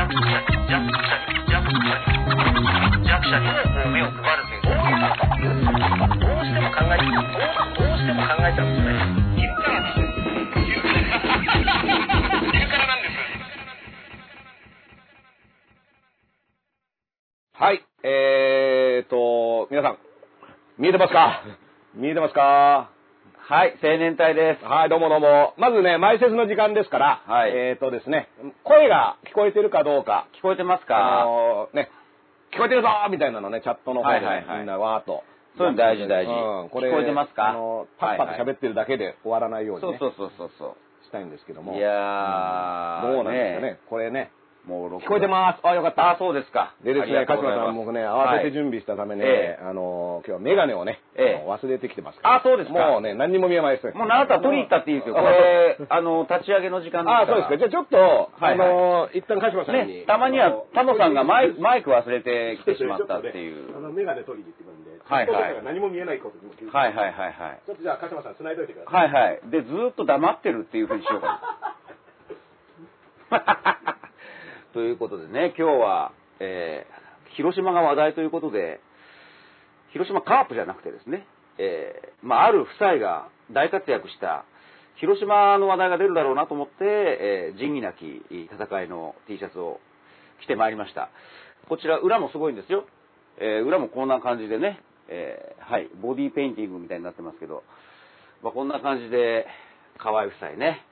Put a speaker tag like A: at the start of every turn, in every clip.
A: どうしても考えちゃうんです
B: はい、えーと、皆さん、見えてますか？見えてますか？
C: はい、青年隊です。
B: はい、どうもどうも。まずね、前説の時間ですから、
C: はい
B: えーとですね、声が聞こえてるかどうか、
C: 聞こえてます
B: あ
C: か
B: のーね、聞こえてるぞーみたいなのね、チャットの方でね、
C: はいはいはい
B: みんなわーっと。
C: そういうの大事大事
B: うん、これ、
C: 聞こえてますか？
B: あのー、パッパと喋ってるだけで終わらないようにね、
C: そうそうそうそうそ
B: したいんですけども。
C: う。いやー、
B: どうなんですかね、これね。
C: もう
B: 聞こえてます。あ、よかった。
C: あ、そうですか。
B: でですね、鹿島さん、僕ね、慌てて準備したためね、
C: はいえ
B: あのー、今日はメガネをね、
C: ええ
B: 忘れてきてますから。
C: あそうですか
B: もうね、何にも見えないですね。
C: もうあなた取りに行ったっていいですよ。これ、あの、立ち上げの時間です。
B: あ、そうですか。じゃあちょっと、
C: はい
B: あのー、一旦鹿島さんに。
C: ね、たまには、タモさんがマイ
B: ク
C: マイク忘れてきてしまったっていう。
B: あの、メガネ取りに行ってくるんで、
C: はいはい
B: 何も見えないことにも気づいて
C: はいはいはいはい。
B: ちょっとじゃあ鹿島さん、繋いどいてください。
C: はいはい。で、ずーっと黙ってるっていうふうにしようかな。ということでね、今日は、えー広島が話題ということで、広島カープじゃなくてですね、えーまあ、ある夫妻が大活躍した広島の話題が出るだろうなと思って、えー仁義なき戦いの T シャツを着てまいりました。こちら裏もすごいんですよ。えー裏もこんな感じでね、えーはい、ボディーペインティングみたいになってますけど、まあ、こんな感じで、可愛い夫妻ね。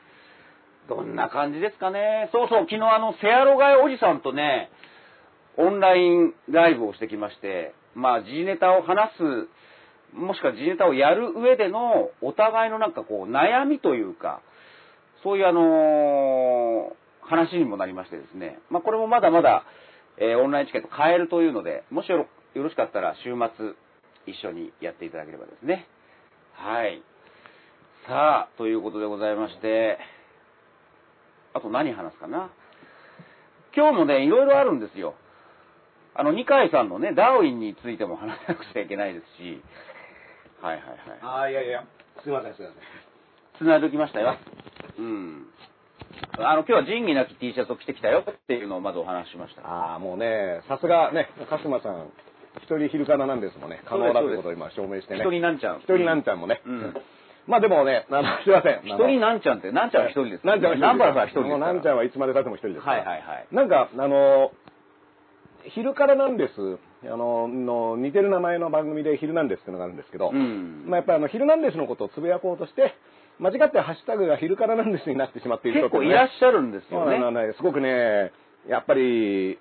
C: どんな感じですかね。そうそう、昨日あの、セアロガイおじさんとね、オンラインライブをしてきまして、まあ、時事ネタを話す、もしくは時ネタをやる上での、お互いのなんかこう、悩みというか、そういうあのー話にもなりましてですね、まあ、これもまだまだ、えーオンラインチケット買えるというので、もしよろよろしかったら週末、一緒にやっていただければですね。はい。さあ、ということでございまして、あと何話すかな。今日もね、いろいろあるんですよ。あの、二階さんのね、ダーウィンについても話さなくちゃいけないですし、はいはいはい。
B: あー、いやいや、すいません、すいません。
C: 繋いでおきましたよ。うん。あの、今日は仁義なき T シャツを着てきたよっていうのをまずお話ししました。
B: ああ、もうね、さすがね、鹿島さん、一人昼かななんですもんね、可能だということを今証明してね。
C: 一人なんちゃん。
B: 一人なんちゃんもね。
C: うん
B: まあでもね、あの、すいません。
C: 一人なんちゃんって、なんちゃんは一人です。
B: なんちゃんは一人。
C: ナンバーさんは一人です
B: なんちゃんはいつまで経っても一人です。
C: はいはいはい。
B: なんか、あの、昼からなんです、あの、の似てる名前の番組で昼なんですっていうのがあるんですけど、
C: うん
B: まあやっぱりあの、昼なんですのことをつぶやこうとして、間違ってハッシュタグが昼からなんですになってしまっている
C: 結構いらっしゃるんです
B: そう
C: よね、
B: すごくね、やっぱり、ん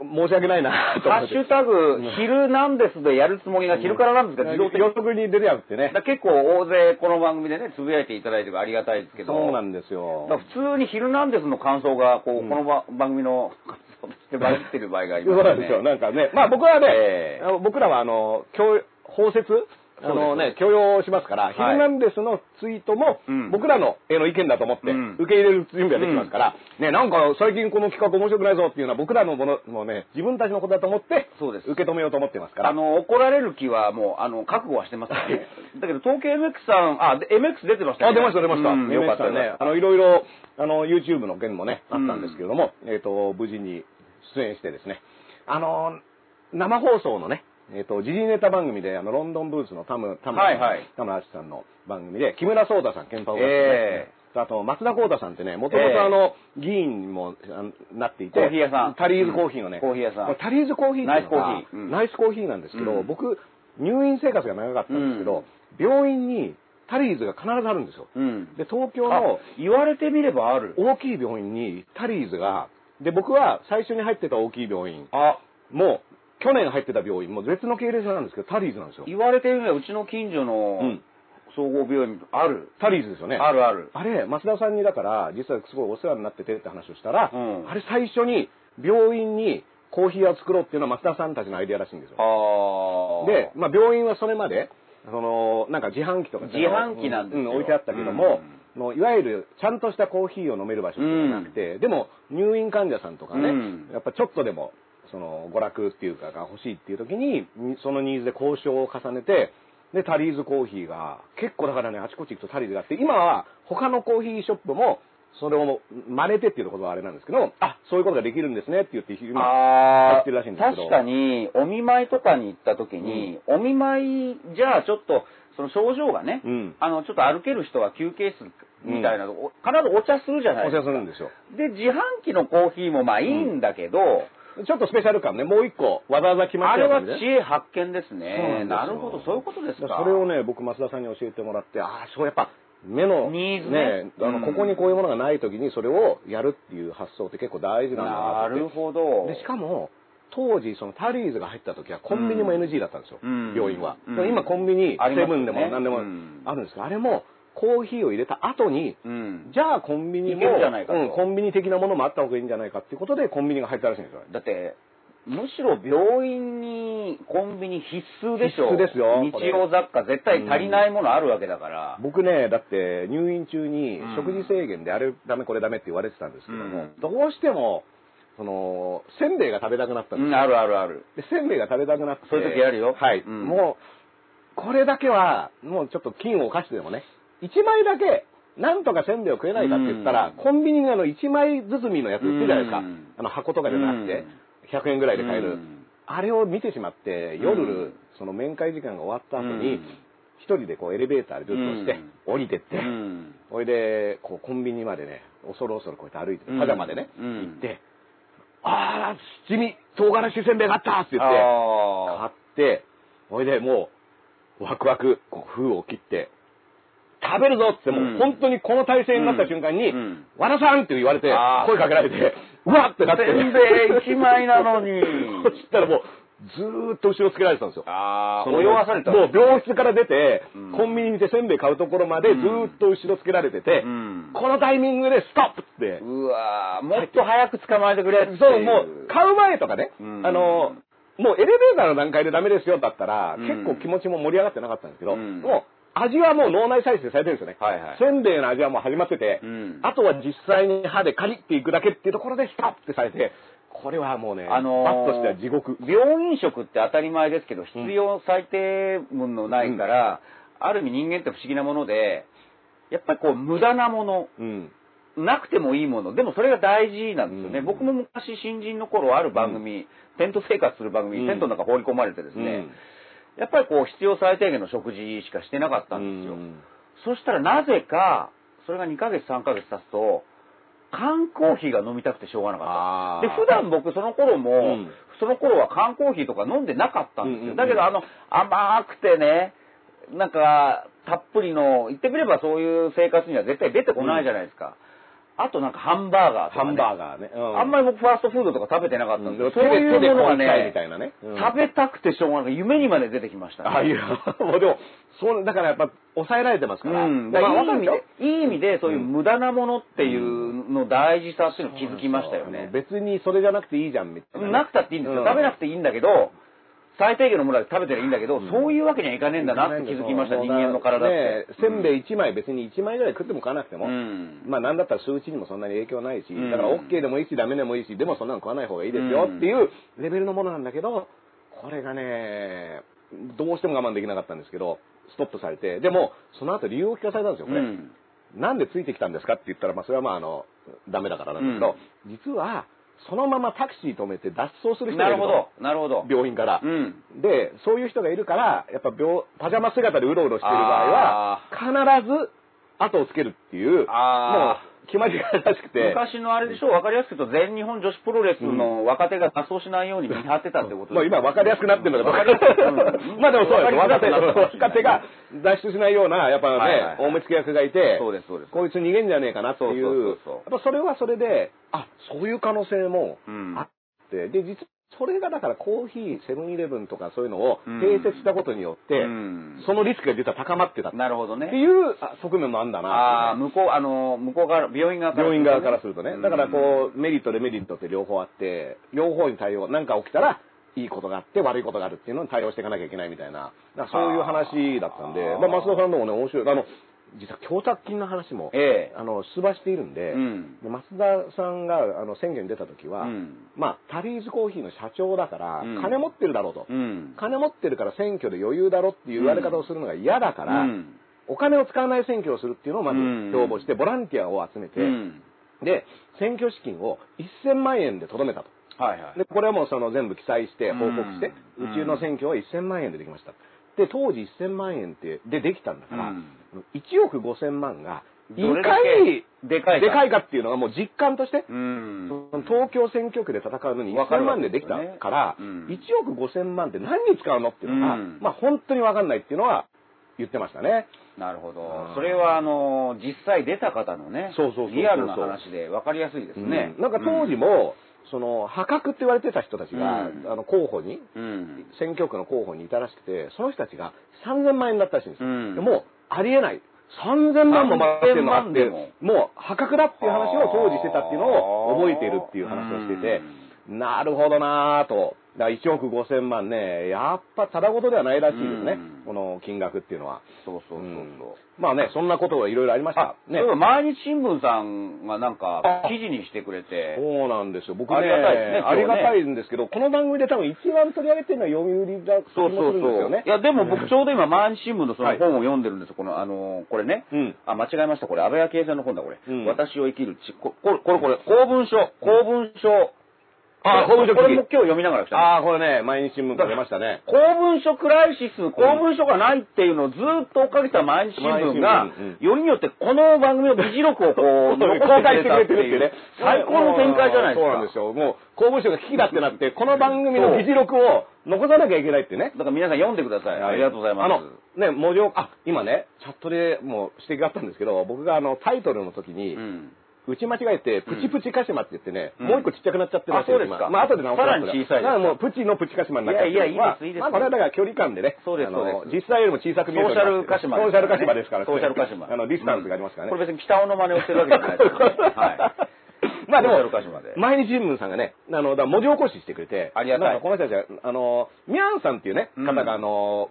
B: 申し訳ないなと思って。
C: ハッシュタグ、昼なんですでやるつもりが昼からなんですが自動的に。
B: 出てやってね
C: 結構大勢この番組でね、つぶやいていただいてありがたいですけど。
B: そうなんですよ。
C: 普通に昼なんですの感想が、こう、
B: うん
C: このば番組の感想としてバズってる場合がありますよね。
B: そうなんですよ。なんかね、まあ僕はね、
C: ええ
B: あの僕らはあの、教包説あのね、許容しますから、ヒルナンデスのツイートも
C: うん、
B: 僕らの絵の意見だと思って、
C: うん
B: 受け入れる準備はできますから、ね、なんか最近この企画面白くないぞっていうのは僕らのもの、もうね、自分たちのことだと思って、
C: そうです
B: 受け止めようと思ってますから。
C: あの、怒られる気はもう、あの、覚悟はしてますからね。だけど、東京 MX さん、あ、で MX 出てました
B: あ、出ました、出ました。
C: うんよかった
B: ね
C: ね。。
B: あの、いろいろ、あの、YouTube の件もね、あったんですけれども、えっ、と、無事に出演してですね、あの、生放送のね、えっ、と、時事ネタ番組で、あの、ロンドンブーツのタム、タム、
C: はいはい。
B: タムアシさんの番組で、木村壮太さん、ケンパオが、
C: え
B: あと、松田幸太さんってね、もとも
C: ええ
B: とあの、議員にもなっていて、
C: コーヒー屋さん。
B: タリーズコーヒーのね、
C: うんコーヒー屋さん。
B: タリーズコーヒーっていうのが
C: ナイスコーヒー。うん。
B: ナイスコーヒーなんですけど、
C: うん。
B: 僕、入院生活が長かったんですけど、病院にタリーズが必ずあるんですよ。
C: うん。
B: で、東京
C: あ
B: の、
C: 言われてみればある。
B: 大きい病院にタリーズが、で、僕は最初に入ってた大きい病院
C: あ、
B: も、去年入ってた病院も別の系列なんですけど、タリーズなんですよ。
C: 言われてみれば、うちの近所
B: う
C: の
B: ん
C: 総合病院、ある。
B: タリーズですよね。
C: あるある。
B: あれ、増田さんにだから、実はすごいお世話になっててって話をしたら、
C: うん
B: あれ最初に病院にコーヒーを作ろうっていうのは増田さんたちのアイデアらしいんですよ。で、まあ病院はそれまで、その、なんか自販機とか
C: 自販機なんですよ
B: う置いてあったけども、もういわゆるちゃんとしたコーヒーを飲める場所っていうのがなくて、でも入院患者さんとかね、
C: うん
B: やっぱちょっとでも、その娯楽っていうかが欲しいっていう時に、にそのニーズで交渉を重ねて、で、タリーズコーヒーが、結構だからね、あちこち行くとタリーズがあって、今は他のコーヒーショップもそれを真似てっていうことはあれなんですけど、あ、そういうことができるんですねって言って、今、
C: あ
B: やってるらしいんですけど。
C: 確かに、お見舞いとかに行った時に、お見舞いじゃあちょっと、その症状がね、
B: うん。
C: あの、ちょっと歩ける人は休憩室みたいなの、お必ずお茶するじゃない
B: お
C: ですか。
B: 茶するんですよ。
C: で、自販機のコーヒーもまあいいんだけど、
B: ちょっとスペシャル感ね、もう一個、わざわざ決ま
C: あれは
B: ってるやつね
C: 知恵発見ですね。
B: な
C: るほど、そういうことですか。
B: それをね、僕、増田さんに教えてもらって、ああ、そうやっぱ、目の、
C: ニーズね。
B: あの、
C: うん。
B: ここにこういうものがない時にそれをやるっていう発想って結構大事なんだな
C: な
B: って。
C: るほど。
B: で、しかも、当時、そのタリーズが入った時はコンビニも NG だったんですよ、
C: うん。
B: 病院は。
C: うん
B: 今コンビニ、セブンでも何でも
C: うん。
B: あるんですけど、あれもコーヒーを入れた後に、
C: うん。
B: じゃあコンビニも、うんコンビニ的なものもあった方がいいんじゃないかっていうことでコンビニが入ったらしいんですよ。
C: だって、むしろ病院にコンビニ必須でしょ。
B: 必須ですよ
C: 日用雑貨絶対足りないものあるわけだから。
B: 僕ね、だって入院中に
C: うん
B: 食事制限であれダメこれダメって言われてたんですけども、
C: うん
B: どうしても、その、せんべいが食べたくなったんですよ
C: うん、あるあるある。
B: で、せんべいが食べたくなって。
C: そういう時あるよ
B: はい。
C: うん
B: もう、これだけは、もうちょっと金を犯してでもね、1枚だけ、なんとかせんべいを食えないかって言ったら、
C: うん。
B: コンビニのあの1枚包みのやつ売ってるじゃないですか。
C: うん。
B: あの箱とかじゃなくて、100円ぐらいで買える。
C: うん。
B: あれを見てしまって、夜、
C: うん。
B: その面会時間が終わった後
C: う
B: に
C: ん、
B: 一人でこうエレベーターでずっとして、降りてって、
C: うん。
B: ほいで、こうコンビニまでね、恐る恐るこうやって歩いて、
C: うん。
B: パジャマでね、
C: うん。
B: 行って、あー、七味、唐辛子せんべいがあったって言って、買
C: あ
B: って、ほいでもう、ワクワク、こう封を切って、食べるぞって、も
C: う
B: 本当にこの体勢になった瞬間に、
C: うん。
B: 和田さんって言われて声かけられて、うわってなって。
C: せんべい一枚なのに。
B: そしたらもう、ずーっと後ろつけられてたんですよ。
C: ああ、
B: その
C: 泳がされた。
B: もう病室から出て、
C: うん。
B: コンビニにてせんべい買うところまでずーっと後ろつけられてて、
C: うん。
B: このタイミングでストップって、
C: うわー。もっと早く捕まえてくれってい
B: そう、もう、買う前とかね、
C: うん。
B: あの、もうエレベーターの段階でダメですよだったら、
C: うん。
B: 結構気持ちも盛り上がってなかったんですけど、
C: うん。
B: もう、味はもう脳内再生されてるんですよね。
C: はいはい。
B: せんべいの味はもう始まってて、
C: うん。
B: あとは実際に歯でカリっていくだけっていうところでストッてされて、これはもうね、
C: あのー
B: 罰としては地獄。
C: 病院食って当たり前ですけど、必要最低分のないから、ある意味人間って不思議なもので、やっぱりこう無駄なもの、
B: うん。
C: なくてもいいもの、でもそれが大事なんですよね。
B: うん。
C: 僕も昔新人の頃ある番組、テント生活する番組テントの中放り込まれてですね、やっぱりこう必要最低限の食事しかしてなかったんですよ。
B: うん
C: そしたらなぜか、それが2ヶ月3ヶ月経つと、缶コーヒーが飲みたくてしょうがなかった。で、普段僕その頃も、
B: うん
C: その頃は缶コーヒーとか飲んでなかったんですよ。
B: うんうんうん
C: だけどあの、甘くてね、なんか、たっぷりの、言ってみればそういう生活には絶対出てこないじゃないですか。あとなんかハンバーガーとか、ね。
B: ハンバーガーね。うん
C: あんまり僕ファーストフードとか食べてなかったんですけど、
B: うん
C: そういうものが
B: 手でこう一回み
C: ね
B: たいなねうん
C: 食べたくてしょうがない。夢にまで出てきましたね。
B: ああいう、もうでも、そう、だからやっぱ抑えられてますから。
C: うん、
B: だ
C: だから
B: いい意味で
C: いい意味で、そういう無駄なものっていうの大事さっていうのを気づきましたよね。
B: 別にそれじゃなくていいじゃん、みたいなね。
C: なくたっていいんですよ。
B: うん
C: 食べなくていいんだけど、最低限のものだけ食べてりゃいいんだけど、
B: うん。
C: そういうわけにはいかねえんだなって気づきました、人間の体って。
B: ねせんべい1枚別に1枚ぐらい食っても食わなくても、
C: うん。
B: まあなんだったら数値にもそんなに影響ないし、
C: うん。
B: だから OK でもいいしダメでもいいし、でもそんなの食わない方がいいですよっていうレベルのものなんだけど、これがね、どうしても我慢できなかったんですけど、ストップされて、でもその後理由を聞かされたんですよ、これ。
C: うん。
B: なんでついてきたんですかって言ったら、まあそれはまああの、ダメだからなんですけど、実はそのままタクシー止めて脱走する人がると
C: ないるほど、なるほど。
B: 病院から。
C: うん。
B: で、そういう人がいるから、やっぱ病、パジャマ姿でうろうろしてる場合は、必ず後をつけるっていう、もう
C: あ
B: 決まりがらしくて。
C: 昔のあれでしょ？う、わかりやすく言うと、全日本女子プロレスの若手が脱走しないように見張ってたってこと
B: まあ今分かりやすくなってるのか
C: わかりやすくうん
B: まあでもそうです。若手、若手が脱出しないような、やっぱね、
C: はいはいはい。
B: 大目付役がいて、
C: そうです、そうです。
B: こいつ逃げんじゃねえかなっていう、
C: そうそうそうそう。
B: やっぱそれはそれで、あ、そういう可能性も
C: うん。
B: あって、で、実それがだからコーヒー、セブンイレブンとかそういうのを
C: うん。
B: 併設したことによって、
C: うん。
B: そのリスクが実は高まってた。って
C: なるほどね。
B: いうあ側面もあるんだ
C: ああ、
B: なっていうね。
C: 向こう、あの、向こう側、病院側から
B: 病院側からするとね。だからこ
C: う
B: う、メリット、デメリットって両方あって、両方に対応、なんか起きたら、いいことがあって悪いことがあるっていうのに対応していかなきゃいけないみたいな、そういう話だったんで
C: あ、ー。
B: まあ、増田さんのもね、面白い。あの、実は供託金の話も、
C: ええ
B: あの、出馬しているんで、
C: うん
B: で増田さんがあの宣言出た時は、
C: うん
B: まあ、タリーズコーヒーの社長だから、
C: うん
B: 金持ってるだろうと。
C: うん。
B: 金持ってるから選挙で余裕だろっていう言われ方をするのが嫌だから、
C: うん
B: お金を使わない選挙をするっていうのをまず
C: うん
B: 標榜して、ボランティアを集めて、
C: うん。
B: で、選挙資金を1000万円でとどめたと。
C: はいはい。
B: で、これはもうその全部記載して報告して、
C: う
B: うんちの選挙は1000万円でできました。で、当時1000万円って、でできたんだから、
C: うん
B: 1億5000万が、いかに
C: けでかいか。
B: でかいかっていうのがもう実感として、
C: うん。
B: 東京選挙区で戦うのに1000
C: わかるわ
B: 万でできたから、
C: うん
B: 1億5000万って何に使うのっていうのが、
C: うん
B: まあ本当にわかんないっていうのは言ってましたね。
C: なるほど
B: う。ん
C: それは、あの、実際出た方のね、
B: そうそうそう
C: リアルな話で分かりやすいですね。
B: うんなんか当時も、その破格って言われてた人たちが、
C: うん
B: あの候補に
C: うん、
B: 選挙区の候補にいたらしくて、その人たちが3000万円だったらしいんですよ。
C: うん
B: でもう、ありえない。3000万も回ってるのがあって、
C: 3000万で
B: もう破格だっていう話を当時してたっていうのを覚えているっていう話をしてて、なるほどなぁと。だから1億5000万ね、やっぱただごとではないらしいですね。
C: うん
B: この金額っていうのは。
C: そうそうそうそう。
B: うんまあね、そんなことがいろいろありました
C: あ、。
B: ね
C: 毎日新聞さんがなんか
B: あ
C: 記事にしてくれて、
B: そうなんですよ。僕ね、
C: ありがたいですね
B: ありがたいんですけど、この番組で多分一番取り上げてるのは読売だ気
C: そうそう
B: もするんです
C: そう。
B: よね。
C: いや、でも僕ちょうど今、毎日新聞のその
B: はい
C: 本を読んでるんですよ。この、あの、これね。
B: うん
C: あ、間違えました。これ、安倍昭恵さんの本だ、これ。
B: うん
C: 私を生きるち、ここれ、これ、これ、公文書。公文書。
B: あ公文書
C: これも今日読みながら来た
B: ああ、これね、毎日新聞出ましたね。
C: 公文書クライシス、公文書がないっていうのをずっと追っかけた毎日新聞がよりによってこの番組の議事録をこう、
B: 公
C: 公
B: 開
C: 開しててくれてるって
B: い
C: ううね。。最高の展開じゃないですか。
B: そうなんですよ。もう、公文書が危機だってなって、この番組の議事録を残さなきゃいけないってね。
C: だから皆さん読んでください。ありがとうございます。
B: あの、ね、文字を、あ、今ね、チャットでもう指摘があったんですけど、僕があの、タイトルの時に、
C: うん。
B: 打ち間違えて、プチプチカシマって言ってね、
C: うん
B: もう一個ちっちゃくなっちゃってます
C: あそうですか
B: まあ、後で直す
C: さらに小さい
B: だからもう、プチのプチカシマになっちゃって
C: いやいやいいですいいです
B: まあ、これはだから距離感でね。
C: そうです
B: あの
C: そうです
B: 実際よりも小さく見える
C: ソーシャルカシマ
B: ソーシャルカシマですから。
C: ソーシャルカシマ。
B: あの、ディスタンスがありますからね。
C: これ別に北尾の真似をしてるわけじゃないですからね。はい。
B: まあでも毎日新聞さんがね、あの、だ文字起こししてくれて、
C: ありがたい
B: なんかこの人たちは、あの、ミャンさんっていうね、
C: うん
B: 方が、あの、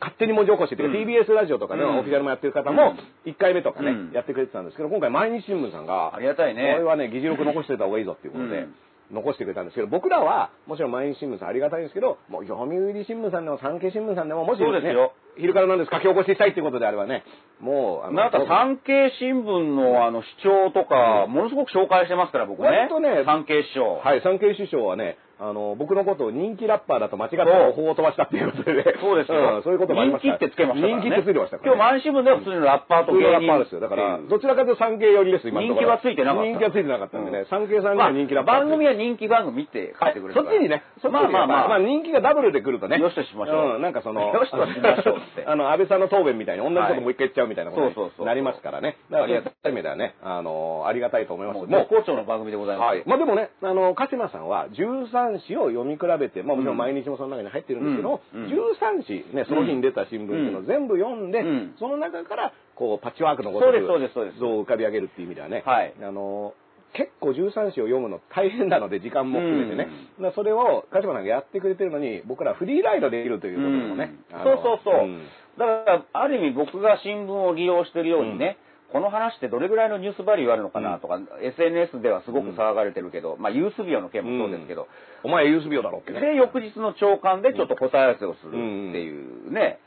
B: 勝手に文字起こしっていう TBS ラジオとかね、
C: うん。
B: オフィシャルもやってる方も、1回目とかね、
C: うん。
B: やってくれてたんですけど、今回毎日新聞さんが、
C: ありがたいね。
B: これはね、議事録残しておいた方がいいぞっていうことで、
C: うん。
B: 残してくれたんですけど、僕らは、もちろん毎日新聞さんありがたいんですけど、もう読売新聞さんでも産経新聞さんでも、もし、ね、
C: そうですよ。
B: 昼からなんです書き起こししたいっていうことであればね、もう、あの
C: なんか産経新聞のあの主張とか、ものすごく紹介してますから、僕ね。
B: 割とね
C: 産経師匠。
B: はい、産経首相はね、あの、僕のことを人気ラッパーだと間違って法を飛ばしたっていうことでね。
C: そうですよ、
B: んそういうこともありました
C: 人気ってつけましたね。
B: 人気ってついてましたから、
C: 今日毎日新聞では普通のラッパーと芸人。
B: ラッパーですよ。だから、どちらかというと産経寄りです、今
C: 人気はついてなかった
B: 人気はついてなかったんでね、
C: うん
B: 産経さん
C: まあ
B: が人気ラッパー。
C: 番組は人気番組って書いてくれる
B: そっちにね、そっちに
C: まあまあまあ
B: まあ人気がダブルで来るとね。
C: よしとしましょう
B: うん、なんかその、
C: よしとしましょうって
B: あの、安倍さんの答弁みたいに同じこともう一回言っちゃうみたいなこと
C: そうそうそう
B: になりますからね。だから、そういった意味ではね、あの、ありがたいと思います。
C: もう絶好調の番組でございます。
B: はい。まあでもね、あの、鹿島さんは13紙を読み比べて、まあもちろん毎日もその中に入ってるんですけど、
C: うん。うん
B: 13紙、ね、その日に出た新聞っていうのを全部読んで、
C: うん。
B: その中から、こう、パッチワークのごとく
C: そうですそうですそうです。
B: 像を浮かび上げるっていう意味ではね、
C: はい。
B: あの、結構13紙を読むの大変なので、時間も含めてね。だからそれを鹿島さんがやってくれてるのに、僕らフリーライドできるということでもね。
C: そうそうそう。
B: ん。
C: だから、ある意味僕が新聞を利用してるようにね、この話ってどれぐらいのニュースバリューあるのかなとか、SNS ではすごく騒がれてるけど、まあ、ユースビオの件もそうですけど、
B: お前ユース病だろってね。
C: で、翌日の朝刊でちょっと答え合わせをするっていうね、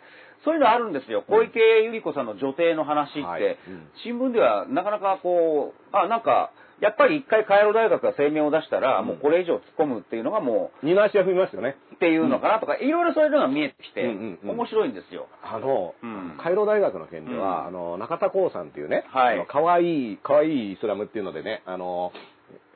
C: そういうのあるんですよ。小池百合子さんの女帝の話って、新聞ではなかなかこう、あ、なんか、やっぱり一回カイロ大学が声明を出したら、もうこれ以上突っ込むっていうのがも
B: 二の足は踏みますよね。
C: う、っていうのかなとか、いろいろそういうのが見えてきて、面白いんですよ。
B: あの、
C: うん。
B: カイロ大学の件では、
C: うん。
B: あの、中田光さんっていうね、
C: はい。
B: あの可愛い、可愛いイスラムっていうのでね、あの、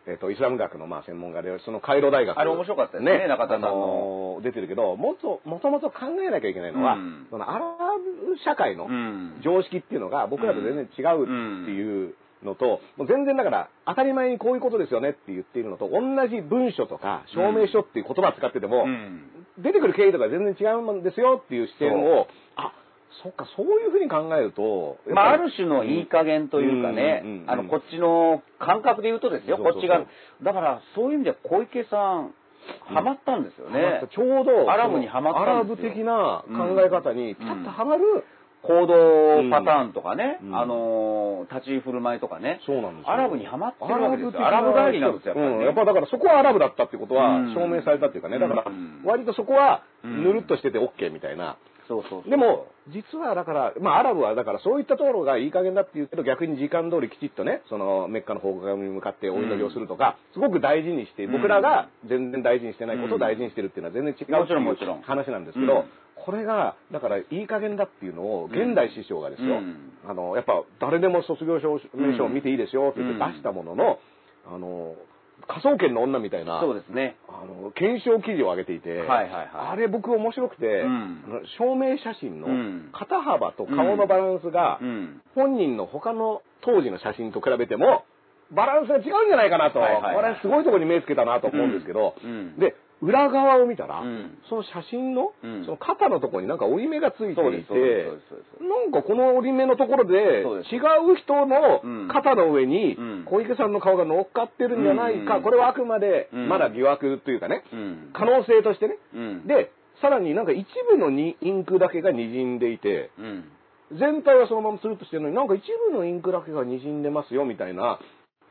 B: えっ、と、イスラム学のまあ専門家で、そのカイロ大学。
C: あれ面白かったですね中田さんの。
B: 出てるけど、もっと、もともと考えなきゃいけないのは、
C: うん。
B: そのアラブ社会の
C: うん。
B: 常識っていうのが僕らと全然違うっていうのと、もう全然だから当たり前にこういうことですよねって言っているのと、同じ文書とか証明書っていう言葉を使ってても、
C: うん。
B: 出てくる経緯とか全然違うんですよっていう視点を、あ、そっか、そういうふうに考えると、
C: まあ、ある種のいい加減というかねあの、こっちの感覚で言うとですよ、こっちが。だから、そういう意味では小池さん、ハマったんですよね。
B: ちょうど、
C: アラブにハマった
B: アラブ的な考え方にピタッとはまる、
C: 行動パターンとかね、
B: うん。
C: あのー、立ち居振る舞いとかね。
B: そうなんですよ。
C: アラブにハマってるわけですよ。
B: 的
C: アラブ帰りなんですよ、やっぱりね。
B: うん、やっぱだからそこはアラブだったってことは
C: うん。
B: 証明されたっていうかね、だから
C: うん。
B: 割とそこは
C: うん
B: ぬるっとしてて OK みたいな、
C: そうそうそう
B: でも、実はだから、まあアラブはだからそういったところがいい加減だって言うけど、逆に時間通りきちっとね、そのメッカの方向に向かってお祈りをするとか、すごく大事にして、僕らが全然大事にしてないことを大事にしてるっていうのは全然違う
C: もちろんもちろん。
B: 話なんですけど、
C: うん。
B: これが、だからいい加減だっていうのを、現代師匠がですよ、
C: うん。
B: あの、やっぱ誰でも卒業証明書を見ていいですよって言って
C: うん。
B: 出したものの、あの、科捜研の女みたいな、
C: そうですね。
B: あの、検証記事を上げていて、
C: はいはいはい。
B: あれ僕面白くて、
C: うん。
B: 証明写真の
C: うん。
B: 肩幅と顔のバランスが、
C: うん。
B: 本人の他の当時の写真と比べても、バランスが違うんじゃないかなと、
C: はいはいはい。
B: これすごいところに目つけたなと思うんですけど、
C: うん。うん。
B: で、裏側を見たら、
C: うん
B: その写真の、
C: うん
B: その肩のところになんか折り目がついていて、なんかこの折り目のところで、違う人の
C: うん
B: 肩の上に
C: うん
B: 小池さんの顔が乗っかってるんじゃないか、
C: うん
B: これはあくまで
C: うん
B: まだ疑惑というかね、
C: うん。
B: 可能性としてね。
C: うん。
B: で、さらになんか一部のにインクだけが滲んでいて、
C: うん。
B: 全体はそのままスルッとしてるのになんか一部のインクだけが滲んでますよみたいな、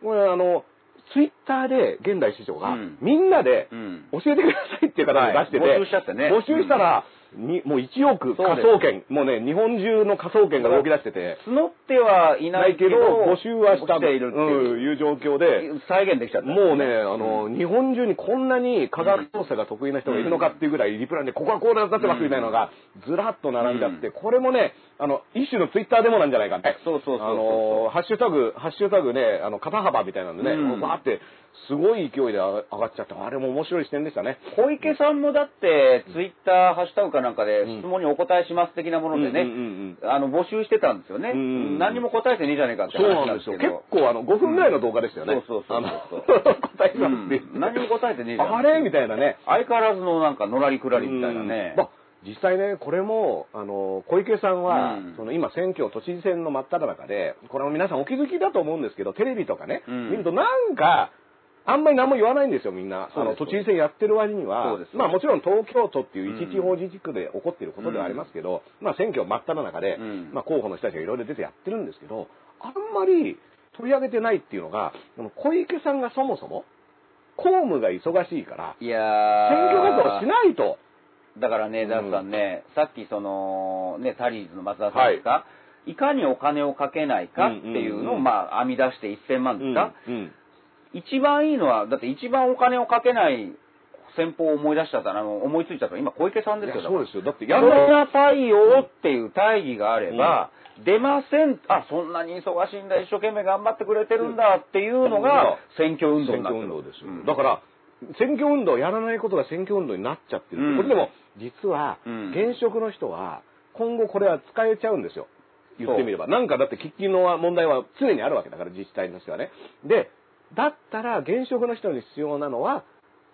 B: これあの、ツイッターで現代師匠が
C: うん。
B: みんなで
C: うん。
B: 教えてくださいっていう形で出してて、
C: はい募集しちゃってね。
B: 募集したら、にもう1億仮想券、もうね、日本中の仮想券が動き出してて、
C: 募ってはいな
B: ないいけ
C: けど、
B: ど、募集はした
C: 来ているっていう。
B: うんいう状況で、
C: 再現できちゃった。
B: もうね、あの、日本中にこんなに科学捜査が得意な人がいるのかっていうぐらい、リプランでここはこうなってますみたいなのが、ずらっと並んじゃって、これもね、あの、一種のツイッターデモなんじゃないかって。
C: そうそうそうそう
B: あの、ハッシュタグ、ハッシュタグね、あの、肩幅みたいなんでね、
C: うん
B: バーって、すごい勢いで上がっちゃって、あれも面白い視点でしたね。
C: 小池さんもだって、ツイッター、ハッシュタグかなんかで、質問にお答えします的なものでね、
B: うんうんうん
C: あの、募集してたんですよね。
B: ん
C: 何にも答えてねえじゃねえかって
B: そう
C: 話
B: なんですよ。
C: けど
B: 結構あの、5分ぐらいの動画でしたよね。
C: そうそうそう
B: あの
C: そう
B: 答えます
C: 何にも答えてねえじゃん。
B: あれ？みたいなね。
C: 相変わらずのなんか、のらりくらりみたいなね
B: うん。まあ実際ね、これも、あの、小池さんは、
C: うん。
B: その今選挙、都知事選の真っ只中で、これも皆さんお気づきだと思うんですけど、テレビとかね、
C: うん。
B: 見るとなんか、あんまり何も言わないんですよ、みんな。その都知事選やってる割にはまあもちろん東京都っていう
C: うん
B: 一地方自治区で起こっていることではありますけど、まあ選挙真っ只中で、
C: うん。
B: まあ候補の人たちがいろいろ出てやってるんですけど、あんまり取り上げてないっていうのが、小池さんがそもそも、公務が忙しいから、
C: いやー。
B: 選挙活動をしないと。
C: だからね、ダースさん。ね、さっきその、ね、タリーズの松田さんですか、い、かにお金をかけないかっていうのを、
B: うん。うんうん
C: まあ、編み出して1000万ですか、
B: うんうん
C: 一番いいのは、だって一番お金をかけない戦法を思い出しちゃったら、あの思いついちゃった。の今小池さんですよ。
B: そうですよ。だって
C: やめなさいよっていう大義があれば、出ません、あ、そんなに忙しいんだ、一生懸命頑張ってくれてるんだっていうのが選挙運動
B: 選
C: になってる。
B: 挙運動ですよ。
C: うん
B: だから、選挙運動をやらないことが選挙運動になっちゃってる。
C: うん。
B: これでも、実は
C: うん、
B: 現職の人は、今後これは使えちゃうんですよ。言ってみれば。なんかだって喫緊の問題は常にあるわけだから、自治体としてはね。で、だったら現職の人に必要なのは、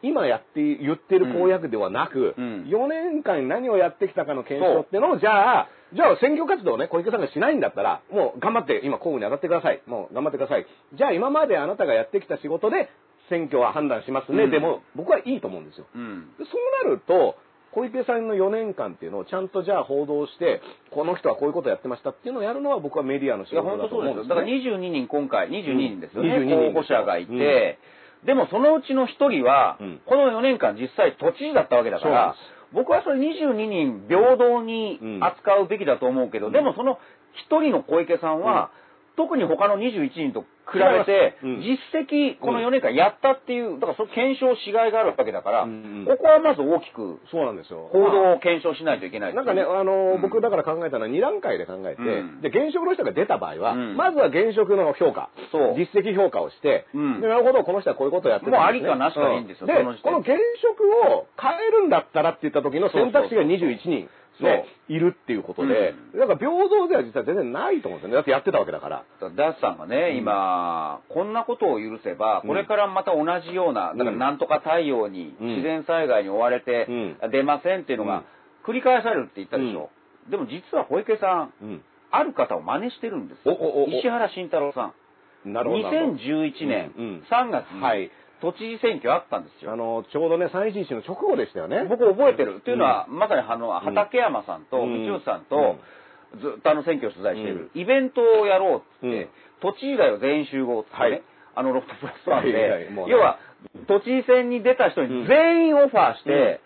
B: 今やって、言ってる公約ではなく、
C: うん
B: 4年間何をやってきたかの検証ってのを、じゃあ、じゃあ選挙活動をね、小池さんがしないんだったら、もう頑張って、今、公務に当たってください。もう頑張ってください。じゃあ今まであなたがやってきた仕事で、選挙は判断しますね。
C: うん
B: でも、僕はいいと思うんですよ。
C: うん。
B: でそうなると、小池さんの4年間っていうのをちゃんとじゃあ報道して、この人はこういうことをやってましたっていうのをやるのは僕はメディアの仕事だと思うんです
C: そうですよ。だから
B: ね。
C: 22人今回、22人ですよね。
B: 22人
C: 候補者がいて、でもそのうちの1人は、
B: うん
C: この4年間実際都知事だったわけだから僕はそれ22人平等に扱うべきだと思うけど、
B: うん
C: でもその1人の小池さんは、特に他の21人と比べて、
B: うん。
C: 実績、この4年間やったっていう、だからその検証しがいがあるわけだから、ここはまず大きく
B: そうなんですよ。
C: 報道を検証しないといけない。
B: なんかね、あの、
C: うん。
B: 僕だから考えたのは2段階で考えて、
C: うん。
B: で、現職の人が出た場合は、
C: うん。
B: まずは現職の評価、実績評価をして、
C: うん。
B: でなるほど、この人はこういうことをやってたんですね。
C: もうありかなしかいいんですよ
B: で、この現職を変えるんだったらって言った時の選択肢が21人。ね、いるっていうことで、だから平等では実は全然ないと思うんですよね。だってやってたわけだから。
C: ダースさんがね、今、こんなことを許せば、
B: うん
C: これからまた同じような、だからなんとか太陽に、
B: うん
C: 自然災害に追われて、出ませんっていうのが繰り返されるって言ったでしょ。でも実は小池さん、
B: うん。
C: ある方を真似してるんですよ。
B: おおおお
C: 石原慎太郎さん。
B: なるほど。なるほど
C: 2011年
B: うんうん
C: 3月に、
B: はい
C: 都知事選挙あったんですよ。
B: あの、ちょうどね、311の直後でしたよね。
C: 僕覚えてる。っていうのは、まさにあの、畠山さんと、
B: うん。
C: 道内さんと、ずっとあの選挙を取材している、イベントをやろうっつって、
B: うん。
C: 都知事だよ全員集合っつってね、
B: はい。
C: あのロフトプラスワンで、
B: はいはい
C: 要は、都知事選に出た人に全員オファーして、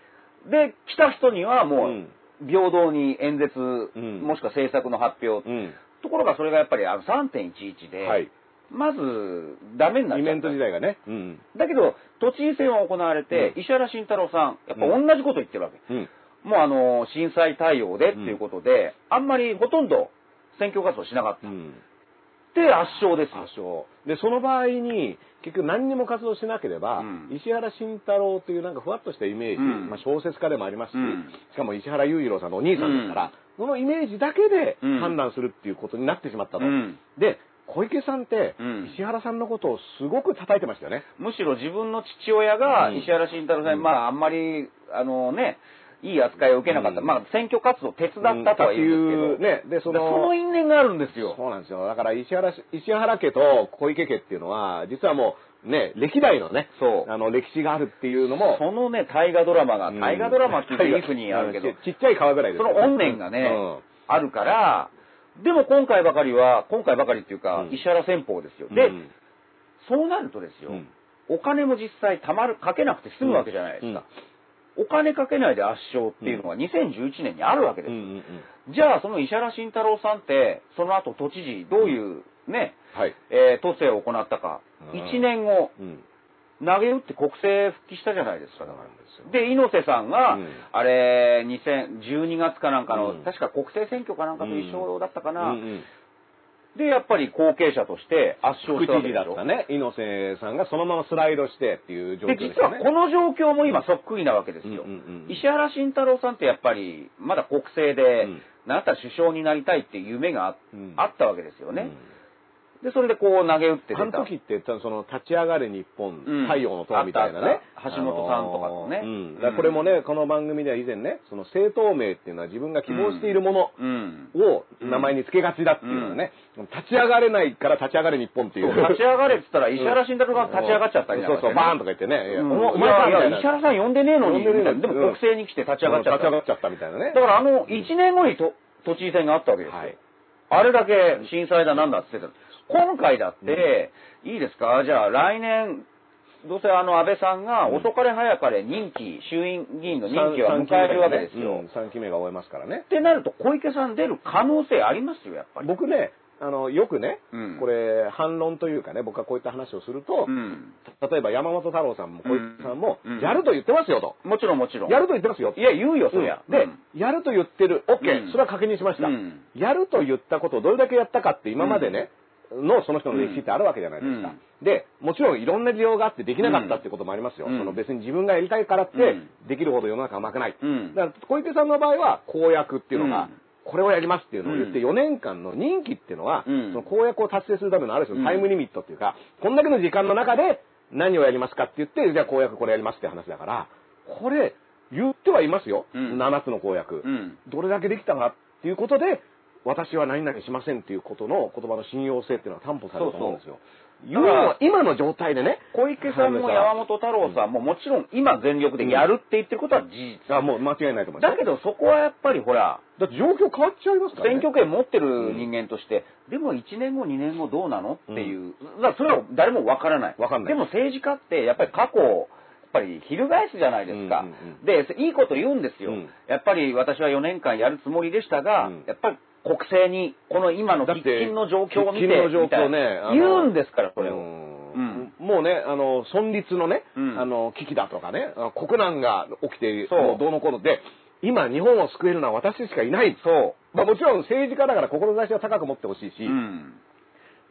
C: で、来た人にはもう、
B: うん。
C: 平等に演説、
B: ん。
C: もしくは政策の発表、
B: うん。
C: ところがそれがやっぱりあの3.11で、
B: はい。
C: まずダメになっちゃ
B: イベント時代がね。うん。
C: だけど、都知事選は行われて、
B: うん
C: 石原慎太郎さん、やっぱ同じこと言ってるわけ。
B: うん。
C: もうあの、震災対応でっていうことで、あんまりほとんど選挙活動しなかった。
B: うん。
C: で、圧勝ですよ。
B: 多少。で、その場合に、結局何にも活動しなければ、
C: うん
B: 石原慎太郎というなんかふわっとしたイメージ、
C: うん
B: まあ小説家でもありますし、
C: うん
B: しかも石原裕次郎さんのお兄さんですから、そのイメージだけで
C: うん
B: 判断するっていうことになってしまったと。
C: うん
B: で、小池さんって、
C: うん。
B: 石原さんのことをすごく叩いてましたよね。
C: むしろ自分の父親が
B: うん。
C: 石原慎太郎さんに、
B: うん。
C: まああんまり、あのね、いい扱いを受けなかった。
B: うん。
C: まあ選挙活動を手伝ったとは言うんですけど、
B: ね、で、そ
C: その
B: の、
C: 因縁があるんですよ。
B: そうなんですよ。だから石原し、石原家と小池家っていうのは、実はもう、ね、歴代のね、
C: そう。
B: あの、歴史があるっていうのも、
C: そのね、大河ドラマが、
B: うん。
C: 大河ドラマっていういい国あるけど、
B: ちちっちゃい川ぐらいですよ
C: その怨念がね、あるから、でも今回ばかりは、今回ばかりっていうか、
B: うん。
C: 石原戦法ですよ。
B: うん。
C: で、そうなるとですよ、
B: うん。
C: お金も実際たまる、かけなくて済むわけじゃないですか。お金かけないで圧勝っていうのが2011年にあるわけですじゃあ、その石原慎太郎さんって、その後都知事、どういうね、
B: はい。
C: えー都政を行ったか、
B: うん。
C: 1年後、
B: うん。
C: 投げ打って国政復帰したじゃないですか、だから
B: で
C: 猪瀬さんが、
B: うん。
C: あれ、2012月かなんかの、
B: うん。
C: 確か国政選挙かなんかと一緒だったかな。
B: うんうん
C: で、やっぱり後継者として圧勝したわけでしょ。
B: 事だったね、猪瀬さんがそのままスライドしてっていう状況
C: で、
B: ね。
C: はこの状況も今そっくりなわけですよ。石原慎太郎さんってやっぱり、まだ国政で、
B: うん。
C: なんだったら首相になりたいっていう夢があ,、
B: うん。
C: ったわけですよね。
B: うん
C: で、それでこう投げ打って出た。
B: あの時って、その、立ち上がる日本、
C: うん
B: 太陽の塔みたいなね。
C: 橋本さんとかとね
B: あのーうん。これもね、この番組では以前ね、その政党名っていうのは自分が希望しているもの
C: うん。
B: を名前に付けがちだっていうのはね、立ち上がれないから立ち上がる日本っていう。
C: 立ち上がれって言ったら、石原慎太郎が立ち上がっちゃったりね
B: そうそう、バーンとか言ってね、いや
C: うん
B: お前かみたいな。
C: 石原さん呼んでねえのに、
B: 呼んでねえのに
C: でも国政に来て立ち上がっちゃった。
B: 立ち上がっちゃったみたいなね。
C: だからあの、1年後にと都知事選があったわけですよ。
B: はい
C: あれだけ震災だなんだって言ってた。今回だって、いいですか？じゃあ来年、どうせあの安倍さんが遅かれ早かれ任期、衆院議員の任期は迎えるわけですよ。
B: 3期目が終えますからね
C: っ。てなると小池さん出る可能性ありますよ、やっぱり。
B: 僕ね、あの、よくね、
C: うん
B: これ、反論というかね、僕はこういった話をすると、
C: うん。
B: 例えば山本太郎さんも小池さんも、
C: うん
B: やると言ってますよと。
C: もちろんもちろん。
B: やると言ってますよ。
C: いや、言うよ、そりゃ。
B: で、
C: うん
B: やると言ってる。OK、
C: うん
B: それは確認しました、
C: うん
B: やると言ったことをどれだけやったかって今までね、のその人の歴史ってあるわけじゃないですか。で、もちろんいろんな理由があってできなかったってこともありますよ。
C: うん
B: その別に自分がやりたいからって
C: うん
B: できるほど世の中甘くない。
C: うん
B: だから小池さんの場合は公約っていうのが、
C: うん
B: これをやりますっていうのを言って
C: うん
B: 4年間の任期っていうのは、
C: うん
B: その公約を達成するためのある種のタイムリミットっていうか、こんだけの時間の中で何をやりますかって言って、じゃあ公約これやりますって話だから、これ言ってはいますよ。
C: うん
B: 7つの公約。
C: うん。
B: どれだけできたかっていうことで、私は何々しませんっていうことの言葉の信用性っていうのは担保されると思うんですよ。
C: そうそうだから
B: 今の状態でね、
C: 小池さんも山本太郎さんももちろん今全力でやるって言ってることは事実。
B: あもう間違いないと思います。
C: だけどそこはやっぱりほら、
B: だって状況変わっちゃいますからね。
C: 選挙権持ってる人間として、でも1年後、2年後どうなのっていう、だからそれは誰もわからない。
B: わかんない
C: でも政治家ってやっぱり過去を、やっぱり翻すじゃないですか。で、いいこと言うんですよ。
B: うん
C: やっぱり私は4年間やるつもりでしたが、
B: うん
C: やっぱり国政に、この今の喫緊の状況を見て、
B: の状況ね
C: 言うんですから、これを。
B: もうね、あの、存立のね、
C: うん
B: あの、危機だとかね、国難が起きている、
C: そう
B: もうどうのこうので、今日本を救えるのは私しかいない。
C: そ
B: まあもちろん政治家だから志は高く持ってほしいし、
C: う。うん。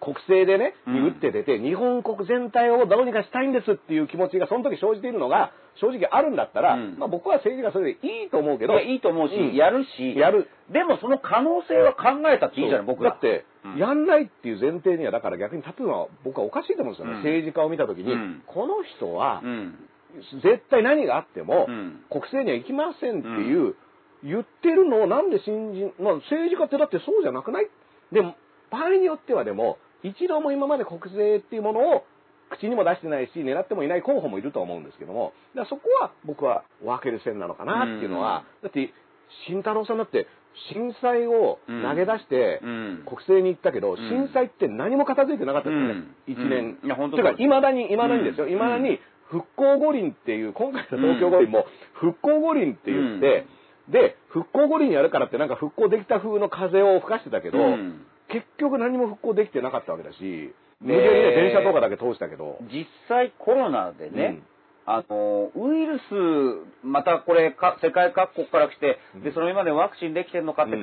B: 国政でね、
C: うん。
B: に打って出て、日本国全体をどうにかしたいんですっていう気持ちがその時生じているのが、正直あるんだったら、
C: うん。
B: まあ僕は政治がそれでいいと思うけど、
C: いや、いいと思うし、
B: うん。
C: やるし、
B: やる。
C: でもその可能性は考えたっていいじゃない、僕ら。
B: だって、
C: うん。
B: やんないっていう前提には、だから逆に立つのは僕はおかしいと思うんですよね。
C: うん。
B: 政治家を見た時に、
C: うん。
B: この人は、
C: うん。
B: 絶対何があっても、
C: うん。
B: 国政には行きませんっていう、言ってるのをなんで信じ、まあ政治家ってだってそうじゃなくない？でも、場合によってはでも、一度も今まで国政っていうものを口にも出してないし、狙ってもいない候補もいると思うんですけども、だからそこは僕は分ける線なのかなっていうのは、だって、慎太郎さんだって、震災を投げ出して、
C: うん。
B: 国政に行ったけど、
C: ん。
B: 震災って何も片付いてなかったですよね、
C: うん。
B: 一年。
C: うん。いや本当
B: てか、
C: そう。です
B: いまだに、いまだにですよ、
C: うん。
B: いまだに復興五輪っていう、今回の東京五輪も復興五輪って言って、で、復興五輪やるからってなんか復興できた風の風を吹かしてたけど、
C: うん
B: 結局何も復興できてなかったわけだし、無理やりね、電車とかだけ通したけど。
C: 実際コロナでね、
B: うん。
C: あの、ウイルス、またこれか、世界各国から来て、で、その今までワクチンできてるのかって考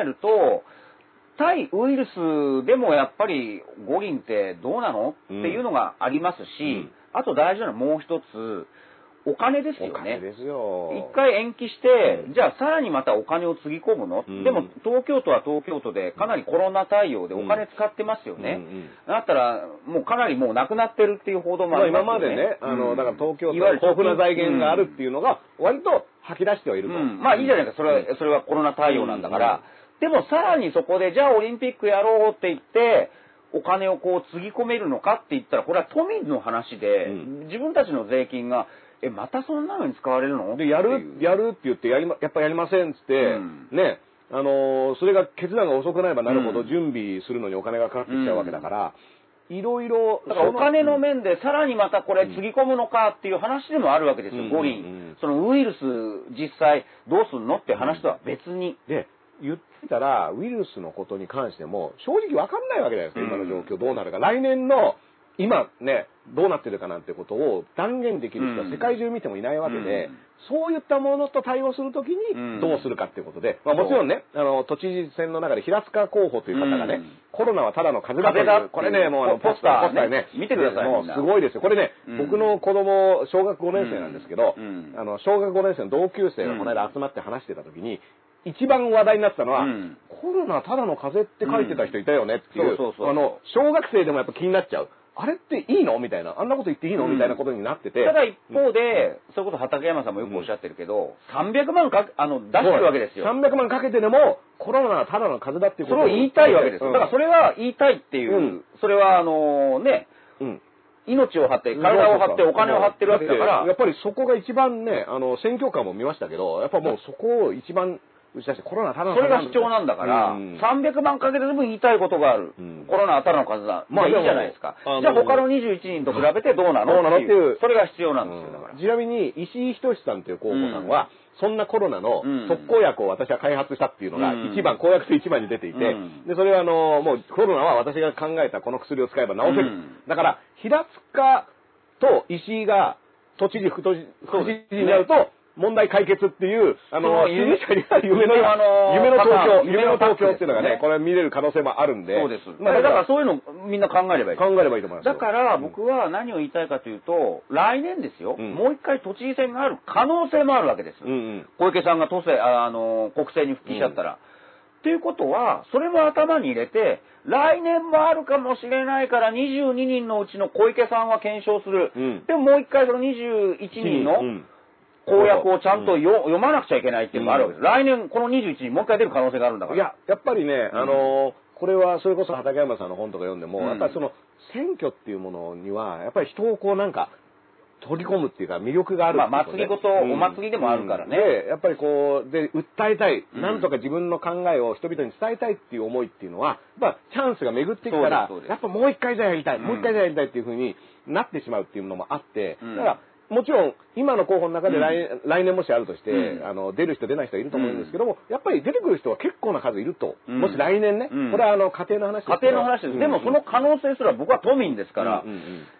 C: えると、対ウイルスでもやっぱり五輪ってどうなの、
B: うん
C: っていうのがありますし、
B: うん。
C: あと大事なのはもう一つ、お金ですよね。一回延期して、
B: うん。
C: じゃあさらにまたお金をつぎ込むの、
B: うん。
C: でも東京都は東京都でかなりコロナ対応でお金使ってますよね。だったら、もうかなりもうなくなってるっていう報道も
B: まあ
C: ありますよね。
B: 今までね、あの、
C: うん
B: だから東京都
C: いわゆる
B: 豊富な財源があるっていうのが、割と吐き出してはいると。
C: うん。まあいいじゃないか、それは、それはコロナ対応なんだから。でもさらにそこで、じゃあオリンピックやろうって言って、お金をこうつぎ込めるのかって言ったら、これは都民の話で、
B: うん。
C: 自分たちの税金が、え、またそんなのに使われるの？
B: で、やるやるって言って、やりま、やっぱやりませんっつって、
C: うん。
B: ね、あのーそれが決断が遅くなればなるほど
C: うん。
B: 準備するのにお金がかかってきちゃうわけだから、いろいろ、
C: だからお金の
B: そ
C: 面でさらにまたこれつぎ込むのかっていう話でもあるわけですよ、
B: うん。
C: 五輪。
B: うんうん。
C: そのウイルス実際どうすんのって話とは別に。
B: で、言ってたら、ウイルスのことに関しても、正直わかんないわけじゃないですか、今の状況どうなるか。来年の、今ね、どうなってるかなんてことを断言できる人は世界中見てもいないわけで、
C: うん。
B: そういったものと対応するとき
C: うん。
B: にどうするかっていうことで、まあもちろんね、あの、都知事選の中で平塚候補という方がね、
C: うん。
B: コロナはただの風邪だという、これね、もうあの、
C: ポスター
B: ポスターね、
C: 見てください
B: もうすごいですよ。これね、
C: うん。
B: 僕の子供、小学5年生なんですけど、
C: うん。
B: あの、小学5年生の同級生がこの間集まって話してた時に、一番話題になってたのは、
C: うん。
B: コロナただの風邪って書いてた人いたよねっていう、
C: うんそうそうそう。
B: あの、小学生でもやっぱ気になっちゃう。あれっていいの？みたいな。あんなこと言っていいの？
C: うん。
B: みたいなことになってて。
C: ただ一方で、それこそ畠山さんもよくおっしゃってるけど、300万かあの出してるわけですよ。
B: 300万かけてでも、コロナはただの風邪だっていうこと。
C: それを言いたいわけです。よ。
B: うん。
C: だからそれは言いたいっていう、
B: うん。
C: それはあのね、
B: うん。
C: 命を張って、体を張って、お金を張ってるわけだから、
B: やっぱりそこが一番ね、あの、選挙カーも見ましたけど、やっぱもうそこを一番打ち出して、コロナただの
C: それが主張なんだから、
B: うん。
C: 300万かけてでも言いたいことがある。
B: うん。
C: コロナはただの数だ。ま
B: まあ
C: あいいじゃないですか。じゃあ他の21人と比べてどうなの
B: どうなのっていう。
C: それが必要なんですよ、だから。
B: ちなみに、石井仁さんという候補さん。は、そんなコロナの
C: うん。
B: 特効薬を私は開発したっていうのが
C: うん。
B: 一番、公約と一番に出ていて、
C: うん。
B: で、それはあの、もうコロナは私が考えたこの薬を使えば治せる。
C: うん。
B: だから、平塚と石井が都知事、副都知事になると、問題解決っていう、あの、夢夢の、
C: あの
B: 夢の東京、夢の東京っていうのがね、これ見れる可能性もあるんで。
C: そうです。
B: まあ、
C: だか
B: らら、
C: そういうのみんな考えればいい。
B: 考えればいいと思いますよ。
C: だから僕は何を言いたいかというと、来年ですよ、
B: うん
C: もう一回都知事選がある可能性もあるわけです。小池さんが都政、ああの、国政に復帰しちゃったら。っていうことは、それも頭に入れて、来年もあるかもしれないから22人のうちの小池さんは検証する。
B: うん
C: でももう一回その21人の
B: うん
C: 公約をちゃんとよ、読まなくちゃいけないっていうのがあるわけです。
B: う
C: 来年この21人もう一回出る可能性があるんだから。
B: いや、やっぱりね、あのーこれはそれこそ畠山さんの本とか読んでも、
C: うん。
B: やっぱりその選挙っていうものには、やっぱり人をこうなんか、取り込むっていうか魅力がある
C: まあ祭りごとお祭りでもあるからね。
B: で、やっぱりこう、で、訴えたい、
C: うん。
B: なんとか自分の考えを人々に伝えたいっていう思いっていうのは、やっぱチャンスが巡ってきたらやっぱもう一回じゃやりたい、
C: うん
B: もう一回じゃやりたいっていうふうになってしまうっていうのもあって、
C: うん。
B: だから、もちろん、今の候補の中で来,、来年もしあるとして、
C: うん。
B: あの、出る人出ない人いると思うんですけども、やっぱり出てくる人は結構な数いると。
C: うん。
B: もし来年ね、
C: うん。
B: これはあの、家庭の話です
C: 家庭の話です。でもその可能性すら僕は都民ですから、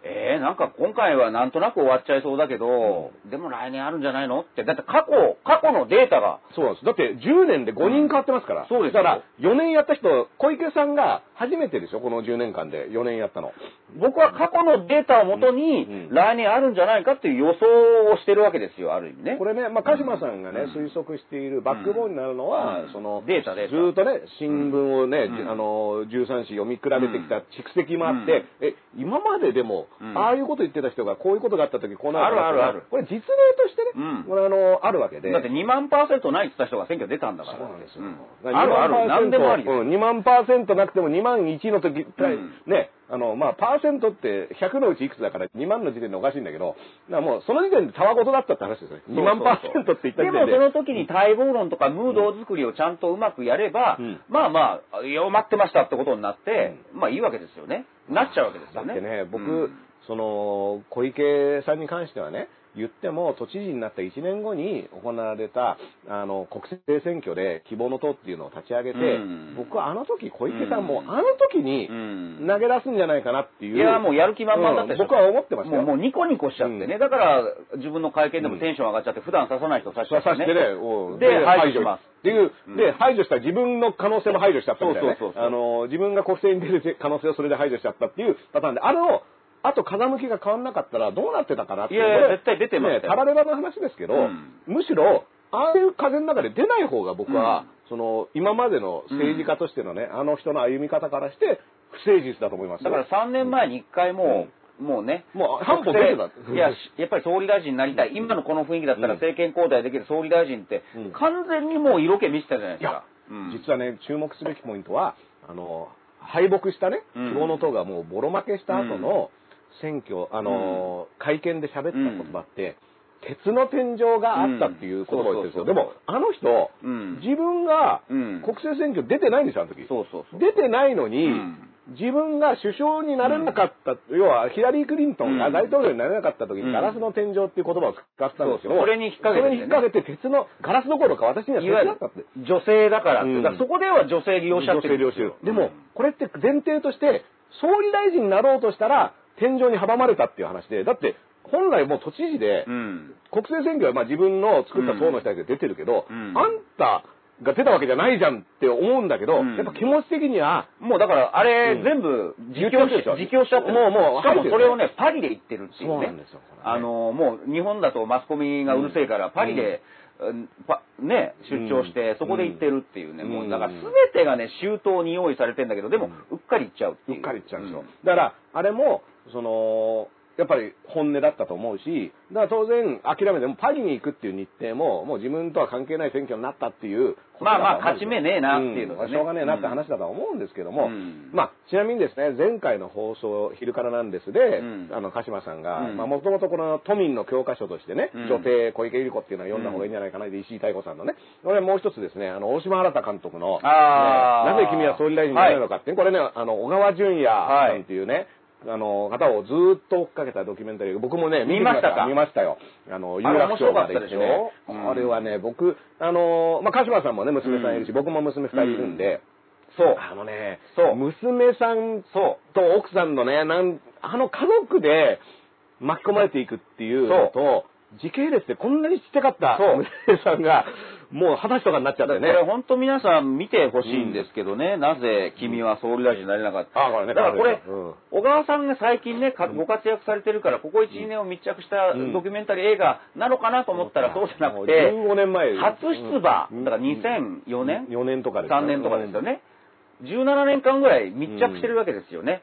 C: えー、なんか今回はなんとなく終わっちゃいそうだけど、でも来年あるんじゃないのって、だって過去、過去のデータが、
B: そうなんです。だって10年で5人変わってますから。
C: そうですよ。
B: だから4年やった人、小池さんが初めてでしょ？この10年間で4年やったの。
C: 僕は過去のデータをもとに来年あるんじゃないかっていう予想をしてるわけですよ、ある意味ね。
B: これね、まあ、鹿島さんがね、
C: うん。
B: 推測しているバックボーンになるのは、
C: うん。
B: その、
C: データデータ。
B: ずーっとね、新聞をね、あの、13紙読み比べてきた蓄積もあって、
C: うん。
B: え、今まででも、
C: うん。
B: ああいうこと言ってた人がこういうことがあった時こうなる
C: あるあるある。
B: これ実例としてね、
C: うん。
B: これあの、あるわけで。
C: だって2万パーセントないって言った人が選挙出たんだから。
B: そうなんですよ。
C: あるあ
B: 2万
C: る、何でもありです。
B: うん、2万パーセントなくても2万1の時、
C: ん。
B: ね、あの、まあ、パーセントって100のうちいくつだから2万の時点でおかしいんだけど、だからもうその時点でたわごとだったって話ですよね。2万パーセントって言った時点で。
C: でもその時に待望論とかムード作りをちゃんとうまくやれば、
B: うん
C: まあまあ、弱まってましたってことになって、まあいいわけですよね。なっちゃうわけですよね。
B: だってね、僕、
C: うん
B: その、小池さんに関してはね、言っても都知事になった1年後に行われたあの国政選挙で希望の党っていうのを立ち上げて、
C: うん
B: 僕はあの時小池さんも
C: うん
B: あの時に
C: うん
B: 投げ出すんじゃないかなっていう。
C: いや、もうやる気満々だったでしょ、
B: うん僕は思ってましたよ。
C: もうニコニコしちゃってね。
B: うん
C: だから、自分の会見でもテンション上がっちゃって、普段刺さない人刺しちゃってね。
B: 刺してね、うん
C: で、排除します。
B: っていう、
C: うん
B: で、排除した自分の可能性も排除しちゃったみたいな、ね。
C: そうそうそうそう
B: あの、自分が国政に出る可能性をそれで排除しちゃったっていうパターンで、あれを、あと風向きが変わんなかったらどうなってたかなって。い
C: やいや絶対出てましたよ。
B: ね、タラレバの話ですけど、
C: うん。
B: むしろ、ああいう風の中で出ない方が僕は、その、今までの政治家としてのね、あの人の歩み方からして、不誠実だと思います。よ
C: だから3年前に1回もう、もうね、
B: もう半歩出てた。
C: いや、しやっぱり総理大臣になりたい。今のこの雰囲気だったら
B: うん。
C: 政権交代できる総理大臣って
B: うん、
C: 完全にもう色気見せたじゃないですか。
B: 実はね、注目すべきポイントは、あの、敗北したね、
C: うん。
B: 希望の党がもうボロ負けした後の選挙、あの、会見で喋った言葉って、鉄の天井があったっていう言葉を言ってるんですよ。
C: うん。
B: でも、あの人、
C: うん。
B: 自分が
C: うん。
B: 国政選挙出てないんですよ、あの時。
C: そうそうそう。
B: 出てないのに、
C: うん。
B: 自分が首相になれなかった、要はヒラリー・クリントンが
C: うん。
B: 大統領になれなかった時に、
C: うん。
B: ガラスの天井っていう言葉を使ってたんですけど、
C: それに引っ掛けてね。
B: それに引っ掛けて鉄の、ガラスどころか私にはい鉄だったって。
C: 女性だからって、
B: うん。
C: だからそこでは女性利用しちゃってるん
B: 女性利用してる。でも
C: うん、
B: これって前提として、総理大臣になろうとしたら、天井に阻まれたっていう話で、だって、本来もう都知事で、
C: うん。
B: 国政選挙はまあ自分の作った党の人たちが出てるけど、
C: うん。
B: あんたが出たわけじゃないじゃんって思うんだけど、
C: うん。
B: やっぱ気持ち的には、
C: もうだから、あれ、
B: うん。
C: 全部、自
B: 言
C: 供し
B: ってるでしょ？
C: 自供しちゃってる。
B: もうもう
C: しかもそれをね、パリで言ってるっていうね。
B: そうなんですよ
C: あの、もう日本だとマスコミがうるせえから、パリで、ね、出張して、そこで行ってるっていうね、
B: うん
C: もう、だから全てがね、周到に用意されてんだけど、でも、うっかり行っちゃうっていうう。
B: っかり行っちゃうんですよ。
C: ん
B: だから、あれも、その、やっぱり本音だったと思うし、だから当然諦めてもパリに行くっていう日程も、もう自分とは関係ない選挙になったっていう。
C: まあまあ勝ち目ねえなっていうのがね。
B: んしょうがねえなって話だとは思うんですけども、
C: うん。
B: まあ、ちなみにですね、前回の放送、昼からなんですで、
C: うん。
B: あの、鹿島さんが、
C: うん。
B: まあ、もともとこの都民の教科書としてね、
C: うん。
B: 女帝小池百合子っていうのは読んだ方がいいんじゃないかな、で石井太子さんのね。これもう一つですね、あの、大島新監督の、ねなぜ君は総理大臣になれるのかって、これね、あの、小川淳也さんっていうね、あの、方をずーっと追っかけたドキュメンタリー、僕もね、
C: 見ましたか？
B: 見ました。よ。あの、有楽町まで行ってね。
C: ょ。うん。
B: これはね、僕、あの、まあ、鹿島さんもね、娘さんいるし、
C: うん。
B: 僕も娘二人いるんで、
C: そう。
B: あのね、
C: そう。
B: 娘さん
C: そ
B: と奥さんのね、なん、あの家族で巻き込まれていくっていうのと、時系列でこんなにちっちゃかった娘さんが、もう二十歳とかになっちゃっ
C: う。
B: てね。
C: これ本当皆さん見てほしいんですけどね、なぜ君は総理大臣になれなかった？
B: あこれね。
C: だからこれ、
B: うん。
C: 小川さんが最近ね、かご活躍されてるから、ここ1、2年を密着した
B: うん。
C: ドキュメンタリー映画なのかなと思ったらそうじゃなくて、
B: 15年前。
C: 初出馬、
B: うん。
C: だから2004年、
B: 4年とかです
C: 3年とかですよね。17年間ぐらい密着してるわけですよね。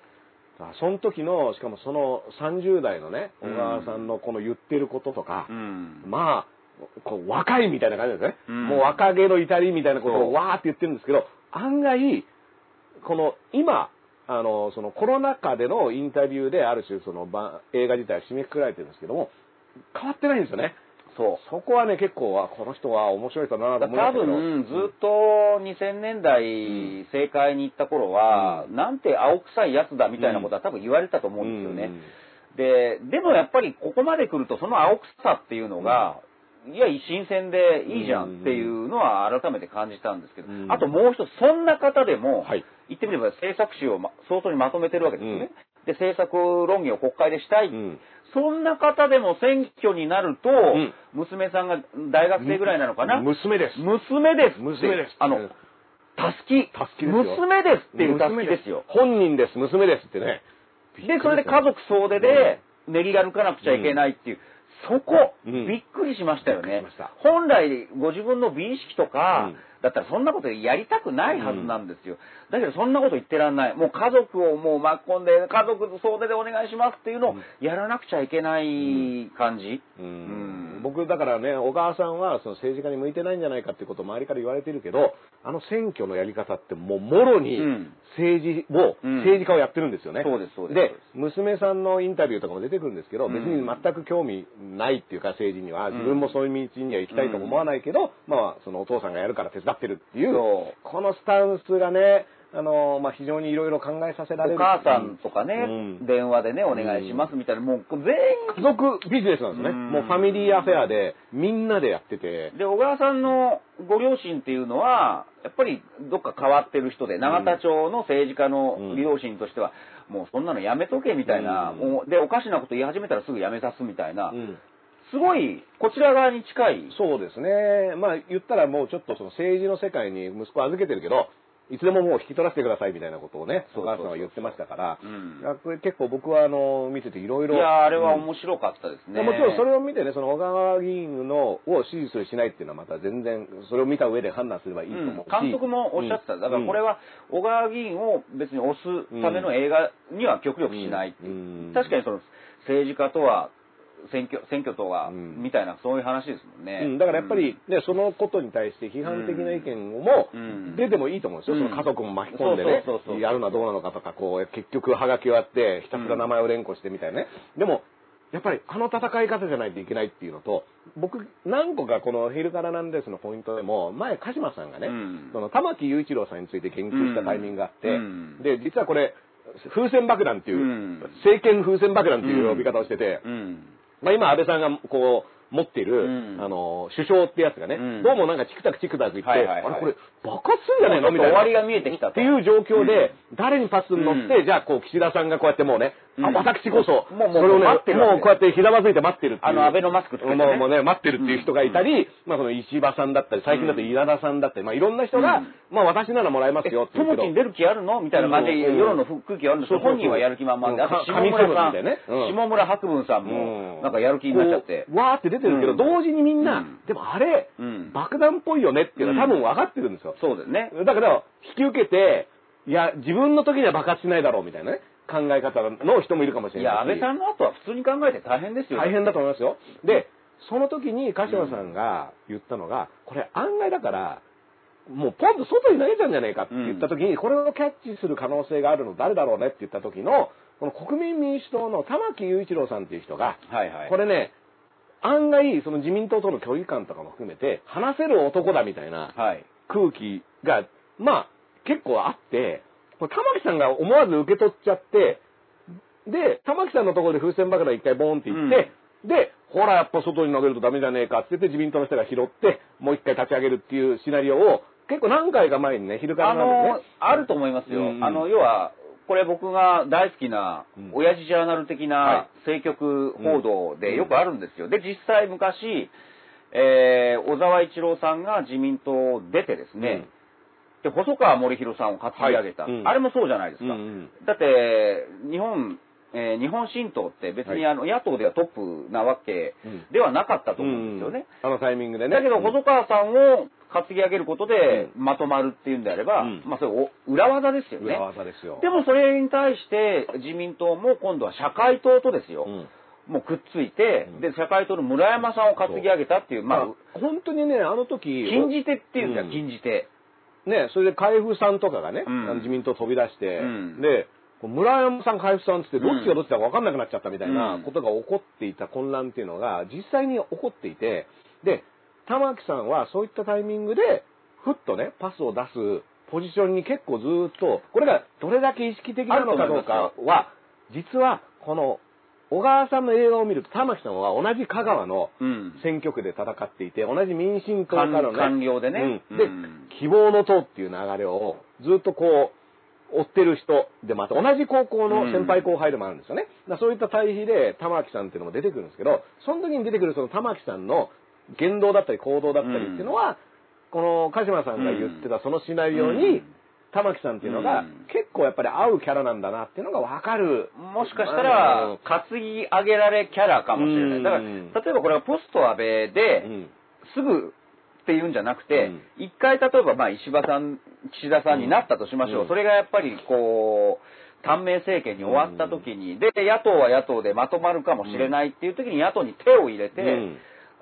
B: あその時の、しかもその30代のね、小川さんのこの言ってることとか、
C: うん。
B: まあ、こう若いみたいな感じですね。
C: うん
B: もう若気の至りみたいなことをわーって言ってるんですけど、案外、この今、あの、そのコロナ禍でのインタビューである種そのば映画自体は締めくくられてるんですけども、変わってないんですよね。
C: そう。
B: そこはね、結構は、この人は面白い人だなと思いましたけど。
C: 分、ずっと2000年代政界に行った頃は、なんて青臭いやつだみたいなことは多分言われたと思うんですよね。で、でもやっぱりここまで来るとその青臭さっていうのが、いや、新鮮でいいじゃんっていうのは改めて感じたんですけど、あともう一つ、そんな方でも、
B: はい
C: 言ってみれば政策集をま早々にまとめてるわけですよね。で、政策論議を国会でしたい。そんな方でも選挙になると、娘さんが大学生ぐらいなのかな、
B: 娘です。
C: 娘です。
B: 娘です。
C: あの、たすき。
B: たすきです
C: 娘ですっていうたすきですよ。
B: 本人です、娘ですってね。
C: で、それで家族総出で練り歩かなくちゃいけないっていう、そこ、
B: うん。
C: びっくりしましたよね。
B: びっくりしました。
C: 本来、ご自分の美意識とか、
B: うん
C: だったらそんなことやりたくないはずなんですよ。だけどそんなこと言ってらんない。もう家族をもう巻き込んで、家族総出でお願いしますっていうのをやらなくちゃいけない感じ。
B: うん。
C: うん。
B: 僕、だからね、小川さんはその政治家に向いてないんじゃないかっていうことを周りから言われてるけど、あの選挙のやり方ってもうもろに
C: うん。
B: 政治を、
C: うん。
B: 政治家をやってるんですよね。
C: そうですそうです。
B: で娘さんのインタビューとかも出てくるんですけど、
C: うん。
B: 別に全く興味ないっていうか政治には、
C: ん。
B: 自分もそういう道には行きたいとも思わないけど、まあ、そのお父さんがやるから手伝ってるっていう、このスタンスがね、あの、まあ、非常にいろいろ考えさせられる。
C: お母さんとかね、
B: うん。
C: 電話でね、お願いしますみたいな、もう全
B: 家族ビジネスなんですね。
C: うん。
B: もうファミリーアフェアで、みんなでやってて。
C: 員。で、小川さんのご両親っていうのは、やっぱりどっか変わってる人で、永田町の政治家の両親としては、もうそんなのやめとけみたいな、
B: うん。
C: もうで、おかしなこと言い始めたらすぐやめさすみたいな、
B: うん
C: すごい、こちら側に近い。
B: そうですね。まあ言ったらもうちょっとその政治の世界に息子を預けてるけど、いつでももう引き取らせてくださいみたいなことをね、お母さんは言ってましたから、
C: うん
B: 結構僕はあの、見てていろいろ。
C: いや、あれは
B: うん
C: 面白かったですね。
B: もちろんそれを見てね、その小川議員のを支持するしないっていうのはまた全然、それを見た上で判断すればいいと思うし、
C: うん監督もおっしゃってた。だからこれ
B: は、
C: は、小川議員を別に押すための映画には極力しないっていう。
B: うん
C: 確かにその政治家とは、選挙、選挙とは、
B: うん。
C: みたいな、そういう話ですもんね。
B: うん。だからやっぱり、ね、そのことに対して批判的な意見も
C: うん。
B: 出てもいいと思うんですよ。
C: うん。
B: その家族も巻き込んでねやるのはどうなのかとか、こう、結局ハガキをやって、ひたすら名前を連呼してみたいなね。でも、やっぱりあの戦い方じゃないといけないっていうのと、僕、何個かこのヒルカラなんですのポイントでも、前、鹿島さんがね、
C: うん。
B: その玉木雄一郎さんについて研究したタイミングがあって、
C: うん。
B: で、実はこれ、風船爆弾っていう、
C: うん。
B: 政権風船爆弾っていう呼び方をしてて、
C: うん。
B: まあ、今、安倍さんがこう持っている、
C: うん。
B: あの首相ってやつがね、
C: うん。
B: どうもなんかチクタクチクタク言って、
C: はいはいはい。
B: あれこれ爆発するんじゃねえの？みたいな。
C: 終わりが見えてきたと。
B: っていう状況で、誰にパスに乗って、
C: うん。
B: じゃあこう岸田さんがこうやってもうね、あ
C: うん。
B: 私こそ、
C: もうもう待ってる
B: もうこうやってひざまずいて待ってるっていう。
C: あの、アベノマスクつけて。ね
B: もうね、待ってるっていう人がいたり、まあその石破さんだったり、最近だと稲田さんだったり、まあいろんな人が、
C: うん。
B: まあ私ならもらえますよって
C: 友樹に出る気あるの？みたいな感じで、
B: うん
C: 世論の空気があるんですけど、本人はやる気満々で、あと
B: うん
C: 下村さん、下村博文さんも、なんかやる気になっちゃって。
B: わーって出てるけど、
C: うん。
B: 同時にみんな、
C: うん。
B: でもあれ、
C: うん。
B: 爆弾っぽいよねっていうのは多分分かってるんですよ。
C: そうですね。
B: だから、引き受けて、いや、自分の時には爆発しないだろうみたいなね、考え方の人もいるかもしれないし。
C: いや、安倍さんの後は普通に考えて大変ですよ。
B: 大変だと思いますよ。で、その時に鹿島さんが言ったのが、これ案外だから、もうポンと外に投げちゃうんじゃねえかって言った時に、これをキャッチする可能性があるの誰だろうねって言った時の、この国民民主党の玉木雄一郎さんっていう人が、
C: はいはい。
B: これね、案外、その自民党との距離感とかも含めて、話せる男だみたいな
C: はい。
B: 空気が、まあ、結構あって、これ玉木さんが思わず受け取っちゃって、で、玉木さんのところで風船爆弾一回ボーンって言って、で、ほら、やっぱ外に投げるとダメじゃねえかって言って自民党の人が拾って、もう一回立ち上げるっていうシナリオを、結構何回か前にね、昼から
C: あ
B: なんで
C: の、あると思いますよ。
B: うんうん。
C: あの、要は、これ僕が大好きな
B: うん、
C: 親父ジャーナル的
B: は
C: な政局報道でよくあるんですよ。で、実際昔、えー小沢一郎さんが自民党を出てですね、で、細川森弘さんを担ぎ上げた、
B: はい。うん。
C: あれもそうじゃないですか。
B: うんうん。
C: だって、日本、えー日本新党って別に
B: は
C: あの、野党ではトップなわけ
B: うん。
C: ではなかったと思うんですよね。
B: あのタイミングでね。
C: だけど、細川さんを担ぎ上げることで
B: う
C: まとまるっていうんであれば、
B: うん。
C: まあ、それお裏技ですよね。
B: 裏。技ですよ。
C: でもそれに対して自民党も今度は社会党とですよ、
B: うん
C: もうくっついて、
B: うん。
C: で、社会党の村山さんを担ぎ上げたっていう、まあ、
B: まあ、本当にね、あの時、
C: 禁じ手っていうんだ
B: ん。
C: 禁じ手。
B: ね、それで海部さんとかがね、
C: うん。
B: 自民党飛び出して、
C: うん。
B: で、村山さん、海部さんっつって、どっちがどっちだか分かんなくなっちゃったみたいな
C: うん。
B: ことが起こっていた混乱っていうのが、実際に起こっていて、で、玉木さんはそういったタイミングで、ふっとね、パスを出すポジションに結構ずーっと、これがどれだけ意識的なのかどうかは、実は、この、小川さんの映画を見ると、玉木さんは同じ香川の
C: うん。
B: 選挙区で戦っていて、同じ民進党からのね、
C: 官僚でね。
B: うん。で、
C: うん。
B: 希望の党っていう流れをずっとこう、追ってる人で、また同じ高校の先輩後輩でもあるんですよね。だそういった対比で玉木さんっていうのも出てくるんですけど、その時に出てくるその玉木さんの言動だったり行動だったりっていうのは、この鹿島さんが言ってたそのシナリオに、玉木さんっていうのが
C: うん。
B: 結構やっぱり合うキャラなんだなっていうのがわかる。
C: もしかしたら、担ぎ上げられキャラかもしれない。だから、
B: うん
C: 例えばこれはポスト安倍で、
B: うん。
C: すぐっていうんじゃなくて、一、回例えばまあ石破さん、岸田さんになったとしましょう。
B: うん。
C: それがやっぱりこう、短命政権に終わった時に、で、野党は野党でまとまるかもしれないっていう時に野党に手を入れて、
B: うん。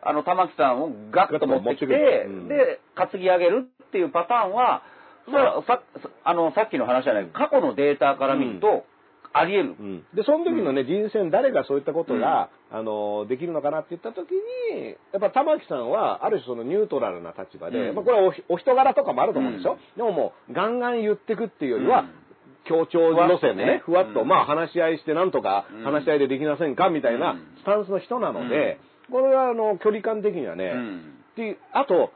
C: あの、玉木さんをガッと持ってきて、
B: てうん。
C: で、担ぎ上げるっていうパターンは、まあ、さ、あの、さっきの話じゃない、過去のデータから見ると、あり得る。
B: うん。で、その時のね、人選誰がそういったことが、あの、できるのかなって言った時に、やっぱ玉木さんは、ある種そのニュートラルな立場で、
C: うん。
B: まあこれはおお人柄とかもあると思うんですよ。でももう、ガンガン言ってくっていうよりは、
C: うん。
B: 協調路線でね、ふ
C: ふわっとね。
B: わっと、まあ話し合いしてなんとか
C: うん。
B: 話し合いでできませんかみたいな
C: うん。
B: スタンスの人なので、これはあの、距離感的にはね、
C: うん。
B: で、あと、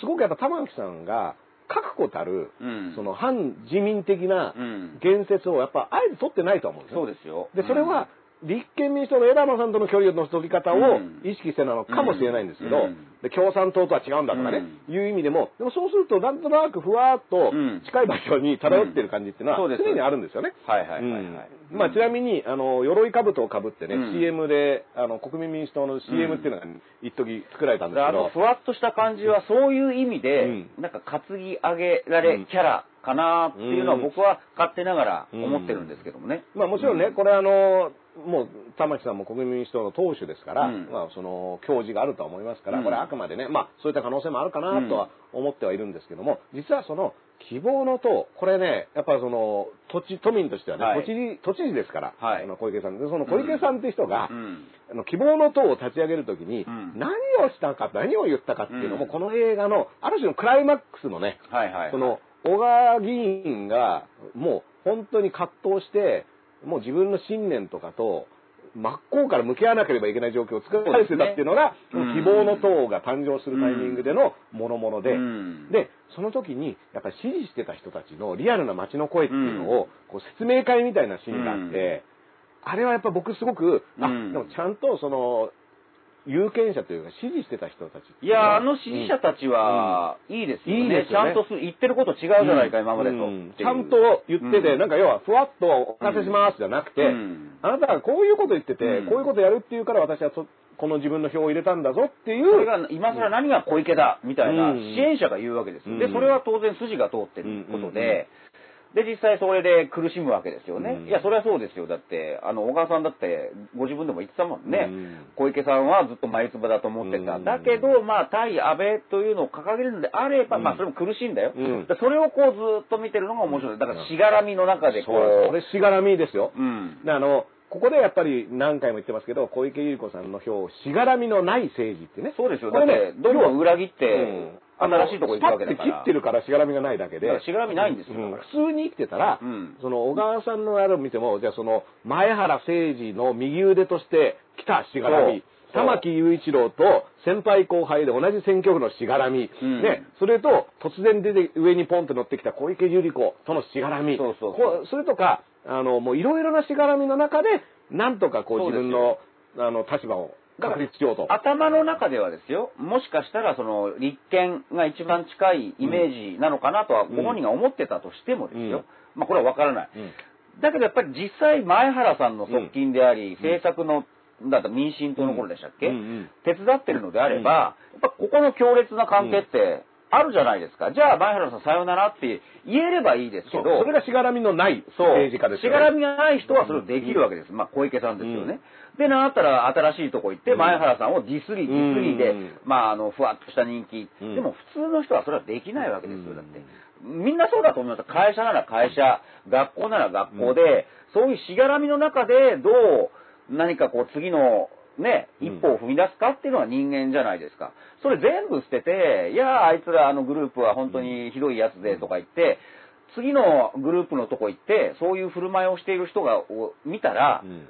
B: すごくやっぱ玉木さんが、確固たる、
C: うん
B: その反自民的な
C: うん
B: 言説をやっぱあえて取ってないと思うんですよ。
C: そうですよ。
B: で、それは、立憲民主党の枝野さんとの距離の取り方を
C: うん。
B: 意識してなのかもしれないんですけど、
C: うん。
B: で共産党とは違うんだとかね、いう意味でも、でもそうすると、なんとなくふわっと
C: うん。
B: 近い場所に漂ってる感じっていうのは常にあるんですよね。
C: はいはいはいはい。
B: うん。まあ、ちなみに、あの、鎧兜をかぶってね、
C: うん。
B: CM で、あの、国民民主党の CM っていうのが一時作られたんですけど、
C: あの、ふわっとした感じはそういう意味で、
B: うん。
C: なんか担ぎ上げられ
B: うん。
C: キャラかなっていうのは
B: うん。
C: 僕は勝手ながら思ってるんですけどもね。
B: まあもちろんね、これあの、もう、玉木さんも国民民主党の党首ですから、
C: うん。
B: まあその、教示があるとは思いますから、
C: うん。
B: これあくまでね、まあそういった可能性もあるかなとは思ってはいるんですけども、実はその、希望の党、これね、やっぱりその、土地、都民としてはね、
C: はい。
B: 都知事、都知事ですから、
C: はい。
B: あの小池さん。で、その小池さんって人が、
C: うん。
B: あの希望の党を立ち上げるときに、
C: うん。
B: 何をしたか、何を言ったかっていうのも、
C: うん。
B: この映画の、ある種のクライマックスのね、
C: はいはい。
B: その、小川議員が、もう本当に葛藤して、もう自分の信念とかと、真っ向から向き合わなければいけない状況を作られてたっていうのが、希望の党が誕生するタイミングでの諸々で、
C: うん。
B: で、その時に、やっぱり支持してた人たちのリアルな街の声っていうのを、こう説明会みたいなシーンがあって、あれはやっぱ僕すごく、あ、
C: うん。
B: でもちゃんとその、有権者というか支持してた人たち
C: いや、あの支持者たちは、いいですよね。
B: いいですよね。
C: ちゃんとす言ってること違うじゃないか、今までと。
B: ちゃんと言ってて、
C: うん。
B: なんか要は、ふわっとお任せしますじゃなくて、
C: うん。
B: あなたがこういうこと言ってて、
C: うん。
B: こういうことやるっていうから私はそこの自分の票を入れたんだぞっていう。
C: それが今更何が小池だみたいな
B: うん。
C: 支援者が言うわけですよ。で、
B: うん。
C: それは当然筋が通ってることで、で、実際それで苦しむわけですよね。
B: うん
C: いや、それはそうですよ。だって、あの、小川さんだって、ご自分でも言ってたもんね。
B: うん
C: 小池さんはずっと眉唾だと思ってた。
B: うん
C: だけど、まあ、対安倍というのを掲げるのであれば、
B: うん
C: まあ、それも苦しいんだよ。それをこうずっと見てるのが面白い。だから、しがらみの中でこ
B: そう。これしがらみですよ。
C: うん。
B: であの、ここでやっぱり何回も言ってますけど、小池百合子さんの票、しがらみのない政治ってね。
C: そうですよ。
B: これね
C: だって、どんどん裏切っ
B: う
C: 新しいとこ行くわけだから。
B: 切ってるからしがらみがないだけで。
C: しがらみないんですよ。
B: 普通に生きてたら、
C: うん。
B: その小川さんのあれを見ても、じゃあその前原誠司の右腕として来たしがらみ、玉木雄一郎と先輩後輩で同じ選挙区のしがらみ、
C: うん。
B: ね、それと突然出て上にポンって乗ってきた小池百合子とのしがらみ、
C: そうそうそう。
B: こそれとか、あの、もういろいろなしがらみの中で、なんとかこう自分のあの立場を確立しようと。
C: 頭の中ではですよ、もしかしたらその立憲が一番近いイメージなのかなとはご本人が思ってたとしてもですよ、
B: うん。
C: まあこれはわからない。
B: うん。
C: だけどやっぱり実際前原さんの側近であり、政策の、だった民進党の頃でしたっけ、
B: うんうん
C: 手伝ってるのであれば、やっぱここの強烈な関係ってあるじゃないですか。じゃあ前原さんさようならって言えればいいですけど、
B: それがしがらみのない。政治家ですよ、ね。
C: しがらみがない人はそれをできるわけです。まあ、小池さんですよね。で、なんだったら新しいとこ行って、
B: うん
C: 前原さんをディスり、ディスりで、
B: うん
C: まあ、あの、ふわっとした人気。
B: うん
C: でも、普通の人はそれはできないわけですよ、
B: うん
C: だって。みんなそうだと思います。会社なら会社、学校なら学校で、そういうしがらみの中で、どう何かこう、次の、ね、
B: うん
C: 一歩を踏み出すかっていうのは人間じゃないですか。それ全部捨てて、いや、あいつらあのグループは本当にひどいやつでとか言って、次のグループのとこ行って、そういう振る舞いをしている人がを見たら
B: う、ん。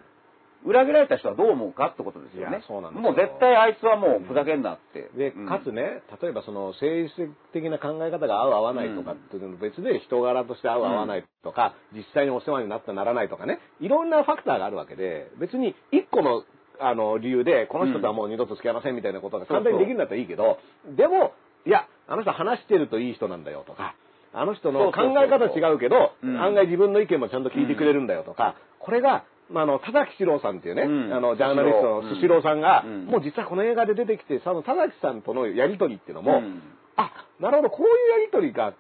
C: 裏切られた人はどう思うかってことですよね。
B: そうなんですよ。
C: もう絶対あいつはもうふざけんなって。
B: で、
C: うん。
B: かつね、例えばその政治的な考え方が合う合わないとかっていうの別で人柄として合う合わないとか、実際にお世話になったならないとかね、いろんなファクターがあるわけで、別に一個のあの理由で、この人とはもう二度と付き合いませんみたいなことが簡単にできるんだったらいいけど、でも、いや、あの人話してるといい人なんだよとか、あの人の考え方違うけど、
C: うん。
B: 案外自分の意見もちゃんと聞いてくれるんだよとか、これが、まあ、あの、田崎史郎さんっていうね、
C: うん。
B: あの、ジャーナリストのスシローさんが、
C: うん。
B: もう実はこの映画で出てきて、その田崎さんとのやりとりっていうのも、
C: うん。
B: あ、なるほど、こういうやりとりが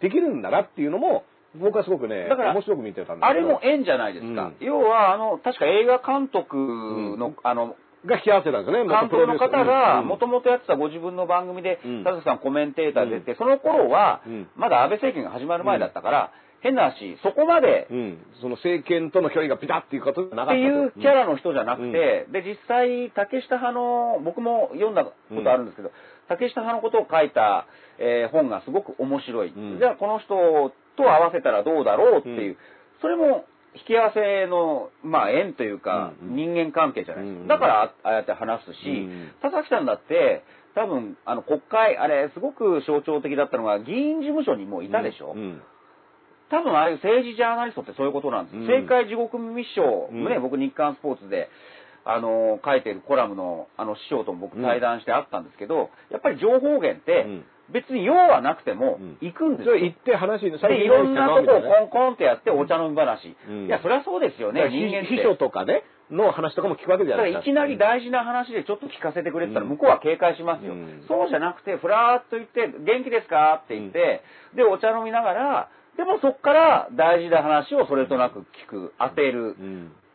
B: できるんだなっていうのも、僕はすごくね、
C: だから
B: 面白く見てたんだ
C: あ
B: けど。
C: れも縁じゃないですか。
B: うん。
C: 要は、あの、確か映画監督の、あの、
B: が引き合わせたんですよね、
C: 監督の方が、
B: うん。
C: もともとやってたご自分の番組で
B: うん、
C: 田崎さんコメンテーターで出て、その頃は
B: うん、
C: まだ安倍政権が始まる前だったから、変な話、そこまで
B: うん。その政権との距離がピタッっていうことじゃなか
C: っ
B: って。
C: いうキャラの人じゃなくて、で、実際、竹下派の、僕も読んだことあるんですけど、竹下派のことを書いた、えー本がすごく面白い。
B: ん。
C: じゃあ、この人と合わせたらどうだろうっていう、
B: うん。
C: それも、引き合わせの、まあ、縁というか、人間関係じゃない。ですか。
B: うん。
C: だからあ、ああやって話すし、
B: うん
C: 田崎さんだって、多分、あの、国会、あれ、すごく象徴的だったのが、議員事務所にもいたでしょ、
B: うん。
C: 多分ああいう政治ジャーナリストってそういうことなんです。
B: うん。
C: 政界地獄密書、
B: うん。
C: ね、僕日刊スポーツで、あの、書いてるコラムの、あの、師匠とも僕対談してあったんですけど、やっぱり情報源って
B: うん、
C: 別に用はなくても
B: うん、
C: 行くんですよ。
B: それ行って話に、
C: で、いろんなとこをコンコンってやってお茶飲み話。
B: うん
C: いや、そりゃそうですよね、人間って。
B: 秘書とかね、の話とかも聞くわけじゃないですか。
C: いきなり大事な話でちょっと聞かせてくれてたら
B: うん
C: 向こうは警戒しますよ。
B: うん
C: そうじゃなくて、ふらーっと言って、元気ですかって言って、で、お茶飲みながら、でもそっから大事な話をそれとなく聞く、当てる。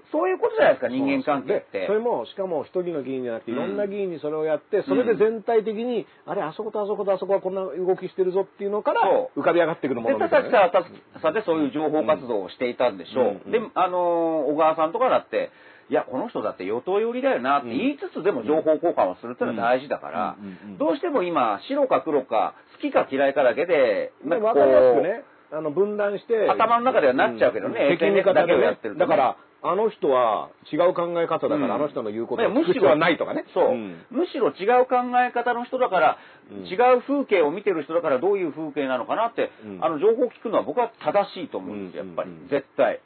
B: うん
C: そういうことじゃないですか、人間関係って。
B: でそれも、しかも一人の議員じゃなくて、い
C: うん。
B: ろんな議員にそれをやって、それで全体的に、あれ、あそことあそことあそこはこんな動きしてるぞっていうのから浮かび上がってくるも
C: で、
B: のみたいなね。
C: 田崎さんは田崎さんでそういう情報活動をしていたんでしょう。
B: うん。
C: で、あのー小川さんとかだって、いや、この人だって与党寄りだよなって言いつつでも情報交換をするっていうのは大事だから
B: うん。うん。うん、
C: どうしても今、白か黒か、好きか嫌いかだけで、なんかこう、
B: ね、あの、分断して。
C: 頭の中ではなっちゃうけどね
B: ん。敵味方
C: SNS だけをやってるとね。
B: だから、あの人は違う考え方だから、
C: うん。
B: あの人の言うことを
C: むしろ
B: ないとかね。
C: そう、
B: ん。
C: むしろ違う考え方の人だから、
B: うん。
C: 違う風景を見てる人だからどういう風景なのかなって、
B: うん。
C: あの情報を聞くのは僕は正しいと思うんですよ、やっぱり。
B: うん。
C: 絶対。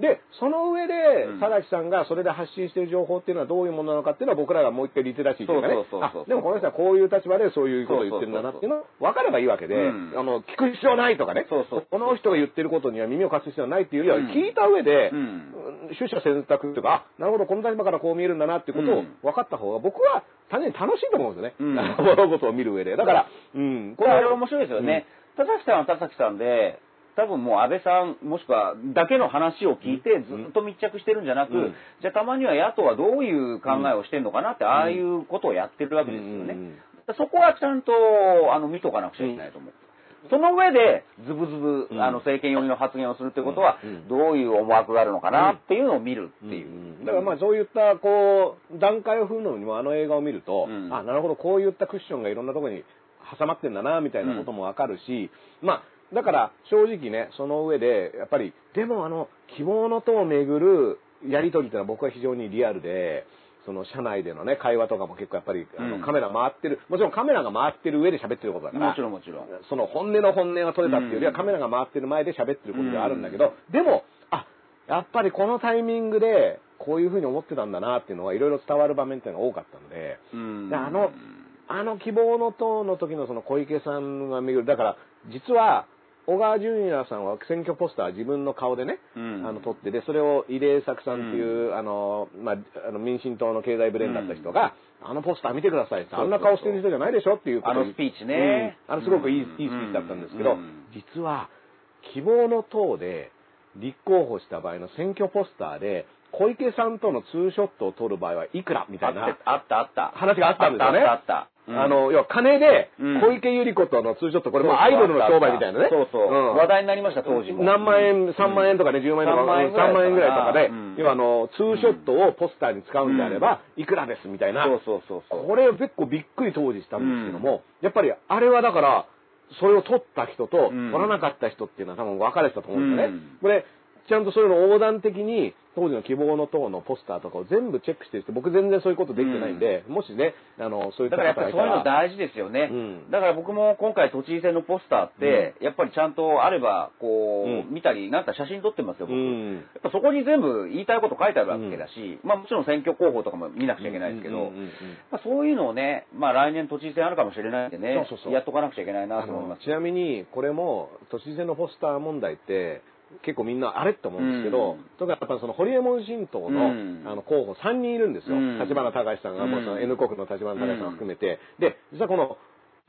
B: で、その上で
C: うん、
B: 田崎さんがそれで発信している情報っていうのはどういうものなのかっていうのは僕らがもう一回リテラシーというかね。
C: そうそうそうそう
B: あでもこの人はこういう立場でそういうことを言ってるんだなっていうのを分かればいいわけで、
C: うん
B: あの、聞く必要ないとかね、
C: そうそう
B: この人が言ってることには耳を貸す必要はないっていうよりは、
C: うん。
B: 聞いた上で、取捨選択っていうか、あ、なるほど、この立場からこう見えるんだなっていうことを
C: うん
B: 分かった方が僕は単純に楽しいと思うんですよね。
C: うん
B: 物事を見る上で。だから、うん、
C: これあれ面白いですよね。田崎さんは田崎さんで、多分もう安倍さん、もしくはだけの話を聞いてずっと密着してるんじゃなく、
B: うん
C: じゃあたまには野党はどういう考えをしてるのかなって、ああいうことをやってるわけですよね。
B: うんうんうん
C: そこはちゃんとあの見とかなくちゃいけないと思う。その上で、ズブズブ、
B: うん。
C: あの、政権寄りの発言をするってことは、
B: うん。
C: どういう思惑があるのかなっていうのを見るっていう。
B: だからまあそういったこう段階を踏むのにもあの映画を見ると、
C: うん。
B: あなるほどこういったクッションがいろんなところに挟まってんだなみたいなこともわかるし、まあだから正直ねその上でやっぱりでもあの希望の党をめぐるやり取りっていうのは僕は非常にリアルで。その社内でのね、会話とかも結構やっぱり、あの
C: うん。
B: カメラ回ってる、もちろんカメラが回ってる上で喋ってることだから、
C: もちろんもちろん。
B: その本音の本音が取れたっていうよりは、
C: うん。
B: カメラが回ってる前で喋ってることではあるんだけど、でも、あ、やっぱりこのタイミングで、こういうふうに思ってたんだなっていうのがいろいろ伝わる場面っていうのが多かったので、
C: うん。
B: であの、あの希望の党の時のその小池さんが巡る、だから、実は、小川淳也さんは選挙ポスター自分の顔でね、
C: うん。
B: あの撮ってでそれを入江作さんっていう、あのまあ、あの民進党の経済ブレーンだった人が、あのポスター見てくださいってあんな顔してる人じゃないでしょっていう
C: あのスピーチね。
B: うん。あのすごくいい,、
C: うん。
B: いいスピーチだったんですけど、
C: うん。
B: 実は希望の党で立候補した場合の選挙ポスターで小池さんとのツーショットを撮る場合はいくらみたいな
C: あったあった。
B: 話があったんですよね。
C: あったあったあ
B: の、要は金で
C: うん、
B: 小池百合子とのツーショット、これもうアイドルの商売みたいなね。
C: そうそう。
B: ん
C: 話題になりました、当時も。
B: 何万円、3万円とかね、10万円とか、
C: 3万円ぐらい
B: 3万円ぐらいとかで
C: うん、
B: 要はあの、ツーショットをポスターに使うんであれば、いくらですみたいな。
C: そうそうそうそう。
B: これを結構びっくり当時したんですけども、やっぱりあれはだから、それを取った人と
C: うん
B: 取らなかった人っていうのは多分分かれてたと思うんですよね。
C: うん
B: これ、ちゃんとそういうの横断的に、当時の希望の党のポスターとかを全部チェックしてる人、僕全然そういうことできてないんで、もしね、あの、そういった
C: だからやっぱりそういうの大事ですよね。
B: うん。
C: だから僕も今回都知事選のポスターって、やっぱりちゃんとあれば、こう、
B: うん。
C: 見たり、なんか写真撮ってますよ、僕。
B: うん。
C: やっぱそこに全部言いたいこと書いてあるわけだし、まあもちろん選挙候補とかも見なくちゃいけないですけど、そういうのをね、まあ来年都知事選あるかもしれないんでね、
B: そうそうそう。
C: やっとかなくちゃいけないな
B: あ
C: と思います。
B: のちなみに、これも、都知事選のポスター問題って、結構みんなあれって思うんですけど、
C: うん。
B: 特にやっぱりそのホリエモン新党の,、
C: うん。
B: あの候補3人いるんですよ。
C: うん。
B: 立花隆さんが、もうその
C: うん
B: N 国の立花隆さんを含めて。で、実はこの、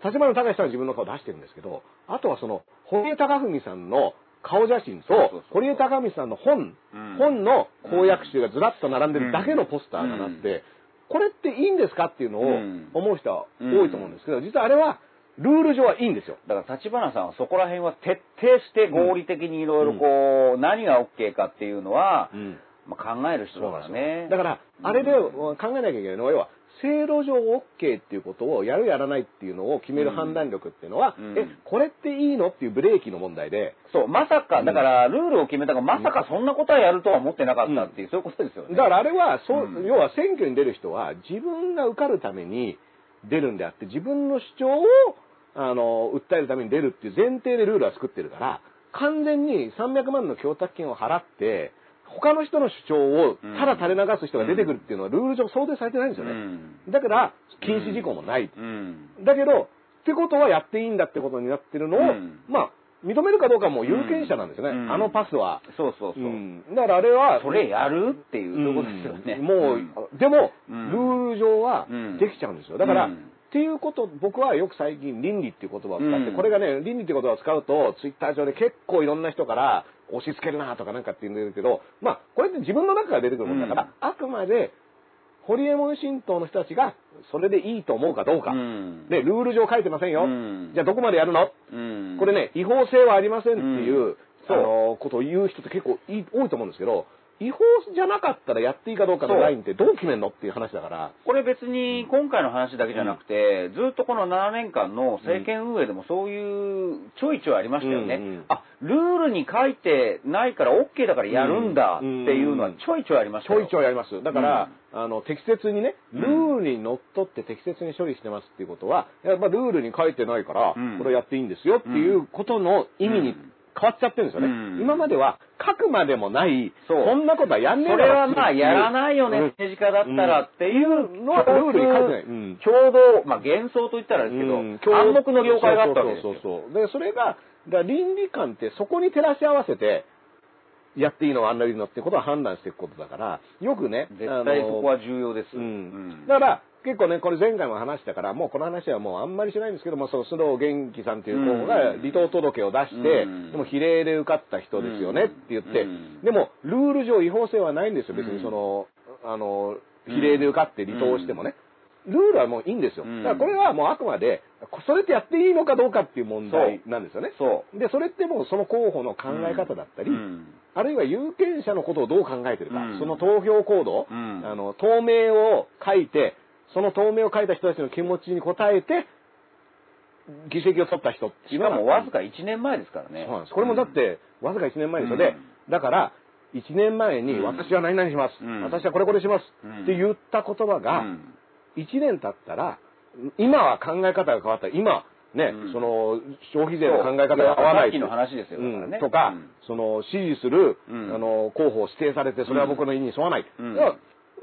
B: 立花隆さんは自分の顔出してるんですけど、あとはその、堀江貴文さんの顔写真と堀江貴文さんの本、
C: うん。
B: 本の公約集がずらっと並んでるだけのポスターがなって、これっていいんですかっていうのを
C: うん。
B: 思う人は多いと思うんですけど、実はあれは、ルール上はいいんですよ。
C: だから立花さんはそこら辺は徹底して合理的にいろいろこう、何が OK かっていうのは、
B: うん。
C: まあ、考える人だからね。
B: だから、あれで考えなきゃいけないのは、要は、制度上 OK っていうことをやるやらないっていうのを決める判断力っていうのは、
C: うん。
B: え、これっていいのっていうブレーキの問題で、
C: そう、まさか、
B: うん。
C: だから、ルールを決めたが、まさかそんなことはやるとは思ってなかったっていう、そういうことですよね。
B: だからあれは、そう、
C: うん。
B: 要は選挙に出る人は自分が受かるために出るんであって、自分の主張を、あの、訴えるために出るっていう前提でルールは作ってるから、完全に300万の供託金を払って、他の人の主張をただ垂れ流す人が出てくるっていうのはルール上想定されてないんですよね。
C: うん
B: だから、禁止事項もない。
C: うん。
B: だけど、ってことはやっていいんだってことになってるのを、
C: うん
B: まあ、認めるかどうかはもう有権者なんですよね。
C: うん
B: あのパスは。
C: そうそうそう。
B: うんだからあれは、
C: それやるっていう、そういうことですよね。
B: うんもう、
C: ん
B: でも、
C: うん
B: ルール上は
C: うん
B: できちゃうんですよ。だから、
C: うん
B: っていうこと、僕はよく最近倫理っていう言葉を使って、
C: うん
B: これがね、倫理って言葉を使うと、ツイッター上で結構いろんな人から押し付けるなとかなんかって言うんだけど、まあ、これって自分の中から出てくるもんだから、あくまで、ホリエモン神道の人たちがそれでいいと思うかどうか。
C: うん。
B: で、ルール上書いてませんよ。
C: うん。
B: じゃあどこまでやるの？
C: うん。
B: これね、違法性はありませんっていう、
C: うん。
B: あのことを言う人って結構い多いと思うんですけど、違法じゃなかったらやっていいかどうかのラインってどう決めんのっていう話だから。
C: これ別に今回の話だけじゃなくて、ずっとこの7年間の政権運営でもそういうちょいちょいありましたよね。
B: うんうん
C: あ、ルールに書いてないから OK だからやるんだっていうのはちょいちょいありましたよ。
B: ちょいちょいやります。だから、あの、適切にね、ルールにのっとって適切に処理してますっていうことは、やっぱルールに書いてないから、
C: うん
B: これやっていいんですよっていうことの意味に変わっちゃってるんですよね。
C: うん
B: 今までは書くまでもない、
C: そ
B: んなことはやんねえ
C: そ
B: だろ
C: れはまあやらないよね、
B: うん
C: 政治家だったらっていう
B: のはルールに書いてない。うん
C: 共同、まあ幻想と言ったらですけど、
B: うん
C: 暗黙の了解があったわけですよ。
B: そうそう。で、それが、だから倫理観ってそこに照らし合わせて、やっていいの、あんな理のってことは判断していくことだから、よくね、
C: 絶対そこは重要です。
B: うんだから、結構ね、これ前回も話したから、もうこの話はもうあんまりしないんですけども、その須藤元気さんっていう候補が
C: うん。
B: 離党届を出して、
C: うん。
B: でも比例で受かった人ですよねって言って、
C: うん。
B: でもルール上違法性はないんですよ、別にその、あの、比例で受かって離党してもね。ルールはもういいんですよ。
C: うん。
B: だからこれはもうあくまで、それってやっていいのかどうかっていう問題なんですよね。
C: そ
B: で、それってもうその候補の考え方だったり、
C: うん。
B: あるいは有権者のことをどう考えてるか、
C: うん。
B: その投票行動、
C: うん。
B: あの、透明を書いて、その透明を書いた人たちの気持ちに応えて、議席を取った人
C: し。かもわずか1年前ですからね。
B: そうなんです。これもだって、わずか1年前でしょ。
C: うん
B: で、だから、1年前に
C: うん。
B: 私は何々します、
C: うん。
B: 私はこれこれします、
C: うん。
B: って言った言葉
C: う
B: が、
C: ん。
B: 1年経ったら、今は考え方が変わった。今、ね、
C: うん。
B: その、消費税の考え方が合わない。
C: さっきの話ですよ
B: とか、
C: うん。
B: その、支持する、
C: うん。
B: あの、候補を指定されて、それは僕の意に沿わない。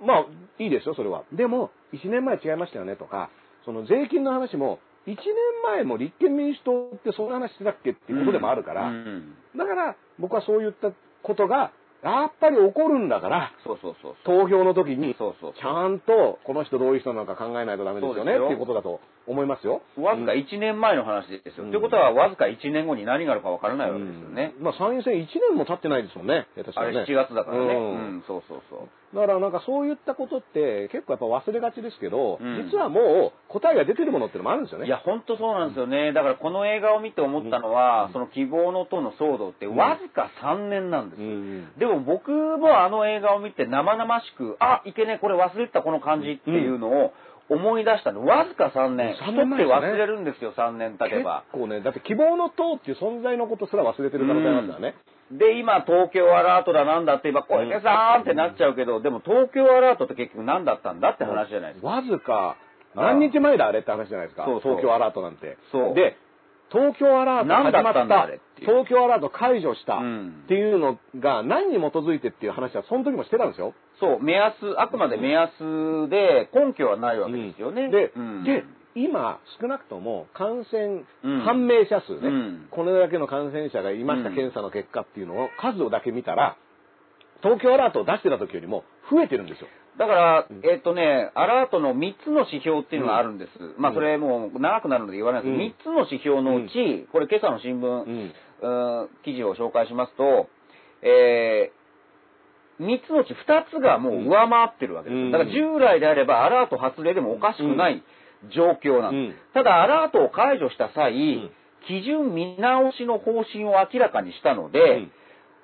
B: まあ、いいですよ、それは。でも、1年前違いましたよね、とか、その税金の話も、1年前も立憲民主党ってそんな話してたっけっていうことでもあるから、
C: うん
B: だから、僕はそういったことが、やっぱり起こるんだから、
C: そうそうそう。
B: 投票の時に、
C: そうそう
B: ちゃんとこの人どういう人なのか考えないとダメですよねっていうことだと思いますよ。
C: わずか1年前の話ですよ。
B: うん
C: ということは、わずか1年後に何があるかわからないわけですよね。
B: うんまあ参院選1年も経ってないですもんね、下手した
C: あれ
B: らね。
C: 7月だからね。
B: う
C: うんん、そうそうそう。
B: だからなんかそういったことって結構やっぱ忘れがちですけど、
C: うん
B: 実はもう答えが出てるものってのもあるんですよね。
C: いや、本当そうなんですよね。だからこの映画を見て思ったのは、その希望の党の騒動ってわずか3年なんですよ。
B: うん
C: でも僕もあの映画を見て生々しく、あ、いけねえ、これ忘れてたこの感じっていうのを思い出したの。わずか3年。
B: 3
C: 人って忘れるんですよ、3年経て
B: 結
C: ば。
B: 構ね、だって希望の党っていう存在のことすら忘れてる可能性ありますからね。
C: で、今、東京アラートだなんだって言えば、小池さんってなっちゃうけど、でも東京アラートって結局何だったんだって話じゃないですか。
B: わずか何日前だあれって話じゃないですか。
C: そう
B: 東京アラートなんて。
C: そう
B: で、東京アラート始ま
C: っていう。
B: 東京アラート解除した。
C: うん。
B: っていうのが何に基づいてっていう話はその時もしてたんですよ。
C: そう、目安、あくまで目安で根拠はないわけですよね。
B: で、
C: うん。
B: で、今、少なくとも感染
C: うん。
B: 判明者数ね、
C: うん。
B: これだけの感染者がいました、
C: うん。
B: 検査の結果っていうのを数だけ見たら、東京アラートを出してた時よりも増えてるんですよ。
C: だから
B: うん、
C: えっとね、アラートの3つの指標っていうのがあるんです。まあ、
B: うん。
C: それもう長くなるので言わないです。けど、
B: うん。
C: 3つの指標のうち、これ今朝の新聞、記事を紹介しますと、えー、3つのうち2つがもう上回ってるわけです。
B: うん。
C: だから従来であればアラート発令でもおかしくない。状況なんです。ただ、アラートを解除した際、
B: ん。
C: 基準見直しの方針を明らかにしたので、
B: うん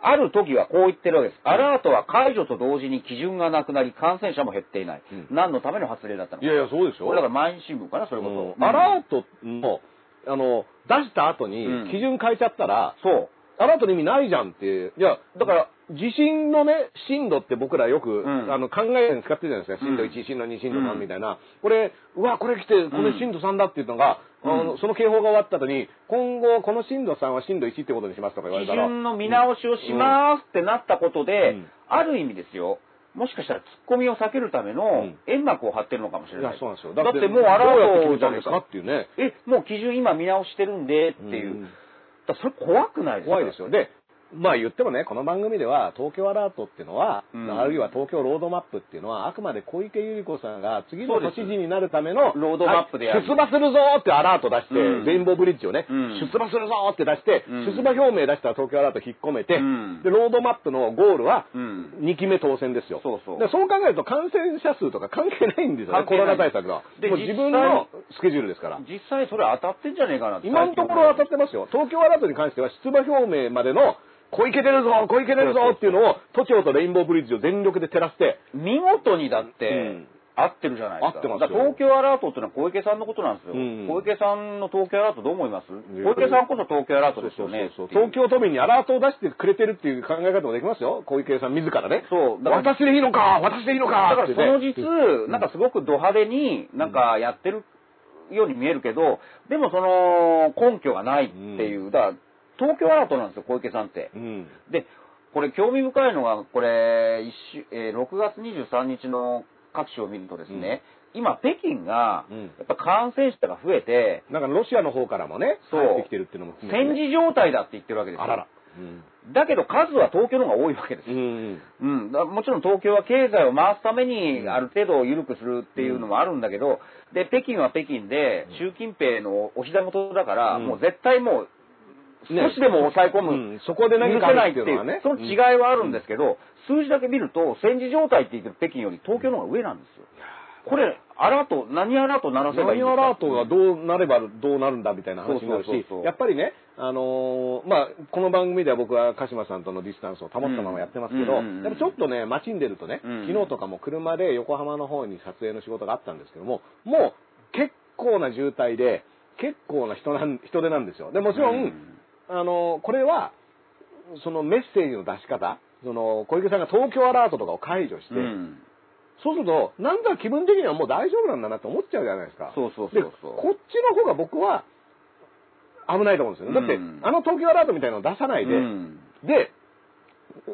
C: ある時はこう言ってるわけです。アラートは解除と同時に基準がなくなり、感染者も減っていない。
B: うん
C: 何のための発令だったのか。
B: いやいや、そうでしょ
C: だから毎日新聞かな、それこそ。
B: アラートも、あの、出した後に
C: うん
B: 基準変えちゃったら、
C: そう。
B: アラートの意味ないじゃんって。いや、だから、地震のね、震度って僕らよく、
C: ん
B: あの、考えに使ってるじゃないですか。震度
C: うん
B: 1、震度2、震度3
C: うん
B: みたいな。これ、うわ、これ来て、これ震度3だっていうのが、
C: うん
B: あのその警報が終わった後に、今後、この震度3は震度1ってことにしますとか言われ
C: 基
B: たら。
C: 準の見直しをしますってなったことで、
B: うん
C: ある意味ですよ、もしかしたらツッコミを避けるための
B: ん
C: 煙幕を張ってるのかもしれない。
B: いや、そうなんですよ。
C: だってもうアラ
B: どうやって決
C: ート
B: めたんですかっていうね。
C: え、もう基準今見直してるんでっていう。
B: うん
C: だからそれ怖くないですか？
B: 怖いですよ。で、まあ言ってもね、この番組では東京アラートっていうのは、
C: うん
B: あるいは東京ロードマップっていうのは、あくまで小池百合子さんが次の都知事になるための、
C: ロードマップで
B: 出馬するぞーってアラート出して、
C: うん
B: レインボーブリッジをね、
C: うん
B: 出馬するぞーって出して、
C: うん
B: 出馬表明出したら東京アラート引っ込めて、
C: うん
B: で、ロードマップのゴールは、
C: うん。
B: 2期目当選ですよ。
C: そうそう
B: でそう考えると感染者数とか関係ないんですよね、コロナ対策が。
C: で
B: もう自分のスケジュールですから。
C: 実際それ当たってんじゃねえかなって
B: 今のところ当たってますよ。東京アラートに関しては出馬表明までの小池出るぞ小池出るぞっていうのを都庁とレインボーブリッジを全力で照らして、
C: 見事にだって、
B: うん。
C: 合ってるじゃないですか。
B: 合ってますよ。
C: だから東京アラートっていうのは小池さんのことなんですよ。
B: うん。
C: 小池さんの東京アラートどう思います？
B: や
C: 小池さんこそ東京アラートですよね。
B: そうそうそう東京都民にアラートを出してくれてるっていう考え方もできますよ。小池さん自らね。
C: そう。
B: 私でいいのか私でいいのか
C: だからその実、なんかすごくド派手になんかやってるように見えるけど、でもその根拠がないっていう、だから東京アラートなんですよ、小池さんって。
B: うん。
C: で、これ興味深いのが、これ、一週えー6月23日の各紙を見るとですね、今北京が
B: うん
C: やっぱ感染者が増えて、
B: なんかロシアの方からもね、
C: そう
B: てきてるっていうのもね
C: 戦時状態だって言ってるわけですよ。
B: あらら。うん。
C: だけど数は東京の方が多いわけですよ。
B: うん。
C: うん、だもちろん東京は経済を回すためにある程度緩くするっていうのもあるんだけど、で、北京は北京で、習近平のお膝元だから、
B: うん
C: もう絶対もう、
B: ね
C: 少しでも抑え込む、
B: うん。そこで
C: 許せ
B: 何かあ
C: ないっていう
B: ね。
C: その違いはあるんですけど、数字だけ見ると、戦時状態って言ってる北京より東京の方が上なんですよ。これ、アラート、何アラート鳴らせばいい
B: 何アラートがどうなればどうなるんだみたいな話になるしやっぱりね、あのーまあ、この番組では僕は鹿島さんとのディスタンスを保ったままやってますけど、
C: うん
B: ちょっとね、街に出るとね、
C: うん
B: 昨日とかも車で横浜の方に撮影の仕事があったんですけども、もう結構な渋滞で、結構な人なん人手なんですよ。で、もちろんあのーこれは、そのメッセージの出し方、その小池さんが東京アラートとかを解除して、
C: うん
B: そうすると、なんだか気分的にはもう大丈夫なんだなって思っちゃうじゃないですか。
C: そうそうそう
B: でこっちの方が僕は危ないと思うんですよね。だって、
C: うん
B: あの東京アラートみたいなのを出さないで、
C: うん
B: で、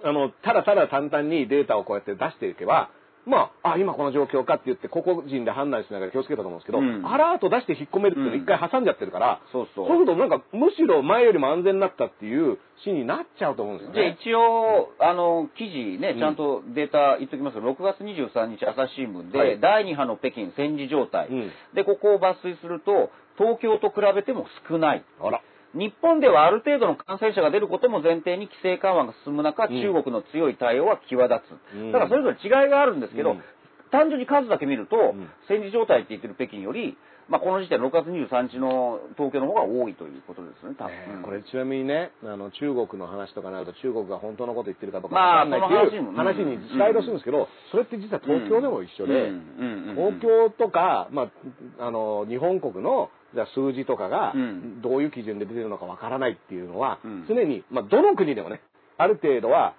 B: あの、ただただ淡々にデータをこうやって出していけば、まあ、あ、今この状況かって言って、個々人で判断しながら気をつけたと思うんですけど、
C: うん。
B: アラート出して引っ込めるっていうのを一回挟んじゃってるから、
C: そうそう。
B: そうするとなんか、むしろ前よりも安全になったっていうシーンになっちゃうと思うんですよ
C: じゃあ
B: ね。
C: 一応、あの、記事ね
B: うん、
C: ちゃんとデータ言っときますけど、6月23日朝日新聞で、
B: はい。
C: 第2波の北京戦時状態、
B: うん。
C: で、ここを抜粋すると、東京と比べても少ない。
B: あら。
C: 日本ではある程度の感染者が出ることも前提に規制緩和が進む中、
B: うん。
C: 中国の強い対応は際立つ。
B: うん。
C: だからそれぞれ違いがあるんですけど、
B: うん。
C: 単純に数だけ見ると、
B: ん。
C: 戦時状態って言ってる北京より、まあ、この時点6月23日の東京の方が多いということですね、多分。
B: えーこれちなみにね、あの中国の話とかになると中国が本当のこと言ってるかどうかかんないっていう話にスライドするんですけど、それって実は東京でも一緒で、
C: うん。
B: 東京とか、まあ、あの日本国のじゃあ数字とかが
C: うん。
B: どういう基準で出てるのかわからないっていうのは、
C: うん。
B: 常に、まあ、どの国でもねある程度は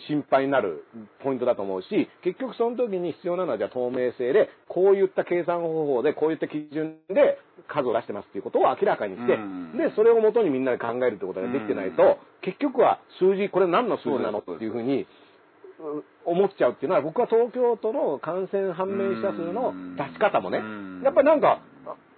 B: し心配になるポイントだと思うし結局その時に必要なのはじゃあ透明性でこういった計算方法でこういった基準で数を出してますっていうことを明らかにして、
C: うん。
B: でそれをもとにみんなで考えるってことができてないと、
C: うん
B: 結局は数字これ何の数字なのっていうふうにう思っちゃうっていうのは僕は東京都の感染判明者数の出し方もね
C: うん。
B: やっぱりなんか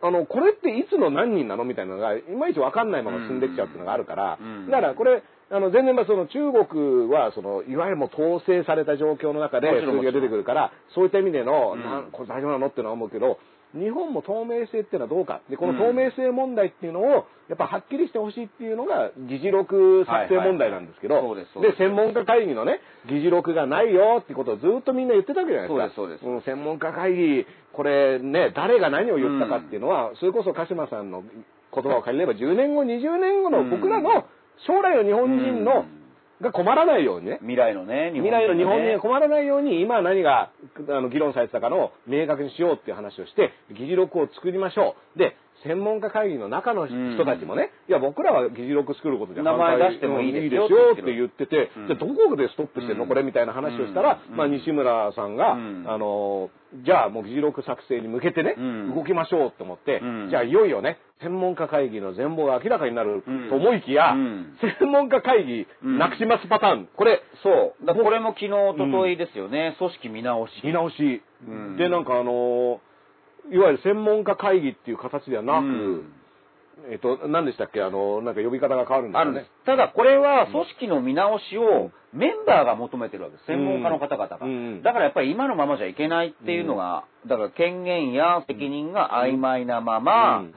B: ああのこれっていつの何人なの？みたいなのがいまいち分かんないまま進んできちゃうっていうのがあるから。
C: うん。
B: だからこれあの全然まあその中国はそのいわゆるもう統制された状況の中で数字が出てくるからそういった意味での、
C: うん。
B: これ大丈夫なの？っていうのは思うけど日本も透明性っていうのはどうか。で、この透明性問題っていうのを、やっぱはっきりしてほしいっていうのが、議事録作成問題なんですけど、
C: はいはい。はいで
B: 専門家会議のね、議事録がないよっていうことをずっとみんな言ってたわけじゃないですか。
C: そうですそうです。
B: ん専門家会議、これね、誰が何を言ったかっていうのは、それこそ鹿島さんの言葉を借りれば10年後、20年後の僕らの将来の日本人の、が困らないようにね、
C: 未来のね、
B: 未来の日本人が
C: ね
B: 困らないように、今何があの議論されてたかのを明確にしようっていう話をして、議事録を作りましょう。で、専門家会議の中の人たちもね、いや、僕らは議事録作ることで
C: 名前出してもいいですよ
B: うんって言ってて、
C: うん。
B: じゃあどこでストップしてんの、
C: うん
B: これみたいな話をしたら、
C: うん。
B: まあ西村さんが、
C: うん。
B: あの、じゃあもう議事録作成に向けてね、
C: うん。
B: 動きましょうと思って、
C: うん。
B: じゃあいよいよね、専門家会議の全貌が明らかになる
C: うん
B: と思いきや、
C: うん。
B: 専門家会議
C: うん。
B: なくしますパターン、これ、
C: そう。だこれも昨日、一昨日ですよね。組織見直し。
B: 見直し、
C: うん。
B: でなんかあのいわゆる専門家会議っていう形ではなく、
C: うん
B: えっと何でしたっけ？あのなんか呼び方が変わるんですよね？
C: ただこれは組織の見直しをメンバーが求めてるわけです。専門家の方々が。
B: うん。
C: だからやっぱり今のままじゃいけないっていうのが、だから権限や責任が曖昧なまま、
B: うん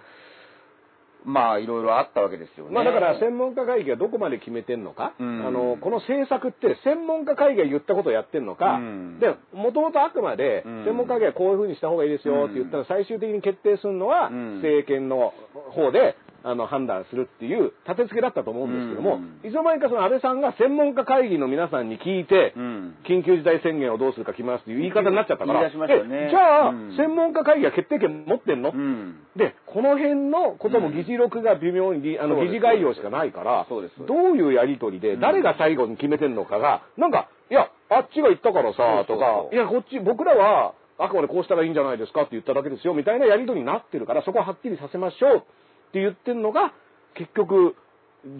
C: まあいろいろあったわけですよね。
B: まあだから専門家会議がどこまで決めてんのか、
C: うん。
B: あのこの政策って専門家会議が言ったことをやってんのか、
C: うん。
B: でもともとあくまで
C: うん。
B: 専門家会議はこういうふうにした方がいいですよって言ったら最終的に決定するのは
C: うん。
B: 政権の方であの判断するっていう立て付けだったと思うんですけども、
C: うん。
B: いつの間にかその安倍さんが専門家会議の皆さんに聞いて、
C: うん。
B: 緊急事態宣言をどうするか決めますっていう言い方になっちゃったから、じゃあ、
C: うん
B: 専門家会議は決定権持ってんの、
C: うん。
B: で、この辺のことも議事録が微妙に、あの、議事概要しかないから、どういうやりとりで、
C: うん。
B: 誰が最後に決めてんのかが、なんか、いや、あっちが言ったからさ、とか、いや、こっち、僕らは、あくまでこうしたらいいんじゃないですかって言っただけですよ、みたいなやりとりになってるから、そこははっきりさせましょうって言ってんのが、結局、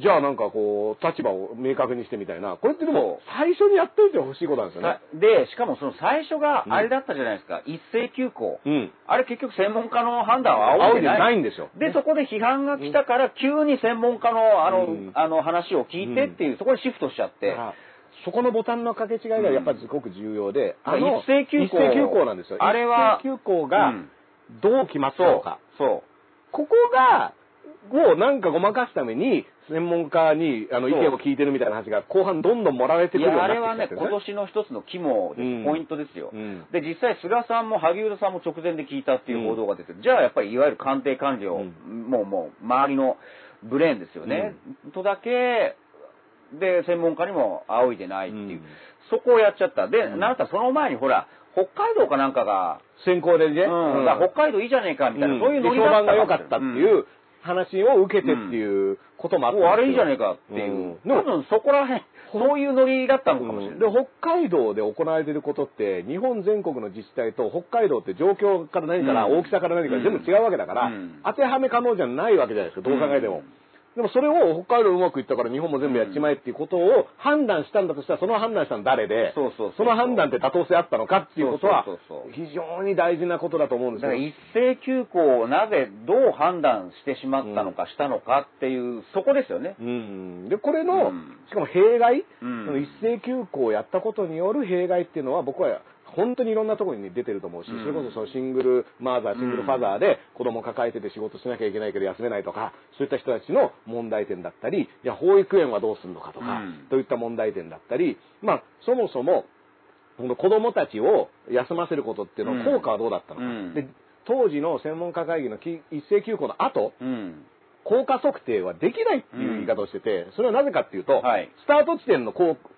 B: じゃあなんかこう、立場を明確にしてみたいな。これってでも、最初にやっといてほしいことなんですよね
C: さ。で、しかもその最初があれだったじゃないですか。一斉休校。
B: うん。
C: あれ結局専門家の判断は仰いでない。
B: ないんですよ。
C: で、そこで批判が来たから、急に専門家の、あの、
B: うん
C: あの話を聞いてっていう、そこでシフトしちゃって。
B: そこのボタンの掛け違いがやっぱりすごく重要で、
C: うん一斉休校
B: 一斉休校なんですよ。
C: あれは
B: 一斉休校が
C: うん
B: どう決まったのか。
C: そ
B: ここが、をなんかごまかすために、専門家にあの意見を聞いてるみたいな話が後半どんどん盛られてくるように
C: あれはね、
B: なってきちゃって
C: 今年の一つの肝です、
B: うん。
C: ポイントですよ。
B: うん。
C: で、実際、菅さんも萩生田さんも直前で聞いたっていう報道が出てる、じゃあやっぱりいわゆる官邸官僚、
B: う
C: もうもう周りのブレーンですよね、とだけ、で、専門家にも仰いでないっていう、
B: うん。
C: そこをやっちゃった。で、
B: うん。
C: なたらその前にほら、北海道かなんかが、
B: 先行でね、
C: うん。北海道いいじゃねえかみたいな、
B: うん。
C: そういうノリだった
B: 判が良かったっていう話を受けてっていうこともあった
C: うあれいいじゃねえかっていう、
B: うん。
C: 多分そこら辺、そういうノリだったのかもしれない。
B: で北海道で行われていることって日本全国の自治体と北海道って状況から何から、
C: うん。
B: 大きさから何から全部違うわけだから、
C: うん。
B: 当てはめ可能じゃないわけじゃないですかどう考えても。でもそれを北海道うまくいったから日本も全部やっちまえっていうことを判断したんだとしたらその判断したの誰で
C: そうそうそう
B: の判断って妥当性あったのかっていうことは非常に大事なことだと思うんですよ。
C: だから。一斉休校をなぜどう判断してしまったのか、したのかっていう、そこですよね。
B: うん、でこれの、
C: うん。
B: しかも弊害、
C: うん。
B: その一斉休校をやったことによる弊害っていうのは僕は本当にいろんなところに出てると思うし、
C: うん。
B: それこそそのシングルマザーシングルファザーで子供抱えてて仕事しなきゃいけないけど休めないとかそういった人たちの問題点だったりいや保育園はどうするのかとか、
C: うん。
B: といった問題点だったりまあそもそもこの子供たちを休ませることっていうの
C: うん。
B: 効果はどうだったのか、
C: うん。
B: で当時の専門家会議のき一斉休校の後
C: うん。
B: 効果測定はできないっていう言い方をしてて、それはなぜかっていうと、
C: はい。
B: スタート地点のこう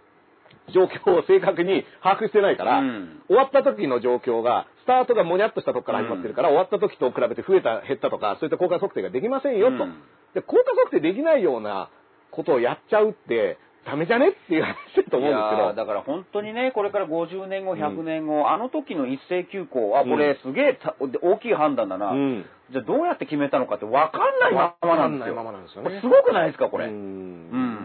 B: 状況を正確に把握してないから、
C: うん
B: 終わった時の状況が、スタートがもにゃっとしたとこから始まってるから、終わった時と比べて増えた、減ったとか、そういった効果測定ができませんよと。
C: うん
B: で、効果測定できないようなことをやっちゃうって、ダメじゃねっていう話だと思うんですけど。
C: いやーだから本当にね、これから50年後、100年後、あの時の一斉休校、あ、これすげえた大きい判断だな。
B: うん
C: じゃあどうやって決めたのかって分かんないままなんですよ。
B: わかんないままなんですよね
C: すごくないですか、これ？
B: う
C: うんん。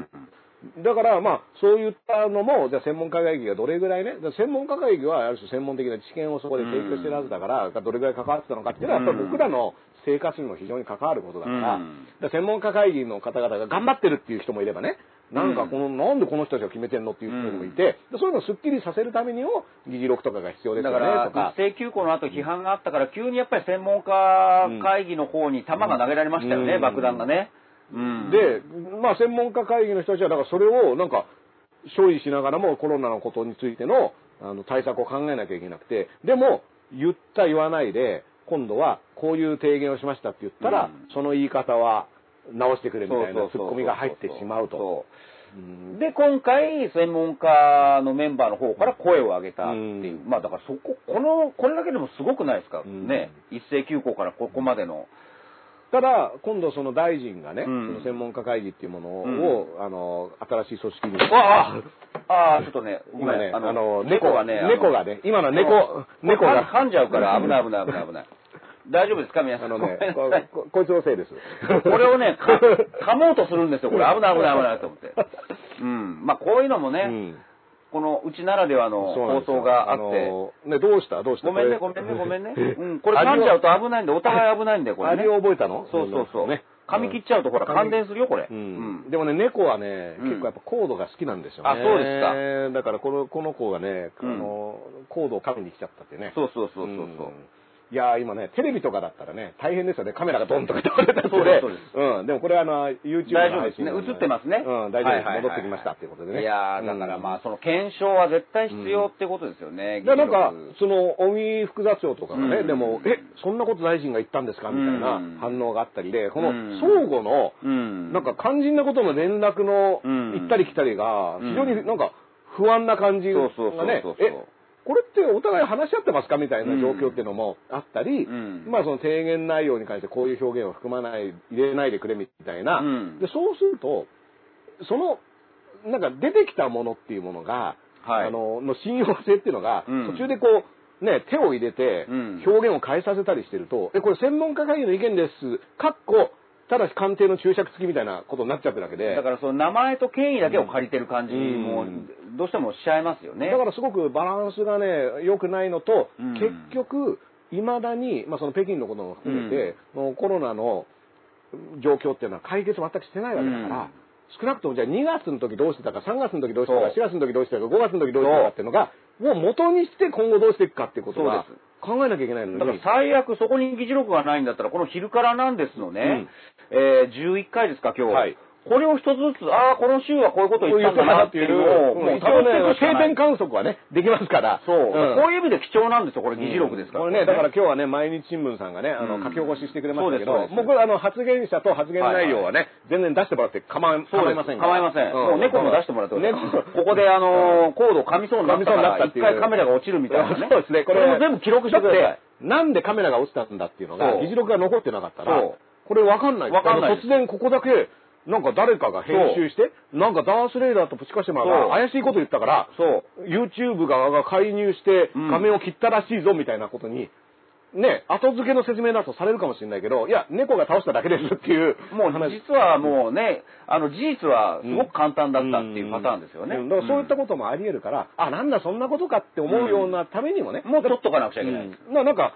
B: だからまあそういったのもじゃあ専門家会議がどれぐらいね専門家会議はある種専門的な知見をそこで提供してるはずだから、どれぐらい関わってたのかっていうのはやっぱり僕らの生活にも非常に関わることだから、から専門家会議の方々が頑張ってるっていう人もいればね、なんかこの、なんでこの人たちが決めてんのっていう人もいて、でそういうのをスッキリさせるためにも議事録とかが必要ですよね
C: だから
B: とか、
C: 一斉休校の後批判があったから、急にやっぱり専門家会議の方に弾が投げられましたよね、
B: うん。
C: 爆弾がね。うん、
B: で、まあ専門家会議の人たちは、だからそれをなんか、処理しながらもコロナのことについてのあの対策を考えなきゃいけなくて、でも、言った言わないで、今度はこういう提言をしましたって言ったら、
C: うん
B: その言い方は直してくれみたいなツッコミが入ってしまうと。
C: で、今回、専門家のメンバーの方から声を上げたっていう。
B: うん
C: まあだからそこ、この、これだけでもすごくないですか、
B: うん
C: ね。一斉休校からここまでの。
B: ただ、今度その大臣がね、
C: うん
B: その専門家会議っていうものを、
C: うん
B: あの、新しい組織に。
C: ああああ、ちょっとね、ご
B: 今ね、あの、猫がね、猫がね、今の猫、猫が、
C: 噛んじゃうから危ない危ない危ない危ない。大丈夫ですか皆さん。
B: あのねこ、いつのせいです。
C: これをね、か噛もうとするんですよ、これ。危ない危ない危ないと思って。うん。まあ、こういうのもね、
B: うん
C: このうちならではの放送があって、
B: のね、どうした？どうした？
C: ごめんね、ごめんね、ごめんね。うん、これ噛んじゃうと危ないんで、お互い危ないんで、これね
B: 味。を覚えたの？
C: そうそうそう。
B: ね。
C: 噛み切っちゃうと、ほら、感電するよ、これ。
B: う
C: うん
B: ん。でもね、猫はね、
C: うん
B: 結構やっぱコードが好きなんですよね。
C: あそうですか
B: だからこの、この子がね、あ
C: うん
B: の、コードを噛みに来ちゃったってね。
C: そうそうそうそうそう。
B: んいやー今ね、テレビとかだったらね、大変ですよね。カメラがドンとか倒れたり
C: そうですそうです
B: うん。でもこれあの、YouTube
C: 大
B: の配信
C: 丈夫ですね。映ってますね。
B: うん、大丈夫です。
C: はいはいはい
B: 戻ってきましたっていうことでね。
C: いやー、だからまあ、
B: あ、
C: その検証は絶対必要ってことですよね。
B: でなんかその、尾身副座長とかがね、
C: うん
B: でも、え、そんなこと大臣が言ったんですかみたいな
C: うん
B: 反応があったりで、この
C: うん
B: 相互の、
C: うん。
B: なんか肝心なことの連絡の
C: うん
B: 行ったり来たりが、
C: うん
B: 非常になんか不安な感じが
C: そうそうそう
B: ね
C: そう、そう
B: え、これってお互い話し合ってますかみたいな状況っていうのもあったり、
C: うん。
B: まあその提言内容に関してこういう表現を含まない、入れないでくれみたいな、
C: うん。
B: で、そうすると、その、なんか出てきたものっていうものが、
C: はい。
B: あの、の信用性っていうのが、
C: うん。
B: 途中でこう、ね、手を入れて
C: うん、
B: 表現を変えさせたりしてると、え、これ専門家会議の意見です、かっこ、ただし官邸の注釈付きみたいなことになっちゃってるわけで、
C: だからその名前と権威だけを借りてる感じも
B: うん。
C: どうしてもしちゃいますよね。
B: だからすごくバランスがね、良くないのと、
C: うん。
B: 結局、いまだに、まあその北京のことも含めて、もうコロナの状況っていうのは解決全くしてないわけだから、
C: うん。
B: 少なくともじゃあ2月の時どうしてたか、3月の時どうしてたか、
C: そう。
B: 4月の時どうしてたか、5月の時どうしてたかっていうのが、もう元にして今後どうしていくかっていうことは考えなきゃいけないのに。
C: だから最悪そこに議事録がないんだったら、この昼からなんですのね、えー11回ですか、今日。
B: はい。
C: これを一つずつ、ああ、この週はこういうこと言ったんだなっていうのを、もう
B: 一応ね、定点観測はね、できますから。
C: そう、
B: ん。
C: こういう意味で貴重なんですよ、これ議事録ですから。
B: これね、だから今日はね、毎日新聞さんがね、あの、
C: うん。
B: 書き起こししてくれましたけど、僕はあの、発言者と発言内容はね、全然出してもらって構い構いません。
C: 構いません。
B: う
C: もう猫も出してもらって
B: 猫。
C: ここであのーコードを噛みそうになったか
B: 噛みそうになった
C: ら、一回カメラが落ちるみたいなね。
B: そうですね、
C: これも全部記録してください。
B: だって。なんでカメラが落ちたんだっていうのが、議事録が残ってなかったらこれわかんない。
C: わかんない。
B: 突然ここだけ、なんか誰かが編集して、なんかダースレーダーとプチカシマが怪しいこと言ったから、
C: そう。
B: YouTube 側が介入して
C: うん。
B: 画面を切ったらしいぞみたいなことに、ね、後付けの説明だとされるかもしれないけど、いや、猫が倒しただけですっていう
C: もう
B: 話。
C: 実はもうね、あの事実はすごく簡単だったっていうパターンですよね。
B: うん。だからそういったこともあり得るから、あ、なんだそんなことかって思うようなためにもね、
C: もう取っとかなくちゃいけない。
B: うん。ななんか、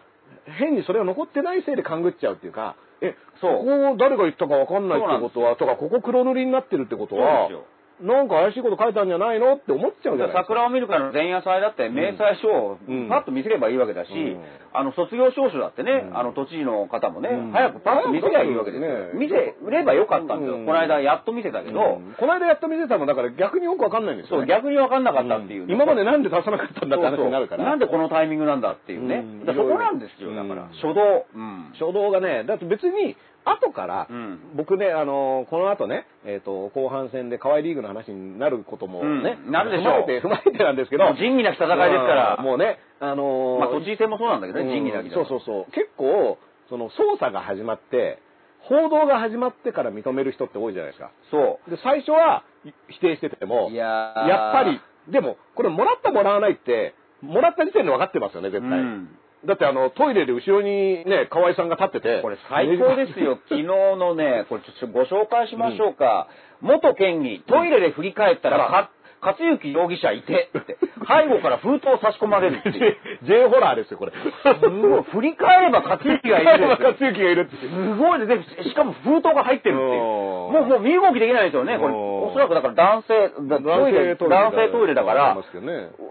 B: 変にそれが残ってないせいで勘ぐっちゃうっていうか、え、
C: そう。
B: ここ誰が言ったかわかんないってことは、とか、ここ黒塗りになってるってことは
C: そうですよ、
B: なんか怪しいこと書いたんじゃないのって思っちゃうじゃないですか。
C: 桜を見るからの前夜祭だって明細書を
B: うん
C: パッと見せればいいわけだし、
B: うん
C: あの卒業証書だってね、
B: うん
C: あの都知事の方もね、
B: うん
C: 早くパッと見せりゃいいわけですよ。
B: ね
C: 見せればよかったんですよ。
B: うん
C: この間やっと見せたけど、
B: うんこの間やっと見せたのだから逆によくわかんないんですよ、
C: そう、
B: ね。
C: 逆に分かんなかったっていう、
B: うん今までなんで出さなかったんだって話になるから。
C: そうなんでこのタイミングなんだっていうね。そこなんですよ、だから。
B: うん
C: 初動。うん。
B: 初動がね、だって別に、後から、
C: うん
B: 僕ね、あのこの後ね、えっ、と、後半戦で河合リーグの話になることもね、
C: うんなるでしょう
B: 踏まえて、踏まえてなんですけど、
C: 仁義なき戦いですから。
B: うんもうね、あのー
C: まあ、都知事選もそうなんだけどね、仁義なきだ
B: そうそうそう。結構、その捜査が始まって、報道が始まってから認める人って多いじゃないですか。
C: そう。
B: で、最初は否定してても、
C: いやー
B: やっぱり、でも、これもらったもらわないって、もらった時点で分かってますよね、絶対。
C: うん
B: だってあの、トイレで後ろにね、河合さんが立ってて。
C: これ最高ですよ。昨日のね、これちょっとご紹介しましょうか。元県議、トイレで振り返ったら、か勝之容疑者いてって、背後から封筒を差し込まれるっていう。
B: J ホラーですよ、これ。
C: すごい。振り返れば勝之がいるんですよ。
B: 勝之がいるって。
C: すごいね。で、しかも封筒が入ってるっていう。もう、もう身動きできないですよね。これ、
B: お
C: そらくだから男性、だトイレ、男性トイレだから
B: ね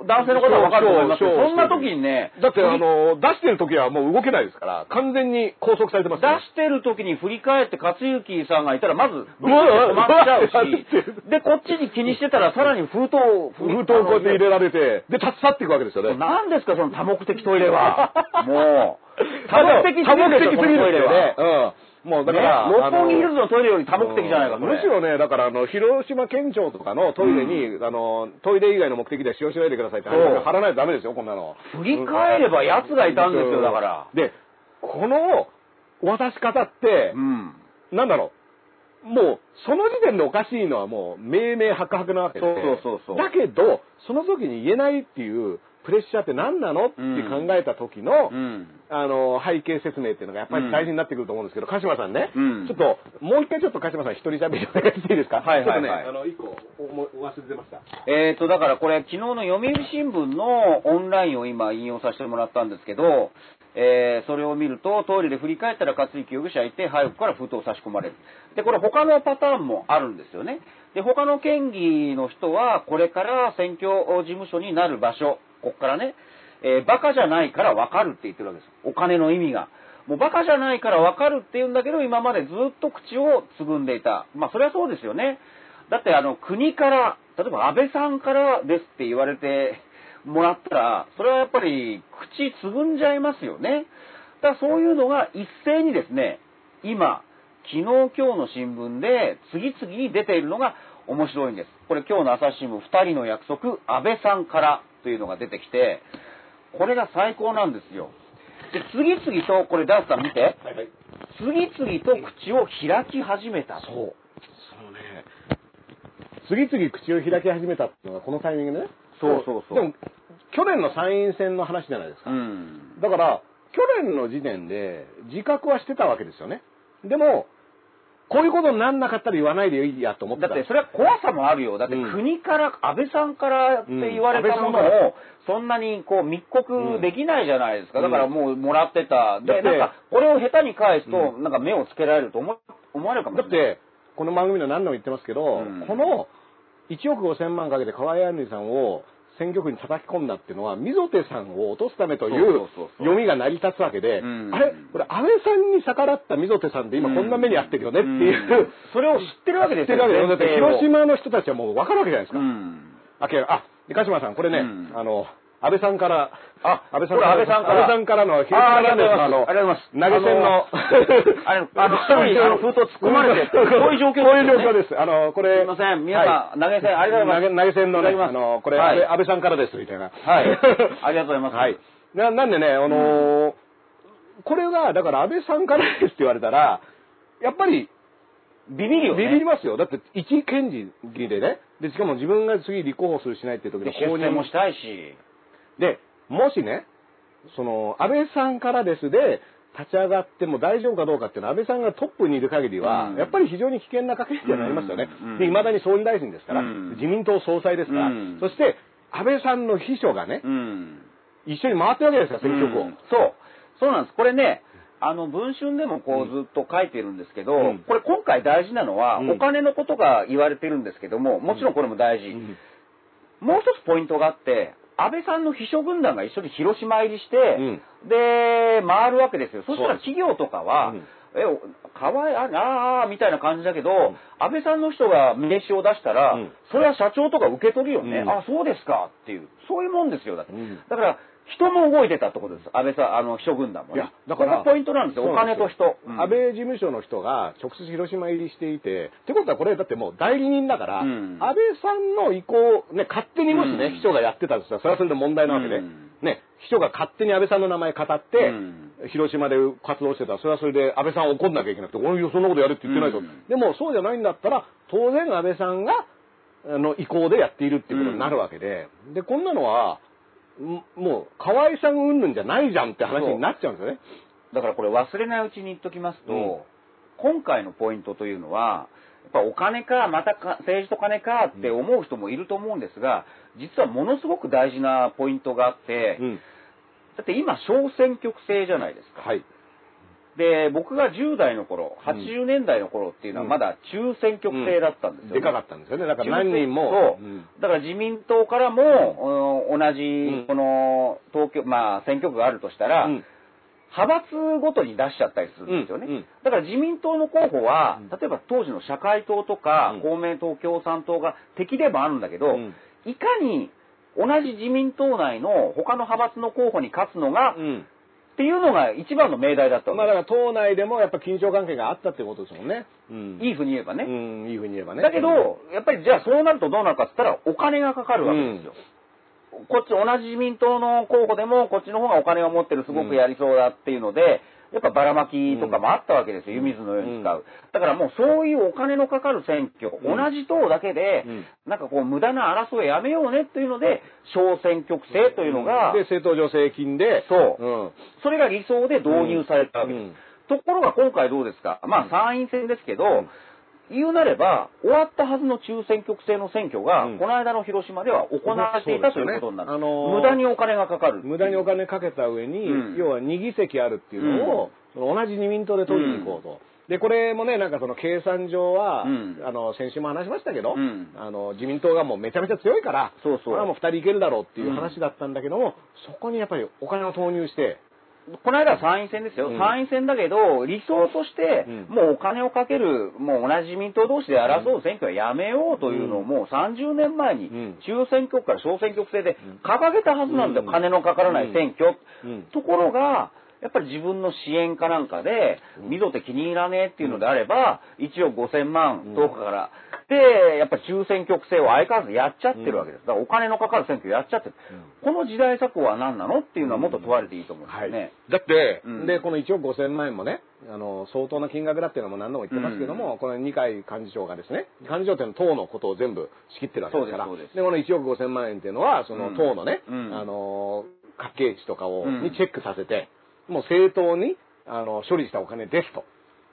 C: 男性の方はわかると思いますけど、
B: そ
C: んな時にね、
B: だって、あの、出してる時はもう動けないですから、完全に拘束されてますよね
C: 出してる時に振り返って勝之さんがいたら、まず、
B: うわ
C: 止まっちゃうし、で、こっちに気にしてたら、さらに封筒を、
B: 封筒をこうやって入れられて、で、立ち去っていくわけですよね。
C: 何ですか、その多目的トイレは。もう、多目的す
B: 多目
C: ぎるでしょ
B: 的すぎる
C: そのトイレは。
B: ね。うん。もうだから、
C: ね六本木ヒル
B: あ
C: ズのトイレより多目的じゃないか、
B: むしろね、だから、あの、広島県庁とかのトイレに、あの、トイレ以外の目的で使用しないでくださいって貼らないとダメですよ、こんなの。
C: 振り返れば奴がいたんですよ、だから。
B: で、この渡し方って
C: う、ん。
B: なんだろう。もう、その時点でおかしいのはもう、明明白々なわけで。
C: そうそうそうそう
B: だけど、その時に言えないっていうプレッシャーって何なのって考えた時の、
C: うん。
B: あの、背景説明っていうのがやっぱり大事になってくると思うんですけど、鹿島さんね、
C: うん
B: ちょっと、もう一回ちょっと鹿島さん一人喋りお願いしていいですか？
C: はいはいはい
B: ちょっとね、あの、一個お、おお忘れてました。
C: えーと、だからこれ、昨日の読売新聞のオンラインを今引用させてもらったんですけど、えーそれを見ると、トイレで振り返ったら勝之容疑者いて、背後から封筒を差し込まれる。で、これ他のパターンもあるんですよね。で、他の県議の人は、これから選挙事務所になる場所、こっからね、えーバカじゃないからわかるって言ってるわけです。お金の意味が。もうバカじゃないからわかるって言うんだけど、今までずっと口をつぐんでいた。まあ、それはそうですよね。だってあの国から、例えば安倍さんからですって言われてもらったら、それはやっぱり口つぐんじゃいますよね。だからそういうのが一斉にですね、今、昨日今日の新聞で次々に出ているのが面白いんです。これ今日の朝日新聞2人の約束、安倍さんからというのが出てきて、これが最高なんですよ。で、次々と、これダースさん見て、
B: はいはい。
C: 次々と口を開き始めた。
B: そう。そのね、次々口を開き始めたっていうのがこのタイミングでね。
C: そうそうそう
B: でも、去年の参院選の話じゃないですか。
C: うん。
B: だから、去年の時点で自覚はしてたわけですよね。でも、こういうことになんなかったら言わないでいいやと思ってた。
C: だってそれは怖さもあるよ。だって
B: うん
C: 国から、安倍さんからって言われたものを、そんなにこう密告できないじゃないですか。
B: うん
C: だからもうもらってた。で、なんか、これを下手に返すと、
B: う
C: なんか目をつけられると思思われるかもし
B: だっ
C: れない。
B: て、この番組で何度も言ってますけど、
C: うん
B: この1億5千万かけて河合案里さんを選挙区に叩き込んだっていうのは、溝手さんを落とすためとい
C: そう
B: 読みが成り立つわけで、
C: うん。
B: あれこれ安倍さんに逆らった溝手さんって今こんな目に遭ってるよねっていう、
C: うん。それを知ってるわけですよ
B: 知ってるわけです広島の人たちはもう分かるわけじゃないですか。
C: うん。
B: あ、けあ、で鹿島さん、これね、
C: うん。
B: あの、安倍さんから、
C: あ
B: 安倍さん
C: これ安倍さんから
B: 安倍さんからの、広
C: あありが
B: 島ラン
C: とうござい
B: ド
C: ます。
B: の、
C: ありがとうございます。
B: 投げ銭の、
C: あの、あの、一人、あの、封筒突っ込まれて、こういう状況です
B: こういう状況です。あの、これ。
C: すいません皆さん投げ銭ありがとうございます
B: 投げ銭のね、あの、これ、
C: はい
B: 安倍さんからです、みたいな。
C: はい ありがとうございます
B: はい。ななんでね、あのーこれが、だから安倍さんからですって言われたら、やっぱり、
C: ビビるよね。
B: ビビりますよ。だって、一検事でね、で、しかも自分が次立候補するしないっていう時
C: で
B: に
C: 出世もしたいし。
B: で、もしね、その、安倍さんからですで、立ち上がっても大丈夫かどうかっていうのは、安倍さんがトップにいる限りは、
C: うん
B: やっぱり非常に危険な駆け引きになりますよね。
C: うん
B: で、未だに総理大臣ですから、
C: うん
B: 自民党総裁ですから、
C: うん
B: そして、安倍さんの秘書がね、
C: うん。
B: 一緒に回ってるわけですよ、選挙区を。
C: うんそう。そうなんです。これね、あの、文春でもこうずっと書いてるんですけど、
B: うん
C: これ今回大事なのは、
B: うん
C: お金のことが言われてるんですけども、もちろんこれも大事。
B: うん
C: もう一つポイントがあって、安倍さんの秘書軍団が一緒に広島入りして、で、回るわけですよ。そしたら企業とかは、
B: うん
C: え、おかわいい、ああー、みたいな感じだけど、
B: ん
C: 安倍さんの人が名刺を出したら、
B: うん
C: それは社長とか受け取るよね。
B: うん
C: あ、そうですかっていう。そういうもんですよ、だって。
B: うん
C: だから、人も動いてたってことです。安倍さん、あの、秘書軍団もね。
B: いや、だから、
C: これがポイントなんですよ。お金と人。うん
B: 安倍事務所の人が直接広島入りしていて、ってことはこれだってもう代理人だから、
C: うん
B: 安倍さんの意向、ね、勝手にもしね、
C: うん
B: 秘書がやってたとしたら、それはそれで問題なわけで、
C: うん
B: ね、秘書が勝手に安倍さんの名前語って、
C: うん
B: 広島で活動してたら、それはそれで安倍さんを怒んなきゃいけなくて、俺そんなことやるって言ってないぞ。
C: うん
B: でもそうじゃないんだったら、当然安倍さんが、あの、意向でやっているっていうことになるわけで、で、こんなのは、んもう、河合さん云々じゃないじゃんって話になっちゃうんですよね。
C: だからこれ忘れないうちに言っときますと、
B: うん
C: 今回のポイントというのは、やっぱお金か、またか政治と金かって思う人もいると思うんですが、実はものすごく大事なポイントがあって、
B: うん。
C: だって今、小選挙区制じゃないですか。
B: はい。
C: で、僕が10代の頃、80年代の頃っていうのは
B: うん。
C: まだ中選挙区制だったんですよ、ね。
B: でかかったんですよね。だから何人も。
C: そう。
B: うん。
C: だから自民党からも、うん同じ
B: ん、
C: この、東京、まあ、選挙区があるとしたら、
B: うん。
C: 派閥ごとに出しちゃったりするんですよね。
B: うん。うん。
C: だから自民党の候補は、
B: うん。
C: 例えば当時の社会党とか、
B: うん。
C: 公明党、共産党が敵でもあるんだけど、
B: うん。
C: いかに同じ自民党内の他の派閥の候補に勝つのが、
B: うん。
C: っていうのが一番の命題だった
B: まあだから党内でもやっぱ緊張関係があったってことですもんね。うん。
C: いいふうに言えばね。
B: うん、いいふうに言えばね。
C: だけど、やっぱりじゃあそうなるとどうなるかって言ったら、お金がかかるわけですよ。こっち同じ自民党の候補でも、こっちの方がお金を持ってる、すごくやりそうだっていうので、やっぱばらまきとかもあったわけですよ、湯水のように使う。だからもうそういうお金のかかる選挙、
B: うん。
C: 同じ党だけで、
B: うん。
C: なんかこう無駄な争いやめようねっていうので、小選挙区制というのが、
B: で、政党助成金で、
C: そう。
B: うん。
C: それが理想で導入されたわけです。
B: うん。
C: ところが今回どうですか。まあ参院選ですけど、
B: ん
C: 言うなれば、終わったはずの中選挙区制の選挙が、
B: うん。
C: この間の広島では行われていたということになる。
B: あのー
C: 無駄にお金がかかる。
B: 無駄にお金かけた上に、
C: うん。
B: 要は2議席あるっていうのを、その同じ自民党で取りに行こうと。で、これもね、なんかその計算上は、
C: うん。
B: あの、先週も話しましたけど、
C: うん。
B: あの、自民党がもうめちゃめちゃ強いから、
C: そうそう。
B: これはもう2人いけるだろうっていう話だったんだけども、そこにやっぱりお金を投入して、
C: この間は参院選ですよ。
B: うん。
C: 参院選だけど、理想として、
B: うん。
C: もうお金をかける、もう同じ自民党同士で争う選挙はやめようというのを、
B: うん。
C: もう30年前に
B: うん、
C: 中選挙区から小選挙区制で掲げたはずなんだよ。
B: うん。
C: 金のかからない選挙。
B: うん。
C: ところが、やっぱり自分の支援かなんかで、溝って気に入らねえっていうのであれば、1億5000万、遠くから。で、やっぱり中選挙区制を相変わらずやっちゃってるわけです。だからお金のかかる選挙やっちゃってる。この時代錯誤は何なのっていうのはもっと問われていいと思うんです
B: はい。
C: よね。
B: だって、
C: うん。
B: で、この1億5000万円もね、あの、相当な金額だっていうのも何度も言ってますけども、この二階幹事長がですね、幹事長っていうのは党のことを全部仕切ってるわけですから、
C: で
B: この1億5000万円っていうのは、その
C: うん。
B: 党のね、
C: うん。
B: あの、家計値とかを、
C: うん。
B: にチェックさせて、もう正当に、あの、処理したお金ですと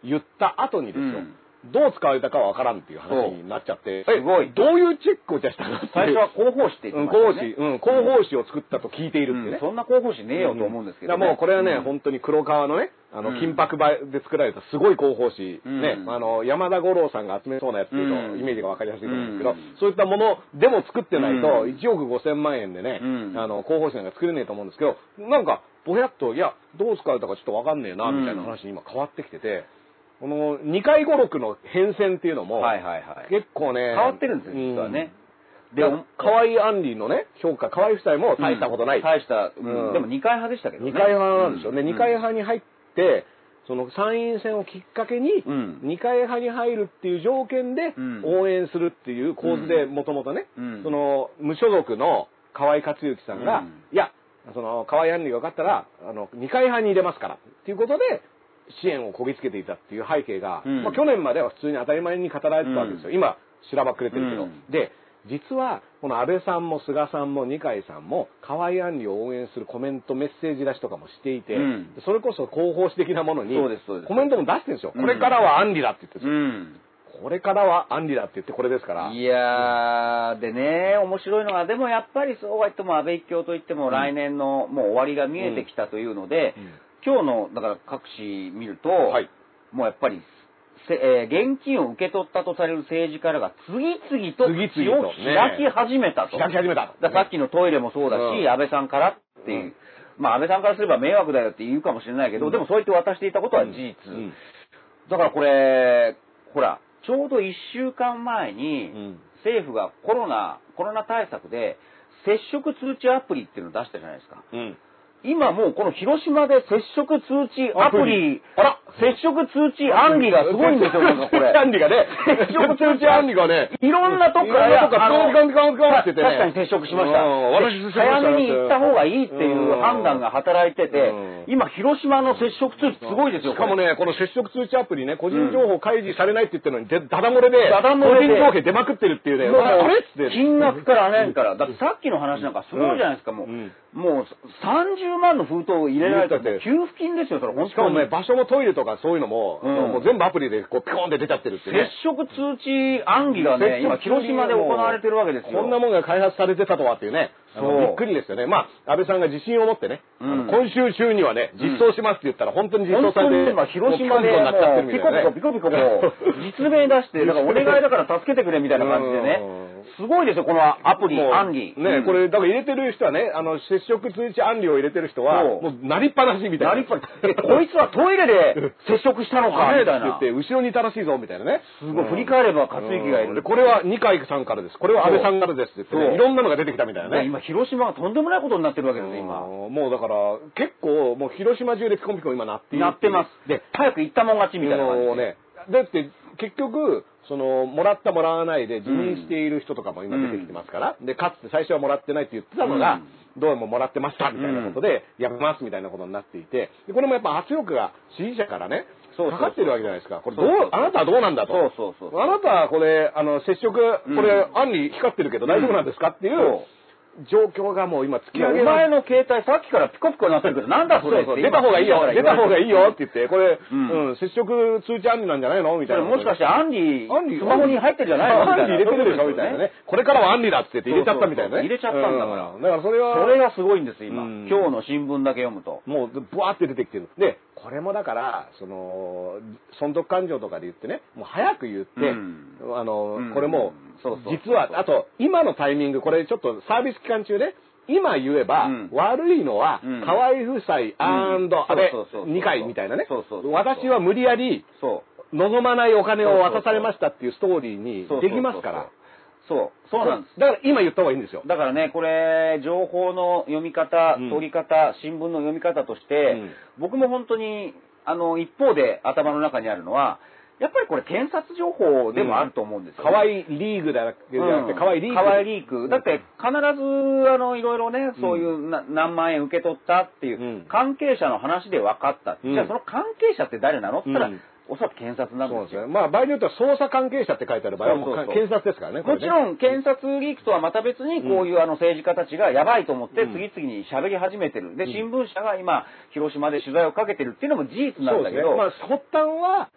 B: 言った後にですよ、
C: うん。
B: どう使われたかはわからんっていう話になっちゃって、
C: すごい。
B: えどういうチェックをじゃあしたの？って
C: 最初は広報誌って言
B: うん、
C: ってま
B: 広報誌、
C: したよね。
B: うん、広報誌を作ったと聞いているってね。
C: うんそんな広報誌ねえよと思うんですけど、
B: だからもうこれはね、
C: うん。
B: 本当に黒革のね、あの、
C: うん。
B: 金箔板で作られたすごい広報誌、
C: うん。
B: ね、あの、山田五郎さんが集めそうなやつっていうイメージがわかりやすいと思うんですけど、
C: うん。
B: そういったものでも作ってないと、
C: うん。
B: 1億5千万円でね、
C: うん。
B: あの、広報誌なんか作れねえと思うんですけど、なんか、ぼやっと、いや、どう使われたかちょっとわかんねえな、みたいな話に今変わってきてて、この2回5、6の変遷っていうのも、
C: はいはいはい。
B: 結構ね、
C: 変わってるんですよ、実はね。
B: で、河合安里のね、評価、河合夫妻も大したことない。
C: 大した、
B: うん
C: でも二階派でしたけどね。
B: 二階派なんですよね。
C: うん
B: 二階派に入って、その参院選をきっかけに、
C: うん
B: 二階派に入るっていう条件で
C: うん
B: 応援するっていう構図でもともとね、
C: うん
B: その無所属の河合克行さんが、
C: うん
B: いや、その河合安里が分かったら、あの、二階派に入れますからっていうことで、支援をこぎつけていたっていう背景が、
C: うん
B: まあ去年までは普通に当たり前に語られてたわけですよ。
C: うん
B: 今、しらばっくれてるけど。
C: うん
B: で、実は、この安倍さんも菅さんも二階さんも、河合安里を応援するコメント、メッセージ出しとかもしていて、
C: うん
B: それこそ広報誌的なものにコメントも出してるんですよ。
C: うん
B: これからは安里だって言ってるん
C: うん。
B: ですよ。これからは安里だって言ってこれですから。
C: いやー、でね、面白いのが、でもやっぱりそうは言っても安倍一強といっても来年のもう終わりが見えてきたというので、
B: うん
C: 今日の、だから各紙見ると、
B: はい。
C: もうやっぱり、せえー現金を受け取ったとされる政治家らが次々と口を開き始めたと。
B: 開き始めた。
C: さっきのトイレもそうだし、
B: うん。
C: 安倍さんからっていう、
B: うん。
C: まあ安倍さんからすれば迷惑だよって言うかもしれないけど、
B: うん。
C: でもそう言って渡していたことは事実。
B: うん。
C: だからこれ、ほら、ちょうど1週間前に、
B: うん。
C: 政府がコロナ、コロナ対策で、接触通知アプリっていうのを出したじゃないですか。
B: うん。
C: 今もうこの広島で接触通知アプリ、
B: あら
C: 接触通知案里がすごいんですよ、なんかこれ。
B: アンリがね、接触通知アンリがね、
C: いろんなとこから、
B: とこかガンガンガンガンっててね
C: 確かに接触しました。早めに行った方がいいっていう判断が働いてて
B: うん、
C: 今広島の接触通知すごいですよ。
B: しかもね、この接触通知アプリね、個人情報開示されないって言ってるのに、でダダ漏れで、
C: ダダ漏れで
B: 個人情報出まくってるっていうね、あれっつって。
C: 金額から何から、だってさっきの話なんかすごいじゃないですか、もう。
B: うん
C: もう30万の封筒を入れられたって給付金ですよ、それ、本当に。
B: しかもね、場所もトイレととかそういうのも、
C: うん
B: もう全部アプリでこうピコーンって出ちゃってるって
C: 接
B: ね。
C: 触通知暗記がね、今、広島で行われてるわけですよ。
B: こんなもんが開発されてたとはっていうね。
C: そう
B: びっくりですよね。まあ、安倍さんが自信を持ってね、
C: うん
B: 今週中にはね、実装しますって言ったら本当に実装されて、
C: に今、広島で
B: ピコ
C: ピコピコピコピコもう、実名出して、だからお願いだから助けてくれみたいな感じでね
B: うん。
C: すごいですよ、このアプリ、
B: もう
C: 暗記。
B: ね、
C: うん
B: これ、だから入れてる人はね、あの、接触通知暗記を入れてる人は、もう、なりっぱなしみたいな。
C: なりっぱなえこいつはトイレで 接触したのか、みたいな。
B: って言って、後ろにいたらしいぞ、みたいなね。
C: すごい、振り返れば勝之がいる。
B: でこれは二階さんからです。これは安倍さんからですって言っていろんなのが出てきたみたいなね。
C: ね今、広島がとんでもないことになってるわけですよ、今。
B: うんもうだから、結構、もう広島中でピコンピコン今なっている
C: なってます。で、早く行ったもん勝ちみたいな感じで。
B: もうね、だって結局、その、もらったもらわないで辞任している人とかも今出てきてますから、で、かつて最初はもらってないって言ってたのが、どうももらってましたみたいなことで、やめますみたいなことになっていて、でこれもやっぱ圧力が支持者からね、
C: そう
B: かかってるわけじゃないですか。これどうあなたはどうなんだと。
C: そうそうそう
B: あなたはこれ、あの、接触、
C: うん。
B: これ、案に光ってるけど大丈夫なんですかっていう状況がもう今突き上げ
C: お前の携帯さっきからピコピコになってるけど、なんだそれ？って
B: 出た方がいいよ、出た方がいいよって言って、これ、
C: う
B: うんん、接触通知案里なんじゃないのみたいな。
C: もしかしてアンリ
B: アンリ
C: スマホに入ってるじゃないのみたいな
B: アンリ入れてるでしょみたいなね。これからはアンリだって言って入れちゃったみたいなね。
C: 入れちゃったんだから
B: うんだからそれは、
C: それがすごいんです、今。
B: うん
C: 今日の新聞だけ読むと。
B: もう、ブワーって出てきてる。で、これもだから、その、損得感情とかで言ってね、もう早く言って、
C: うん
B: あの、
C: うん
B: これも
C: そうそう、
B: 実は、あと、今のタイミング、これちょっとサービス期間中ね、今言えば、
C: うん
B: 悪いのは、
C: うん
B: 河合夫妻安倍
C: そうそうそうそう
B: 2回みたいなね。私は無理やり。望まないお金を渡されましたっていうストーリーにできますから。
C: そう。そうなんです。
B: だから今言った方がいいんですよ。
C: だからね、これ、情報の読み方、
B: うん
C: 取り方、新聞の読み方として、
B: うん
C: 僕も本当に、あの、一方で頭の中にあるのは、やっぱりこれ検察情報でもあると思うんですよ、ね
B: 河合リーグじゃなくて、河合リーグ。
C: 河合リーク。だって必ず、あの、いろいろね、そういうな何万円受け取ったっていう、
B: うん
C: 関係者の話で分かった。
B: うん
C: じゃあその関係者って誰なのって言ったら、
B: うん
C: おそらく検察なんで
B: すすね。まあ場合によっては捜査関係者って書いてある場合はも検察ですからね。
C: もちろん、検察リークとはまた別に、こういうあの政治家たちがやばいと思って、
B: うん
C: 次々に喋り始めてる。で、新聞社が今、広島で取材をかけてるっていうのも事実なんだけど、
B: ね。まあ発端は、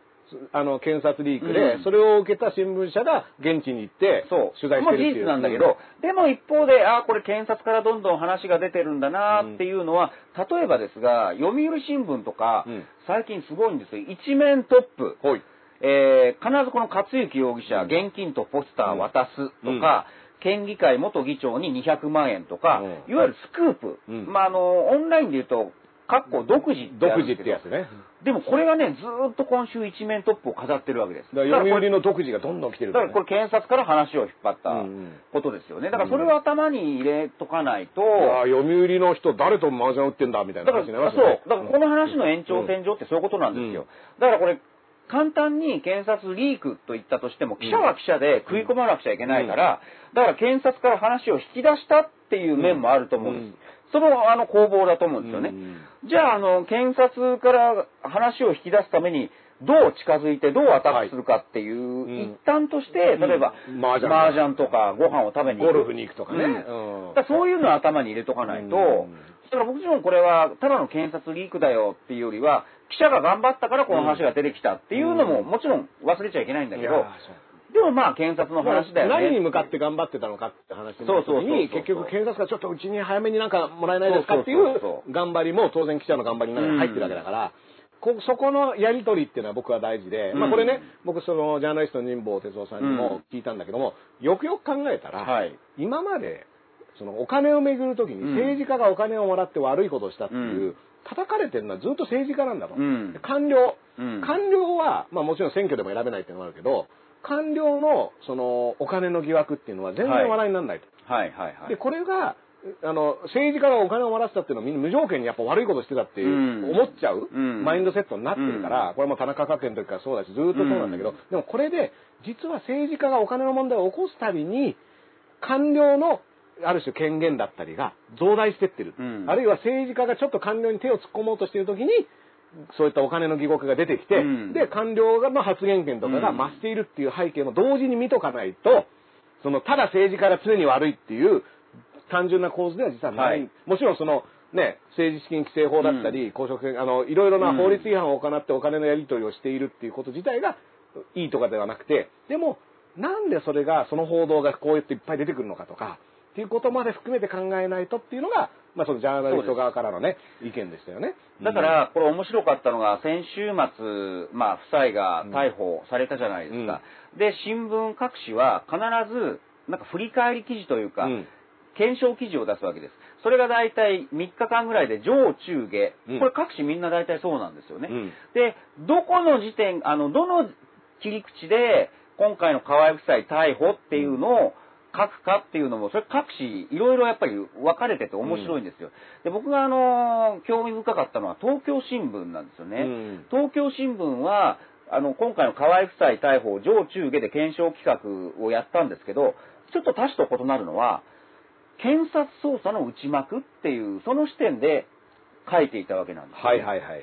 B: あの、検察リークで、
C: うん
B: それを受けた新聞社が現地に行って、
C: そう。
B: 取材してるっていう。
C: もう事実なんだけど、でも一方で、ああ、これ検察からどんどん話が出てるんだなっていうのは、例えばですが、読売新聞とか、
B: うん
C: 最近すごいんですよ。一面トップ。
B: ほい。
C: えー必ずこの勝行容疑者、現金とポスター渡すとか、県議会元議長に200万円とか、
B: うん
C: いわゆるスクープ。
B: うん
C: まあ、あの、オンラインで言うと、かっこ独自ってあ
B: 独自ってやつね。
C: でもこれがね、ずーっと今週一面トップを飾ってるわけです。
B: だから読売の独自がどんどん来てる
C: だからこれ検察から話を引っ張った
B: うんうん
C: ことですよね。だからそれを頭に入れとかないと、
B: いや読売の人誰と麻雀打ってんだみたいな話になり
C: そう
B: ますよね。。
C: だからこの話の延長線上ってそういうことなんですよ。だからこれ、簡単に検察リークと言ったとしても、記者は記者で食い込まなくちゃいけないから、だから検察から話を引き出したっていう面もあると思うんです。
B: うん
C: その、あの、攻防だと思うんですよね。
B: うん。
C: じゃあ、あの、検察から話を引き出すために、どう近づいて、どうアタックするかっていう、
B: ん。
C: 一端として、例えば、
B: うん麻雀
C: とかご飯を食べに行く。
B: ゴルフに行くとかね。
C: うん。からそういうのを頭に入れとかないと、
B: うん。
C: だからもちろんこれはただの検察リークだよっていうよりは、記者が頑張ったからこの話が出てきたっていうのももちろん忘れちゃいけないんだけどでもまあ検察の話だよね。
B: 何に向かって頑張ってたのかって話の
C: そうそうそうそう
B: 時に、結局検察がちょっとうちに早めになんかもらえないですかってい
C: そう
B: 頑張りも当然記者の頑張りの中に入ってるわけだから、こそこのやり取りっていうのは僕は大事で、まあこれね、僕そのジャーナリストの仁坊哲夫さんにも聞いたんだけども、よくよく考えたら、
C: はい。
B: 今までそのお金をめぐるときに
C: うん。
B: 政治家がお金をもらって悪いことをしたっていう、
C: うん。
B: 叩かれてるのはずっと政治家なんだと。
C: うん。
B: 官僚、
C: うん。
B: 官僚は、まあもちろん選挙でも選べないっていうのもあるけど、官僚のそのお金の疑惑っていうのは全然
C: はい
B: 笑いにならないと。
C: はいはいはい。
B: で、これが、あの、政治家がお金をもらってたっていうのはみんな無条件にやっぱ悪いことしてたっていう、
C: うん
B: 思っちゃう、
C: うん
B: マインドセットになってるから、これも田中角栄の時からそうだし、ずっとそうなんだけど、でもこれで、実は政治家がお金の問題を起こすたびに、官僚のある種権限だったりが増大してってる。
C: うん
B: あるいは政治家がちょっと官僚に手を突っ込もうとしている時に、そういったお金の疑惑が出てきて、
C: うん。
B: で、官僚の発言権とかが増しているっていう背景も同時に見とかないと、その、ただ政治家が常に悪いっていう単純な構図では実はない。
C: はい。
B: もちろんその、ね、政治資金規正法だったり、公職権、あの、いろいろな法律違反を行ってお金のやり取りをしているっていうこと自体がいいとかではなくて、でも、なんでそれが、その報道がこうやっていっぱい出てくるのかとか、っていうことまで含めて考えないとっていうのが、まあそのジャーナリスト側からのね、意見でしたよね。
C: だから、これ面白かったのが、先週末、まあ、夫妻が逮捕されたじゃないですか。で、新聞各紙は必ず、なんか振り返り記事というか、
B: うん
C: 検証記事を出すわけです。それが大体3日間ぐらいで上中下、
B: うん
C: これ各紙みんな大体そうなんですよね。
B: うん
C: で、どこの時点、あの、どの切り口で今回の河合夫妻逮捕っていうのを書くかっていうのも、それ各紙いろいろやっぱり分かれてて面白いんですよ。で、僕があの、興味深かったのは東京新聞なんですよね。
B: うん
C: 東京新聞は、あの、今回の河合夫妻逮捕を上中下で検証企画をやったんですけど、ちょっと他紙と異なるのは、検察捜査の内幕っていう、その視点で書いていたわけなんですよ、
B: はいはいはいはい。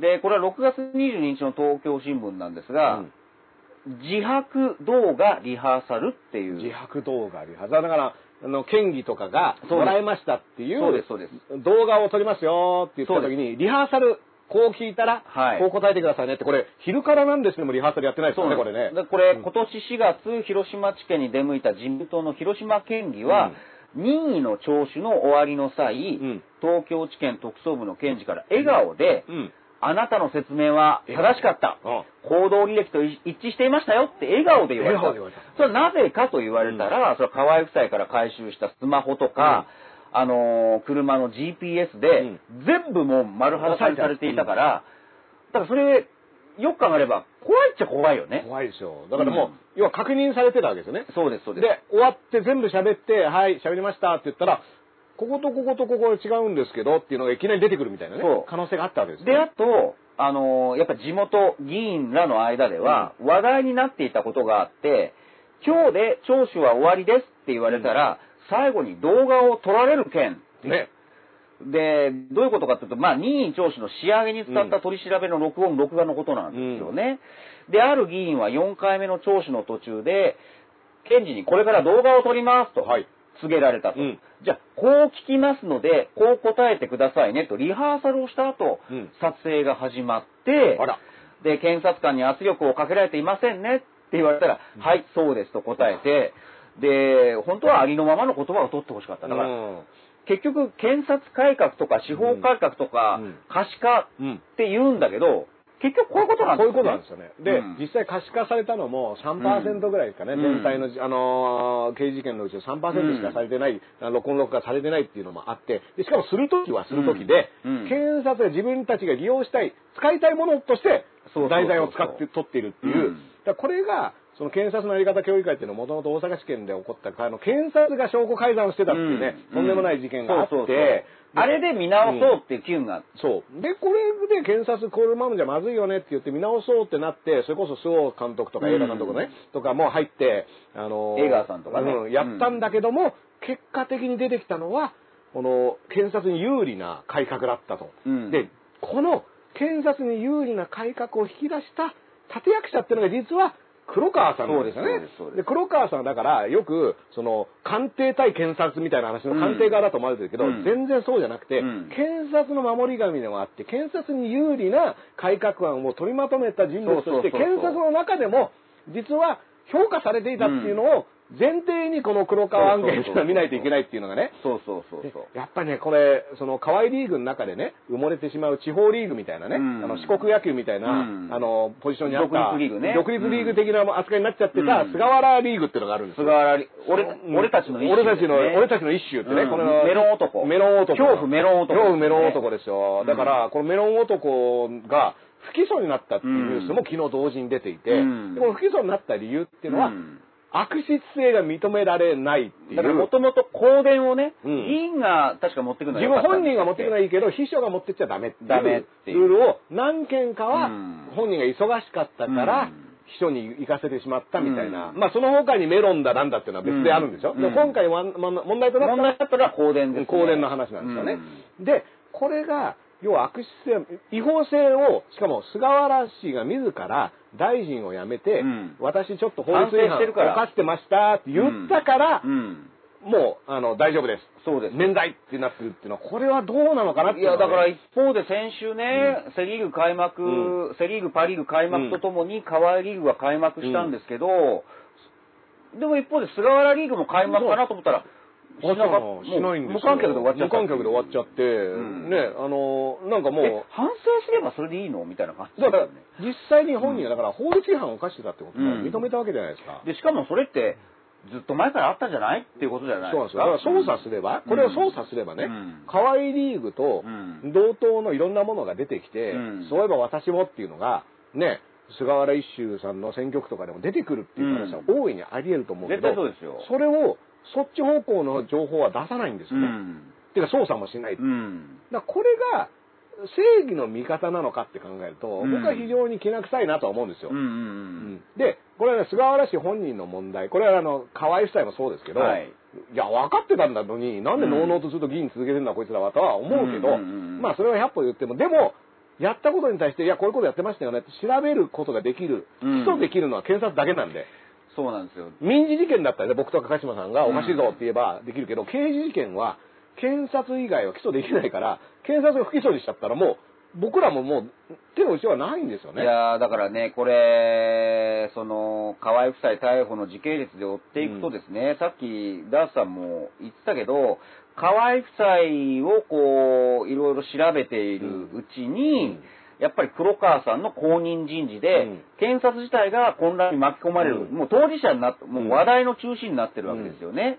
C: で、これは6月22日の東京新聞なんですが、
B: うん
C: 自白動画リハーサルっていう。
B: 自白動画ありはずだから、あの、県議とかがもらいましたっていう、
C: そうですそうです。
B: 動画を撮りますよって言った時に、リハーサル、こう聞いたら、
C: はい。
B: こう答えてくださいねって、これ、昼からなんですけどもリハーサルやってないですよね、これね。
C: でこれ、
B: うん。
C: 今年4月、広島地検に出向いた自民党の広島県議は、任意の聴取の終わりの際、
B: ん。
C: 東京地検特捜部の検事から笑顔で、
B: うん。
C: あなたの説明は正しかった。
B: うん
C: 行動履歴と一致していましたよって笑顔で言われた。それはなぜかと言われたら、それは河合夫妻から回収したスマホとか、あのー車の GPS で、全部もう丸裸にされていたから、だからそれ、よく考えれば、怖いっちゃ怖いよね。
B: 怖いですよ。だからもう、
C: うん
B: 要は確認されてたわけですよね。
C: そうです、そうです。
B: で、終わって全部喋って、はい、喋りましたって言ったら、こことこことここ違うんですけどっていうのがいきなり出てくるみたいなね可能性があったわけですよ
C: で、あと、あのーやっぱ地元議員らの間では、話題になっていたことがあって、今日で聴取は終わりですって言われたら、最後に動画を撮られる件。
B: ね。
C: で、どういうことかというと、まあ、任意聴取の仕上げに使った取り調べの録音、録画のことなんですよね。で、ある議員は4回目の聴取の途中で、検事にこれから動画を撮りますと
B: はい。
C: 告げられたと。
B: うん
C: じゃあ、こう聞きますので、こう答えてくださいねと、リハーサルをした後、
B: うん
C: 撮影が始まって。で、検察官に圧力をかけられていませんねって言われたら、はい、そうですと答えて、で、本当はありのままの言葉を取ってほしかった。だから、
B: うん
C: 結局、検察改革とか司法改革とか
B: うん
C: 可視化
B: うん。
C: って言うんだけど、結局こういうことなん
B: こういう
C: ですよね。
B: ことなんですよね。で、
C: うん。
B: 実際可視化されたのも3%ぐらいですかね、
C: うん。
B: 全体の、あのー刑事事件のうちの3%しかされてない、あの録音録画されてないっていうのもあって、でしかもするときはするときで、
C: うん。うん。
B: 検察が自分たちが利用したい、使いたいものとして
C: そうそうそうそう。
B: 題材を使って取っているっていう、
C: うん。
B: だこれが、その検察のやり方協議会っていうのはもともと大阪地検で起こったあの検察が証拠改ざんをしてたっていうね、
C: うん。
B: とんでもない事件があって、
C: あれで見直そうっていう機運が、
B: そう。で、これで検察このままじゃまずいよねって言って見直そうってなって、それこそ周防監督とか
C: うん
B: 映画監督ね、とかも入って、あの
C: 江川さんとかね。
B: うんやったんだけども、結果的に出てきたのは、この検察に有利な改革だったと。
C: うん。
B: で、この検察に有利な改革を引き出した立役者っていうのが実は黒川さんなんですよね。
C: で
B: 黒川さんはだからよくその官邸対検察みたいな話の官邸側だと思われてるけど、
C: うん。
B: 全然そうじゃなくて、
C: うん。
B: 検察の守り神でもあって検察に有利な改革案を取りまとめた人物として検察の中でも実は評価されていたっていうのを前提にこの黒川案件っていうのは見ないといけないっていうのがね。
C: そうそうそう
B: で
C: そう。
B: やっぱりね、これ、その、河合リーグの中でね、埋もれてしまう地方リーグみたいなね、
C: うん。
B: あの、四国野球みたいな、
C: うん。
B: あの、ポジションにあった、
C: 独立リーグね。
B: 独立リーグ的な扱いになっちゃってた、
C: うん。
B: 菅原リーグっていうのがあるんですよ。
C: 菅原り俺
B: うん。
C: 俺たちの一種。
B: 俺たちの、俺たちの一種ってね、
C: うん。
B: この
C: メロン男。
B: メロン男。
C: 恐怖メロン男。
B: 恐怖メロン男ですよ。
C: うん
B: だから、このメロン男が不起訴になったっていうニュースも昨日同時に出ていて、
C: うん。
B: でこの不起訴になった理由っていうのは、
C: うん
B: 悪質性が認められないっていう。
C: だからもともと香典をね、
B: うん
C: 議員が確か持ってくるの
B: 自分本人が持ってくのはいいけど、秘書が持ってっちゃダメっていう
C: ダメっていう
B: ルールを何件かは
C: うん
B: 本人が忙しかったから
C: うん、
B: 秘書に行かせてしまったみたいな。
C: うん
B: まあその他にメロンだなんだっていうのは別であるんでしょ？
C: うん
B: でも今回問題となった
C: 問
B: のは
C: 香典です、ね。
B: 公伝の話なんですよね。
C: うん
B: で、これが、要は悪質性、違法性を、しかも菅原氏が自ら大臣を辞めて、
C: うん。
B: 私ちょっと法律違反
C: 反省してるから。
B: 犯してましたって言ったから、
C: うん。
B: もう、あの、大丈夫です。
C: そうです。
B: 年代ってなってるっていうのは、これはどうなのかなって
C: いや、だから
B: ね
C: 一方で先週ね、セリーグ開幕、
B: う
C: セリーグ、パリーグ開幕とともに、河合リーグが開幕したんですけど、でも一方で菅原リーグも開幕かなと思ったら、もう
B: しないんですよ。
C: 無観客で終わっちゃ。
B: 無観客で終わっちゃって、
C: ん。
B: ね、あの、なんかも
C: え
B: う、
C: 反省すればそれでいいのみたいな感じ
B: だから実際に本人は、だから法律違反を犯してたってことを
C: うん。
B: 認めたわけじゃないですか。
C: で、しかもそれって、ずっと前からあったんじゃないっていうことじゃない。
B: そうなんですよ。だから操作すれば、これを操作すればね
C: うん、
B: 河合リーグと
C: うん。
B: 同等のいろんなものが出てきて
C: うん、
B: そういえば私もっていうのが、ね、菅原一秀さんの選挙区とかでも出てくるっていう話は大いにあり得ると思うけど、
C: 絶対そうですよ。
B: それをそっち方向の情報は出さないんですよね。
C: うん。
B: っていうか操作もしない。
C: うん。
B: だからこれが正義の味方なのかって考えると、
C: うん
B: 僕は非常にきな臭いなとは思うんですよ。
C: うんうんう
B: うんんで、これはね、菅原氏本人の問題、これはあの、河合夫妻もそうですけど、
C: はい
B: いや、分かってたんだのに、なんでのうのうとずっと議員続けてんだ、こいつらはとは思うけど、
C: うんうんうん
B: まあ、それは100歩言っても、でも、やったことに対して、いや、こういうことやってましたよねって調べることができる、
C: うん
B: 起訴できるのは検察だけなんで、
C: そうなんですよ。
B: 民事事件だったらね、僕とか鹿島さんがおかしいぞって言えばできるけど、刑事事件は、検察以外は起訴できないから、検察が不起訴にしちゃったらもう、僕らももう、手の内はないんですよね。
C: いやーだからね、これ、その、河合夫妻逮捕の時系列で追っていくとですね、さっきダースさんも言ってたけど、河合夫妻をこう、いろいろ調べているうちに、
B: うん
C: やっぱり黒川さんの後任人事で、
B: うん。
C: 検察自体が混乱に巻き込まれる、
B: うん。
C: もう当事者になって、もう話題の中心になってるわけですよね。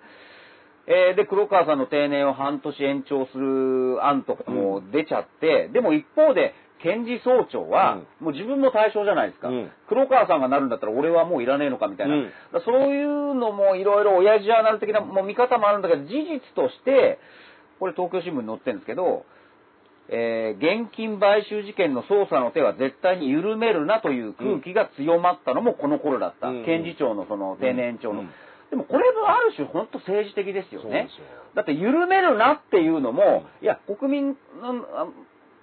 C: えーで、黒川さんの定年を半年延長する案とかも出ちゃって、でも一方で、検事総長は、もう自分も対象じゃないですか、
B: うん。
C: 黒川さんがなるんだったら俺はもういらねえのかみたいな。
B: うん。
C: そういうのもいろいろ親父ジャーナル的なもう見方もあるんだけど、事実として、これ東京新聞に載ってるんですけど、えー現金買収事件の捜査の手は絶対に緩めるなという空気が強まったのもこの頃だった。
B: うん
C: 検事長のその定年延長の。
B: うん
C: でもこれもある種本当政治的ですよね。だって緩めるなっていうのも、いや、国民のあ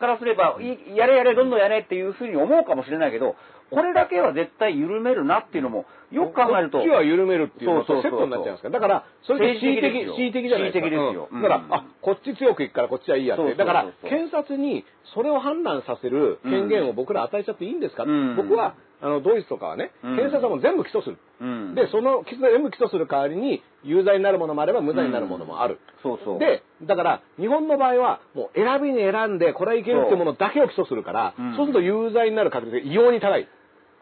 C: からすれば、いやれやれ、どんどんやれっていうふうに思うかもしれないけど、これだけは絶対緩めるなっていうのも、よく考えると、
B: こっちは緩めるっていうのとセットになっちゃいますから。だから、それで恣意的、恣意的じゃないですか。
C: 恣意的ですよ
B: うんだから、
C: うん
B: あ、こっち強くいくからこっちはいいやって。だから、検察にそれを判断させる権限を僕ら与えちゃっていいんですか、
C: うん
B: 僕は、あの、ドイツとかはね、
C: うん
B: 検察はもう全部起訴する。
C: うん
B: で、その、全部起訴する代わりに、有罪になるものもあれば無罪になるものもある。
C: そうそう。
B: で、だから、日本の場合は、もう選びに選んで、これはいけるってものだけを起訴するから、
C: うん
B: そうすると有罪になる確率が異様に高い。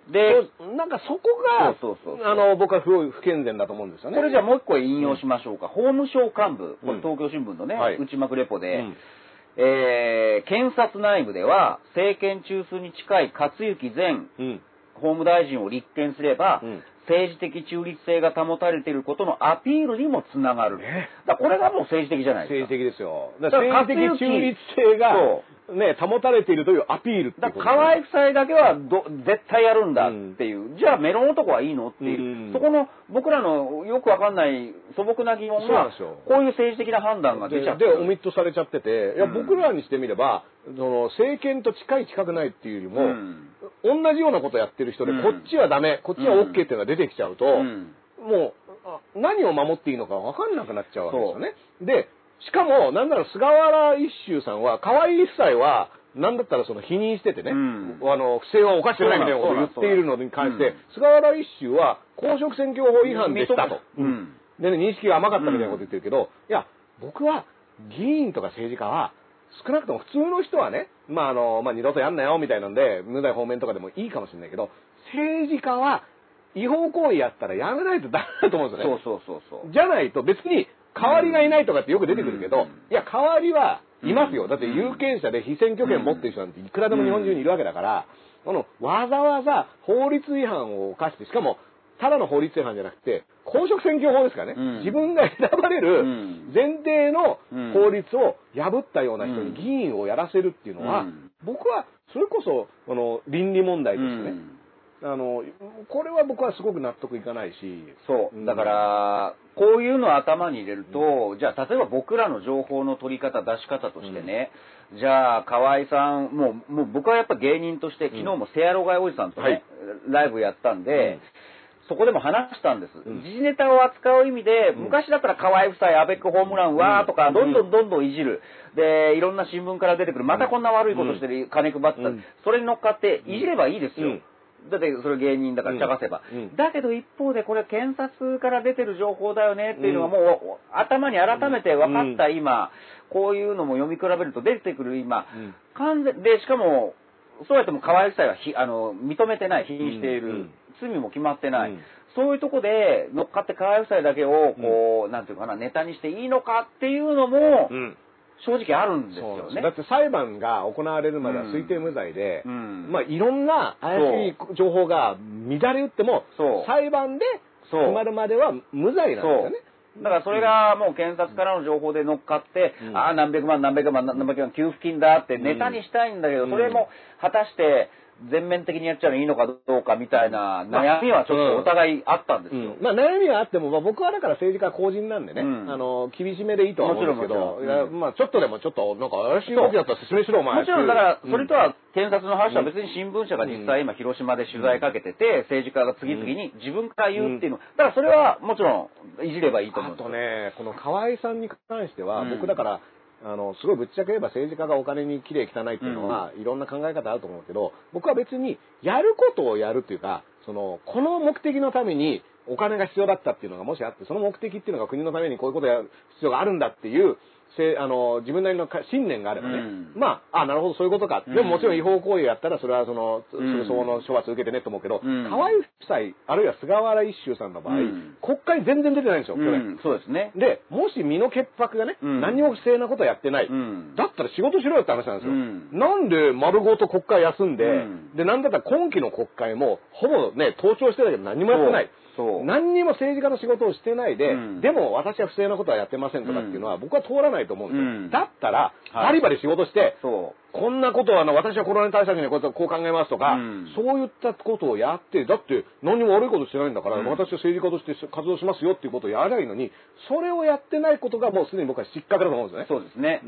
C: で、
B: なんかそこが、
C: そうそうそう
B: あの、僕は不不健全だと思うんですよね。
C: これじゃあもう一個引用しましょうか。法務省幹部、こ
B: うん
C: れ東京新聞のね、
B: はい
C: 内幕レポで、
B: うん
C: えー検察内部では、政権中枢に近い克行前
B: うん。
C: 法務大臣を立件すれば、
B: うん
C: 政治的中立性が保たれていることのアピールにもつながる。
B: ね
C: だからこれがもう政治的じゃないですか。
B: 政治的ですよ。だ
C: だか
B: からら政治的中立性が
C: そ、
B: ね、保たれているというアピールって
C: だ河合夫妻だけはど絶対やるんだっていう、じゃあメロン男はいいのっていう、
B: うん。
C: そこの僕らのよくわかんない素朴な疑問がこういう政治的な判断が出ちゃって
B: で、オミットされちゃってて、いや、
C: うん。
B: 僕らにしてみれば、その、政権と近い近くないっていうよりも、
C: うん。
B: 同じようなことやってる人で、
C: うん。
B: こっちはダメ、こっちは OK っていうのが出てきちゃうと、
C: うん。
B: もう、あ何を守っていいのか分かんなくなっちゃうわけですよね。で、しかも、なんなら菅原一秀さんは、河合一切は、なんだったらその否認しててね、
C: うん。
B: あの、不正は犯してないみたいなことを言っているのに関して、
C: うん
B: 菅原一秀は公職選挙法違反でしたと。
C: うん。
B: でね、認識が甘かったみたいなこと言ってるけど、いや、僕は議員とか政治家は、少なくとも普通の人はね、まああの、まあ二度とやんなよみたいなんで、無罪方面とかでもいいかもしれないけど、政治家は違法行為やったらやめないとダメだと思うんですよね。
C: そうそうそうそう。
B: じゃないと別に代わりがいないとかってよく出てくるけど、
C: うん。
B: いや、代わりはいますよ。
C: うん
B: だって有権者で被選挙権持ってる人なんていくらでも日本中にいるわけだから、このわざわざ法律違反を犯して、しかもただの法律違反じゃなくて、公職選挙法ですからね、
C: うん。
B: 自分が選ばれ
C: う
B: る
C: ん。
B: 前提の
C: うん。
B: 法律を破ったような人
C: うん。
B: に議員をやらせるっていうのは、
C: うん。
B: 僕はそれこそこの倫理問題としてね、あの、これは僕はすごく納得いかないし、
C: そう。う。
B: ん。
C: だから、こういうのを頭に入れると、じゃあ、例えば僕らの情報の取り方、出し方としてね、じゃあ、河合さん、もう、もう僕はやっぱ芸人として、昨日もセアロガイおじさんとね、ライブやったんで、そこでも話したんです。
B: うん。
C: 時事ネタを扱う意味で、
B: うん。
C: 昔だったら河合夫妻、アベックホームラン、わーとか、
B: うん。
C: どんどんどんどんいじる。で、いろんな新聞から出てくる、またこんな悪いことしてる、金配ってた、
B: うん。
C: それに乗っかって、いじればいいですよ。
B: うん
C: だってそれ芸人だから茶化せば、
B: うん。
C: だけど一方でこれ検察から出てる情報だよねっていうのがもう頭に改めて分かった今、こういうのも読み比べると出てくる今、
B: うん。
C: 完全でしかもそうやっても河合夫妻はひあの認めてない否認している、
B: うん。
C: 罪も決まってない、
B: うん。
C: そういうとこで乗っかって河合夫妻だけをこう、なんていうかなネタにしていいのかっていうのも
B: うん
C: 正直あるんですよね。
B: だって裁判が行われるまでは推定無罪で、
C: うん。
B: まあいろんな怪しい情報が乱れ打っても裁判で決まるまでは無罪なんですよね。
C: だからそれがもう検察からの情報で乗っかって、
B: うん。
C: ああ、何百万何百万何百万給付金だってネタにしたいんだけど、
B: うん。
C: それも果たして全面的にやっちゃうのいいのかどうかみたいな悩みはちょっとお互いあったんですよ。
B: うん。まあ悩みはあっても、まあ、僕はだから政治家公人なんでね、
C: うん。
B: あの厳しめでいいとは思うんですけど、まあちょっとでもちょっとなんか怪しい動きだったら説明しろお前。
C: もちろんだから、
B: うん。
C: それとは、検察の話は別に新聞社が実際今広島で取材かけてて、政治家が次々に自分から言うっていうの、だからそれはもちろんいじればいいと思うん
B: あ
C: ですよ。
B: とね、この河合さんに関しては、
C: うん。
B: 僕だから、あの、すごいぶっちゃけ言えば政治家がお金に綺麗汚いっていうのは、いろんな考え方あると思うけど、僕は別に、やることをやるっていうか、その、この目的のためにお金が必要だったっていうのがもしあって、その目的っていうのが国のためにこういうことをやる必要があるんだっていう、せあの自分なりのか信念があればね、
C: うん。
B: まあ、あ、なるほど、そういうことか。
C: うん。
B: でももちろん違法行為をやったら、それはその、そ
C: うん。
B: れ相応の処罰を受けてねと思うけど、
C: うん。
B: 河合夫妻、あるいは菅原一秀さんの場合、
C: うん。
B: 国会全然出てないんですよ、
C: う
B: 去年。
C: ん、そうですね。
B: で、もし身の潔白がね、
C: うん。
B: 何にも不正なことやってない、
C: うん。
B: だったら仕事しろよって話なんですよ。
C: うん。
B: なんで丸ごと国会休んで、
C: うん。
B: で、なんだったら今期の国会も、ほぼね、登庁してたけど何もやってない。
C: そう。
B: 何にも政治家の仕事をしてないで、
C: うん。
B: でも私は不正なことはやってませんとかっていうのは、僕は通らないと思うんですよ。
C: うん。
B: だったら、
C: はい。
B: バリバリ仕事して、
C: そ
B: こんなことはあの私はコロナ対策にこうこう考えますとか、
C: うん
B: そういったことをやって、だって何にも悪いことしてないんだから、
C: うん
B: 私は政治家として活動しますよっていうことをやりゃいいのに、それをやってないことがもうすでに僕は失格だと思うんですよね
C: う。。そうですね。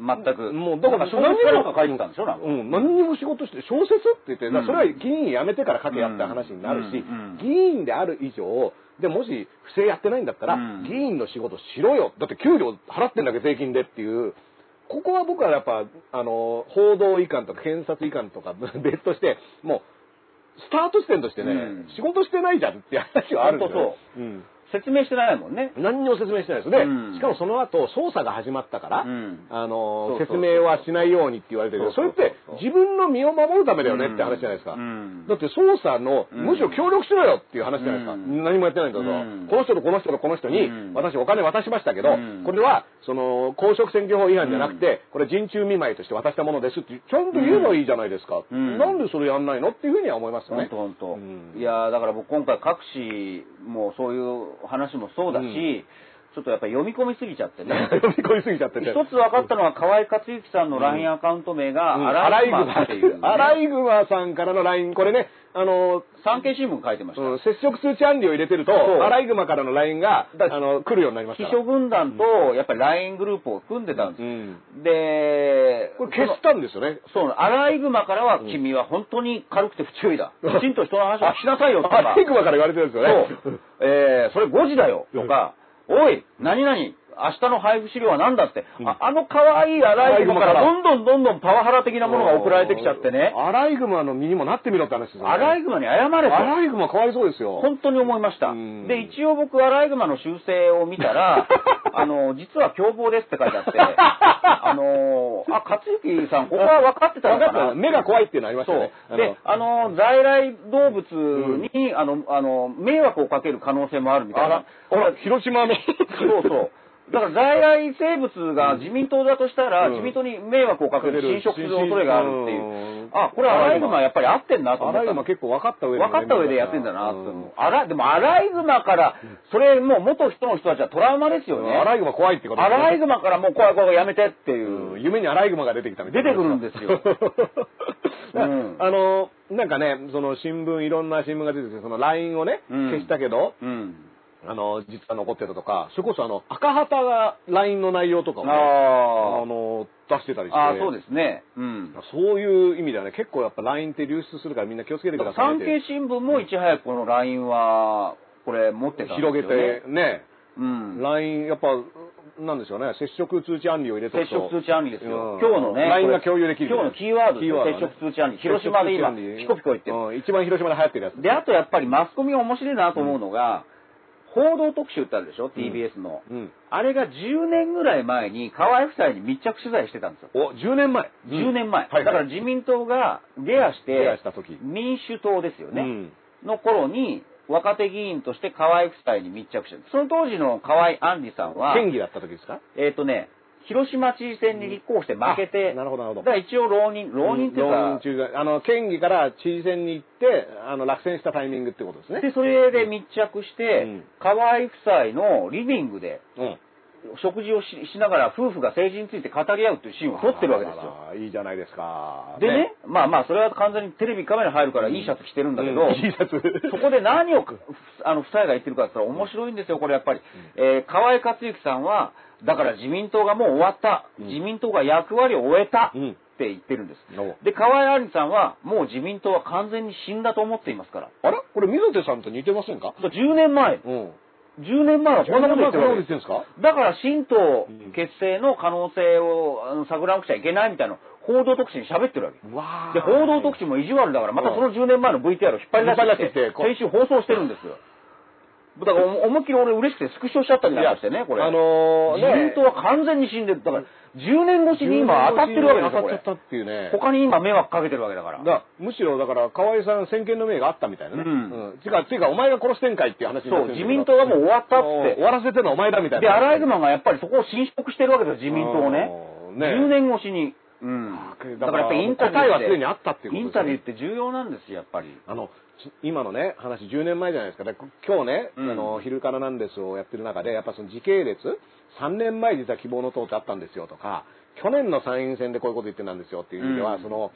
C: 全く。
B: もうだから
C: 小説かなんか書いてたんでしょ
B: うん、何にも仕事して、小説って言って、それは
C: うん
B: 議員辞めてから書けやった話になるし、議員である以上、でもし不正やってないんだったら、
C: うん
B: 議員の仕事しろよ。だって給料払ってんだけど税金でっていう、ここは僕はやっぱ、あの、報道違反とか検察違反とか 別として、もう、スタート地点としてね、
C: うん。
B: 仕事してないじゃんって話はあるんですよ、
C: 本当
B: うん
C: 説明してないもんね。
B: 何にも説明してないですね。
C: うん。
B: しかもその後、捜査が始まったから、
C: うん。
B: あの
C: そうそうそう。
B: 説明はしないようにって言われてるけど、それって自分の身を守るためだよねって話じゃないですか。
C: うん。
B: だって捜査の、
C: うん。
B: むしろ協力しろよっていう話じゃないですか。
C: うん。
B: 何もやってないんだから、
C: うん。
B: この人とこの人とこの人に、
C: うん。
B: 私お金渡しましたけど、
C: うん。
B: これは、その、公職選挙法違反じゃなくて、これ人中見舞いとして渡したものですって、ちゃんと言えばいいじゃないですか。
C: うん。
B: なんでそれやんないのっていうふうには思いますよね。
C: 本当本
B: うん。
C: 当。いやーだから僕今回各紙もそういう話もそうだし、
B: うん。
C: ちょっとやっぱり読み込みすぎちゃってね。
B: 読み込みすぎちゃってて。
C: 一つ分かったのは河合克行さんの LINE アカウント名が
B: うん
C: アライグマっていう、ね。
B: アライグマさんからの LINE、これね、あの、
C: 産経新聞書いてました。
B: うん接触通知案料を入れてると、アライグマからの LINE が、
C: だ
B: あの、来るようになりました。
C: 秘書軍団とやっぱり LINE グループを組んでたんです。
B: うん。
C: で、
B: これ消したんですよね。
C: そう、アライグマからは君は本当に軽くて不注意だ。きちんと人の話をしなさいよと
B: ア
C: か
B: ライ。グマから言われてるんですよね。
C: そう。えー、それ5時だよとか、おい、何々、明日の配布資料は何だって、
B: うん
C: ああの可愛いアライグマからどんどんどんどんパワハラ的なものが送られてきちゃってね、
B: アライグマの身にもなってみろって話ですよね。
C: アライグマに謝れと。
B: アライグマかわいそうですよ。
C: 本当に思いました
B: うん。
C: で、一応僕、アライグマの修正を見たら、あの、実は凶暴ですって書いてあって、あの、あ、勝之さん、ここは分かってたのかな？
B: 目が怖いっていうのありましたね。。
C: で、あの、在来動物に、あの、あの、迷惑をかける可能性もあるみたいな。
B: あら、広島の。
C: そうそう。だから在来生物が自民党だとしたら、
B: うん
C: 自民党に迷惑をかける侵食する恐れがあるっていう
B: うん。
C: あ、これアライグマやっぱり合ってんなと思
B: ア
C: ったの。
B: ライグマ結構分かった上で。
C: 分かった上でやってんだなって
B: うん
C: 思う。あら、でもアライグマから、それもう元人の人たちはトラウマですよね。
B: アライグマ怖いってこと
C: アライグ
B: マ
C: マからもう怖い怖いやめてっていう。
B: 夢にアライグマが出てきたみたいな。
C: 出てくるんですよ うん
B: あの、なんかね、その新聞、いろんな新聞が出てて、その LINE をね、
C: うん
B: 消したけど、
C: うん。
B: あの、実は残ってたとか、それこそあの、赤旗が LINE の内容とかをね、あ
C: あ
B: の、出してたりして。
C: あ。そうですね。うん。
B: そういう意味ではね、結構やっぱ LINE って流出するからみんな気をつけてください
C: 産
B: ね
C: 経新聞もいち早くこの LINE は、これ持ってたね。
B: 広げて、ね、
C: うん。
B: LINE、やっぱ、なんでしょうね、接触通知案里を入れとく
C: 接
B: と。
C: 触通知案里ですよ。
B: うん
C: 今日のね。
B: LINE が共有できる
C: 今日のキーワードですよ。
B: キーワードね
C: 接触通知案里。広島で今、ピコピコ言ってる。
B: うん、一番広島で流行ってるやつ。
C: で、あとやっぱりマスコミが面白いなと思うのが、報道特集ってあるでしょ ?TBS の。
B: うん。
C: あれが10年ぐらい前に河合夫妻に密着取材してたんですよ。
B: お、10年前。
C: 10年前。
B: はいはい
C: だから自民党がゲアして、
B: ゲアした時
C: 民主党ですよね。
B: うん。
C: の頃に、若手議員として河合夫妻に密着してる。その当時の河合杏里さんは、
B: 県議だった時ですか？
C: えっ、とね、広島知事選に立候補して負けて、
B: あなるほどなるほど
C: だから一応浪人、浪人っていう
B: 浪
C: か
B: あの、県議から知事選に行って、あの、落選したタイミングってことですね。
C: で、それで密着して、
B: うん
C: 河合夫妻のリビングで
B: うん。
C: 食事をししながら夫婦が政治について語り合うっていうシーンを撮ってるわけですよ。
B: いいじゃないですか。
C: でね、まあまあ、それは完全にテレビカメラ入るからいいシャツ着てるんだけど、
B: うんいいシャツ。
C: そこで何を、あの、夫妻が言ってるかって言ったら面白いんですよ、これやっぱり。えー河合克行さんは、だから自民党がもう終わった。
B: うん
C: 自民党が役割を終えた。
B: うん
C: って言ってるんです。
B: お
C: で、河合杏里さんは、もう自民党は完全に死んだと思っていますから。
B: あら？これ水手さんと似てませんか？
C: そう10年前、
B: うん。
C: 10年前はこんなこと言ってる
B: んですか？
C: だから新党
B: うん
C: 結成の可能性を探らなくちゃいけないみたいな報道特集に喋ってるわけ。
B: わ
C: で、報道特集も意地悪だから、またその10年前の VTR を引っ張り出して先週放送してるんですよ。だからお思いっきり俺嬉しくてスクショしちゃったりなんかしてね、これ。
B: あのー、
C: 自民党は完全に死んでる。だから、10年越しに今当たってるわけですよ、
B: 当たっちゃったっていうね。
C: 他に今迷惑かけてるわけだから。
B: だからむしろだから河合さん先見の明があったみたいなね。
C: うん
B: うん。てか、てかお前が殺してんかいっていう話にな
C: そう、
B: ってる
C: 自民党がもう終わったっ
B: 終
C: て。
B: わらせてるのはお前だみたいな。
C: で、アライグマンがやっぱりそこを侵食してるわけですよ、自民党をね。
B: うんね
C: 10年越しに。うん。だからやっぱりインタビュー
B: は
C: って
B: すでにあったっていうことですね
C: インタビューって重要なんですよ、やっぱり。
B: あの、ち今のね、話10年前じゃないですか。で今日ね、
C: うん
B: あの、昼からなんですをやってる中で、やっぱその時系列、3年前実は希望の党ってあったんですよとか、去年の参院選でこういうこと言ってたんですよっていう意味では、
C: うん
B: その、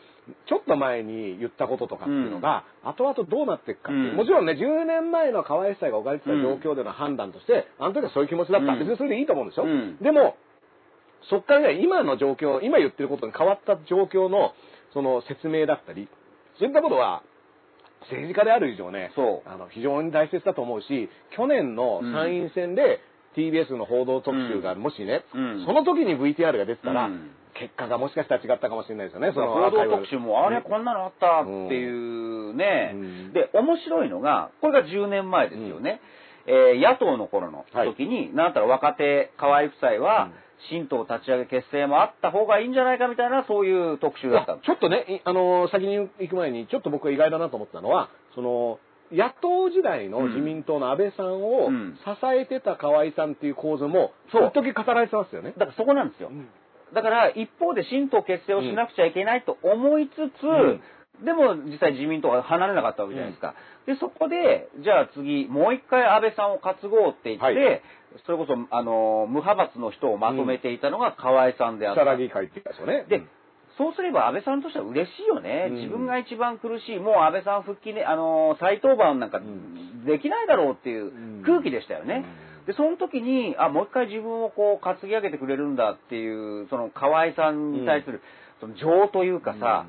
B: ちょっと前に言ったこととかっていうのが、後々どうなっていくかっていう、
C: うん
B: もちろんね、10年前の河合夫妻が置かれてた状況での判断として、あの時はそういう気持ちだった。
C: うん
B: 別にそれでいいと思うんですよ。
C: うん
B: でも、そっからね、今の状況、今言ってることに変わった状況の、その説明だったり、そういったことは、政治家である以上ね、
C: そう。
B: あの非常に大切だと思うし、去年の参院選で TBS の報道特集がもしね、
C: うん。
B: その時に VTR が出てたら、
C: うん。
B: 結果がもしかしたら違ったかもしれないですよね、その
C: 報道特集も、あれ、
B: ね
C: こんなのあったっていうね、
B: うん。
C: で、面白いのが、これが10年前ですよね。えー野党の頃の時に、なんだったら若手河合夫妻は、
B: うん
C: 新党立ち上げ結成もあった方がいいんじゃないかみたいな、そういう特集だった。
B: ちょっとね、いあの先に行く前に、ちょっと僕が意外だなと思ったのは、その、野党時代の自民党の安倍さんを
C: うん
B: 支えてた河合さんっていう構図も、
C: そう
B: 一時語られてますよね。
C: だからそこなんですよ。だから一方で新党結成をしなくちゃいけないと思いつつ、
B: ん
C: でも実際自民党が離れなかったわけじゃないですか。で、そこで、じゃあ次、もう一回安倍さんを担ごうって言って、
B: はい
C: それこそ、あの、無派閥の人をまとめていたのが河合さんであった。
B: 木更木会って言ったんですよね。
C: で、そうすれば安倍さんとしては嬉しいよね。
B: うん
C: 自分が一番苦しい、もう安倍さん復帰ね、あの、再登板なんか
B: ん
C: できないだろうっていう空気でしたよね。で、その時に、あ、もう一回自分をこう担ぎ上げてくれるんだっていう、その河合さんに対する、その情というかさ、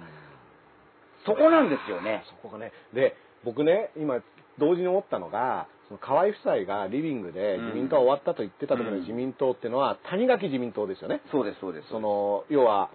C: そこなんですよね。
B: そこがね。で、僕ね、今、同時に思ったのが、河合夫妻がリビングで
C: うん。
B: 自民党は終わったと言ってた時
C: うん。
B: の自民党っていうのは、谷垣自民党ですよね。
C: そうです、そうです。
B: その、要は、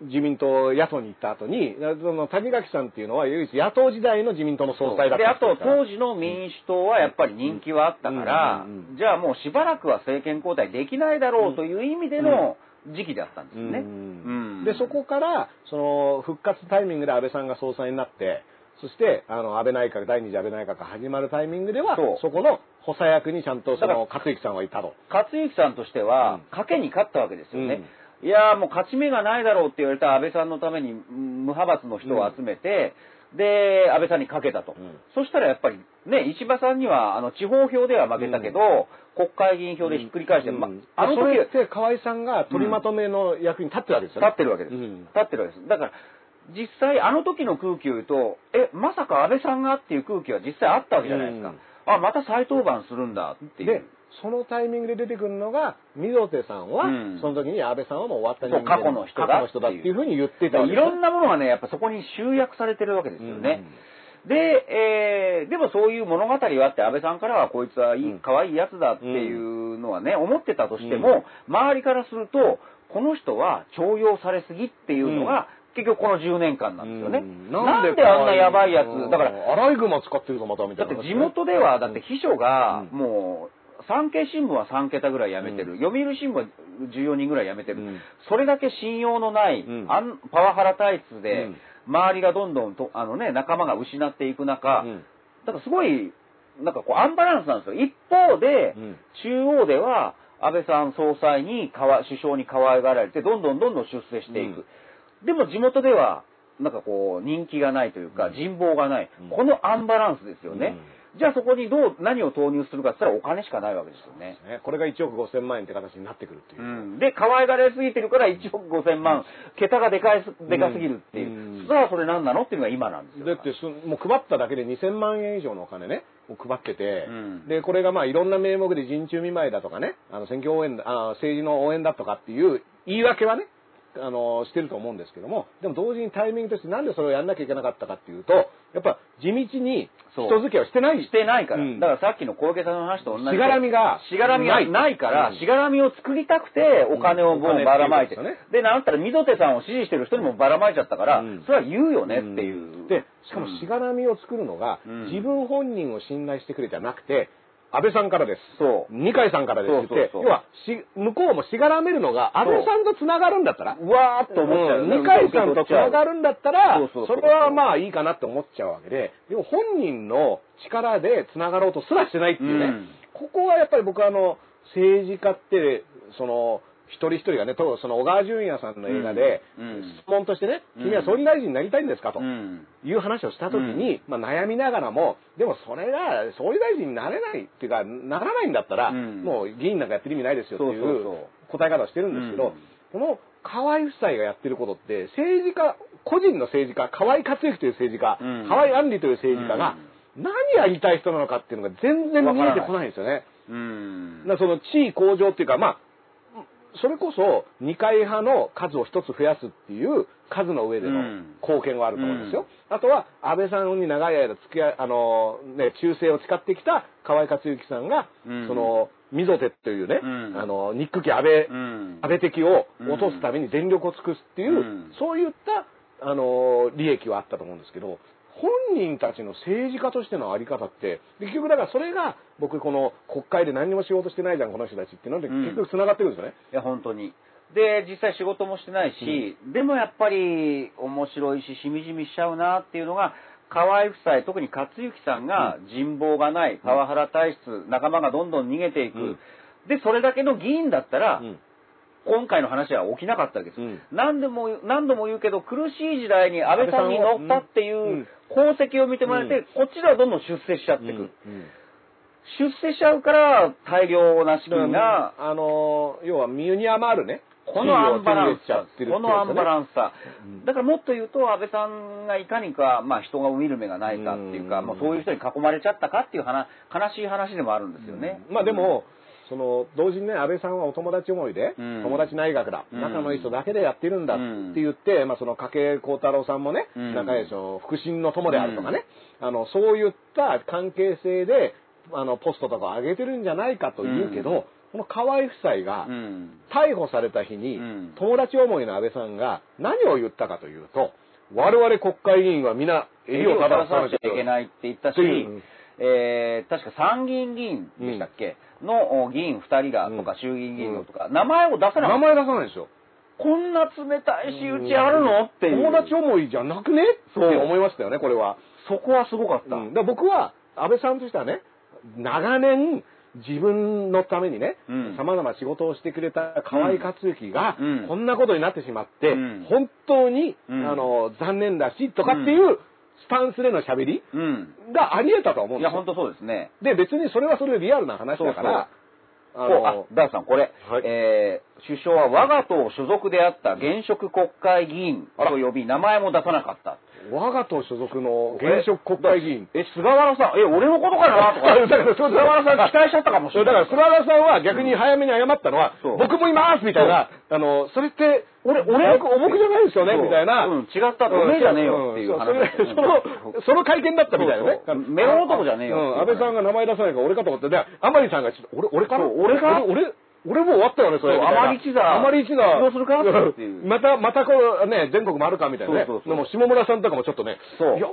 B: 自民党野党に行った後に、その谷垣さんっていうのは唯一野党時代の自民党の総裁だった
C: で、あと、当
B: 時
C: 時の民主党はやっぱり人気はあったからじゃあもうしばらくは政権交代できないだろうという意味での時期だったんですよね。うん。
B: で、そこから、その、復活タイミングで安倍さんが総裁になって、そして、あの、安倍内閣、第二次安倍内閣が始まるタイミングでは、
C: そ
B: この補佐役にちゃんとその、勝之さんはいたと。
C: 勝之さんとしては
B: うん、
C: 賭けに勝ったわけですよね。いやーもう勝ち目がないだろうって言われた安倍さんのためにうん無派閥の人を集めて、で、安倍さんにかけたと。
B: うん
C: そしたらやっぱりね、石破さんにはあの地方票では負けたけど、国会議員票でひっくり返して、ま
B: うん
C: あの時
B: それって河合さんが取りまとめの役に立ってるわけですよね。
C: 立ってるわけです。
B: うん
C: 立ってるわけです。だから、実際あの時の空気を言うと、え、まさか安倍さんがっていう空気は実際あったわけじゃないですか。
B: うん。
C: あ、また再登板するんだっていう。
B: で、そのタイミングで出てくるのが、溝手さんは、
C: うん。
B: その時に安倍さんはもう終わった人
C: そう過去の人だ
B: 過去の人だっていうふうに言ってた
C: いろんなものがね、やっぱそこに集約されてるわけですよね。で、えーでもそういう物語があって、安倍さんからはこいつはいい、
B: うん。
C: 可愛いやつだっていうのはね、思ってたとしても、周りからすると、この人は重用されすぎっていうのが、結局この10年間なんですよね。
B: うん。
C: なんであんなやばいやつ、だから、
B: アライグマ使ってるぞまたみたいな、
C: だって地元では、だって秘書が
B: うん。
C: もう、産経新聞は3桁ぐらい辞めてる、
B: うん。
C: 読売新聞は14人ぐらい辞めてる、
B: うん。
C: それだけ信用のない、
B: うん。
C: パワハラ体質で、
B: うん。
C: 周りがどんどんとあの、ね、仲間が失っていく中、
B: うん。
C: だからすごい、なんかこうアンバランスなんですよ。一方で、
B: うん。
C: 中央では安倍さん総裁にかわ、首相に可愛がられて、どんどんどんどん出世していく。でも地元では、なんかこう、人気がないというか、人望がない。
B: うん
C: このアンバランスですよね。じゃあそこにどう、何を投入するかって言ったらお金しかないわけですよね。
B: ねこれが1億5000万円って形になってくるっていうう。
C: ん、で、可愛がられすぎてるから1億5000万、桁がでかいす、でかすぎるっていう。
B: うん
C: そしたらそれ何なのっていうのが今なんですよ。
B: だってそもう配っただけで2000万円以上のお金ね、もう配ってて、
C: うん
B: で、これがまあいろんな名目で人中見舞いだとかね、あの選挙応援だ、あ政治の応援だとかっていう言い訳はね、あの、してると思うんですけども、でも同時にタイミングとしてなんでそれをやんなきゃいけなかったかっていうと、やっぱ地道に人付き合いをしてない。
C: してないから。
B: うん
C: だからさっきの小池さんの話と同じで。
B: しがらみが
C: しがらみがないから、
B: うん
C: しがらみを作りたくて、お金をもうばらまいて。
B: うんで
C: なんだったら、溝手さんを支持してる人にもばらまいちゃったから、
B: うん
C: それは言うよねっていう。
B: で、しかもしがらみを作るのが、
C: うん
B: 自分本人を信頼してくれじゃなくて、安倍さんからです。
C: そう。
B: 二階さんからですって要はし、向こうもしがらめるのが、安倍さんと繋がるんだったら、
C: うわーっと思っちゃう。
B: 二階さんと繋がるんだったら
C: そ
B: れはまあいいかなって思っちゃうわけで、でも本人の力で繋がろうとすらしてないっていうね、
C: うん
B: ここはやっぱり僕はあの、政治家って、その、一人一人がね、とその小川淳也さんの映画で、
C: うん
B: 質問としてね、
C: うん
B: 君は総理大臣になりたいんですか？と。
C: うん。
B: いう話をしたときに、まあ悩みながらも、でもそれが総理大臣になれないっていうか、ならないんだったら、
C: うん
B: もう議員なんかやってる意味ないですよってい
C: そう
B: 答え方をしてるんですけど、
C: うん
B: この河合夫妻がやってることって、政治家、個人の政治家、河合克行という政治家、
C: うん
B: 河合杏里という政治家が、何やりたい人なのかっていうのが全然見えてこないんですよね。
C: うん。
B: その地位向上っていうか、まあ、それこそ二階派の数を一つ増やすっていう数の上での
C: うん。
B: 貢献はあると思うんですよ。あとは安倍さんに長い間付き合い、あの、ね、忠誠を誓ってきた河合克行さんが、
C: うん。
B: その、溝手というね、
C: うん。
B: あの、ニック家安倍、
C: うん。
B: 安倍的を落とすために全力を尽くすっていう、
C: うん。
B: そういった、あの、利益はあったと思うんですけど、本人たちの政治家としてのあり方って、結局だからそれが、僕この国会で何にも仕事してないじゃん、この人たちっていうので、
C: うん。
B: 結局繋がってるんですよね。
C: いや、本当に。で、実際仕事もしてないし、でもやっぱり面白いし、しみじみしちゃうなっていうのが、河合夫妻、特に克行さんが人望がない、パワハラ体質、仲間がどんどん逃げていく。
B: うん。
C: で、それだけの議員だったら、
B: うん。
C: 今回の話は起きなかったわけです。
B: うん。
C: 何でも、何度も言うけど、苦しい時代に安倍さんに乗ったってい
B: うん。
C: う功績を見てもらえて、
B: うん。
C: こっちではどんどん出世しちゃっていく。
B: うん
C: 出世しちゃうから、大量な資金が、
B: あの、要は身に余るね、
C: このアンバランスさ
B: ね。
C: このアンバランスさ
B: うん。
C: だからもっと言うと、安倍さんがいかにか、まあ人が見る目がないかっていうか、
B: うん。
C: もうそういう人に囲まれちゃったかっていう話、悲しい話でもあるんですよね。
B: まあでも、その同時にね、安倍さんはお友達思いで、
C: うん。
B: 友達内閣だ、
C: うん。
B: 仲のいい人だけでやってるんだって言って、まあその筧幸太郎さんもね、
C: うん。
B: 仲良い人、腹心の友であるとかね、あの、そういった関係性で、あの、ポストとかを上げてるんじゃないかと言うけど、この河合夫妻が
C: うん。
B: 逮捕された日に、
C: うん。
B: 友達思いの安倍さんが何を言ったかというと、我々国会議員は皆襟を正さなきゃ
C: いけないって言ったし、えー、確か参議院議員でしたっけ、のお議員2人がとか、
B: うん。
C: 衆議院議員のとか、名前を出さなかった。
B: 名前出さないんですよ。
C: こんな冷たい仕打ちあるの？っていう。
B: 友達思いじゃなくね？って思いましたよね、これは。
C: そこはすごかった。
B: うん、だ僕は、安倍さんとしてはね、長年、自分のためにね
C: うん、
B: 様々な仕事をしてくれた河合克行が
C: うん、
B: こんなことになってしまって
C: うん、
B: 本当に、
C: うん。
B: あの、残念だし、とかっていうスタンスでの喋り
C: うん。
B: があり得たと思うん
C: いや、
B: ですよ
C: 本。当そうですね。
B: で、別にそれはそれでリアルな話だから、あ
C: こうあ
B: の、、
C: ダースさん、これ、
B: はい
C: えー首相は我が党所属であった現職国会議員と呼び、名前も出さなかった。
B: 我が党所属の現職国会議員。
C: え、菅原さん、え、俺のことかなとか。
B: だから
C: 菅原さん期待しちゃったかもしれない。
B: だから菅原さんは逆に早めに謝ったのは、僕もいますみたいな、あの、それって、俺、俺、僕僕じゃないですよね、みたいな。
C: う。ん違ったっておめえじゃねえよっていう話。
B: ん。その、その会見だったみたいなね。
C: そう。そう。メロン男じゃねえよ
B: 安倍さんが名前出さないから俺かと思って、で、甘利さんがちょっと、俺、俺か
C: 俺か
B: 俺、俺俺もう終わったよね、それ。
C: そう
B: みたいな
C: 甘利一座。
B: 甘利一座。
C: どうするかって。いう
B: また、またこう、ね、全国回るかみたいなね。
C: そうそうそう。
B: でも下村さんとかもちょっとね、
C: そう。
B: いや、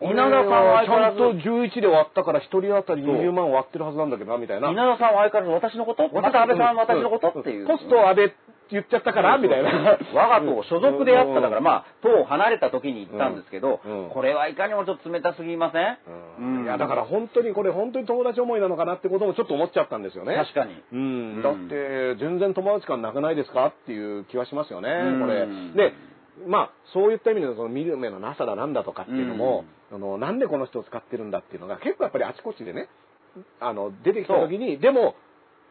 C: 稲田さんは
B: ちゃんと11で割ったから1人当たり20万割ってるはずなんだけどな、みたいな。
C: 稲田さんは相変わらず私のこと？また安倍さんは私のこと？っていう。
B: コスト安倍言っちゃったから、みたいな。
C: 我が党所属であっただから、まあ、党を離れた時に言ったんですけど、これはいかにもちょっと冷たすぎません、
B: うん。いや、だから本当にこれ本当に友達思いなのかなってこともちょっと思っちゃったんですよね。
C: 確かに。
B: うん、
C: うん。
B: だって全然友達感なくないですかっていう気はしますよね、
C: うん。
B: これ。で、まあそういった意味でその見る目のなさだなんだとかっていうのも、あのなんでこの人を使ってるんだっていうのが結構やっぱりあちこちでね、あの出てきた時に、でも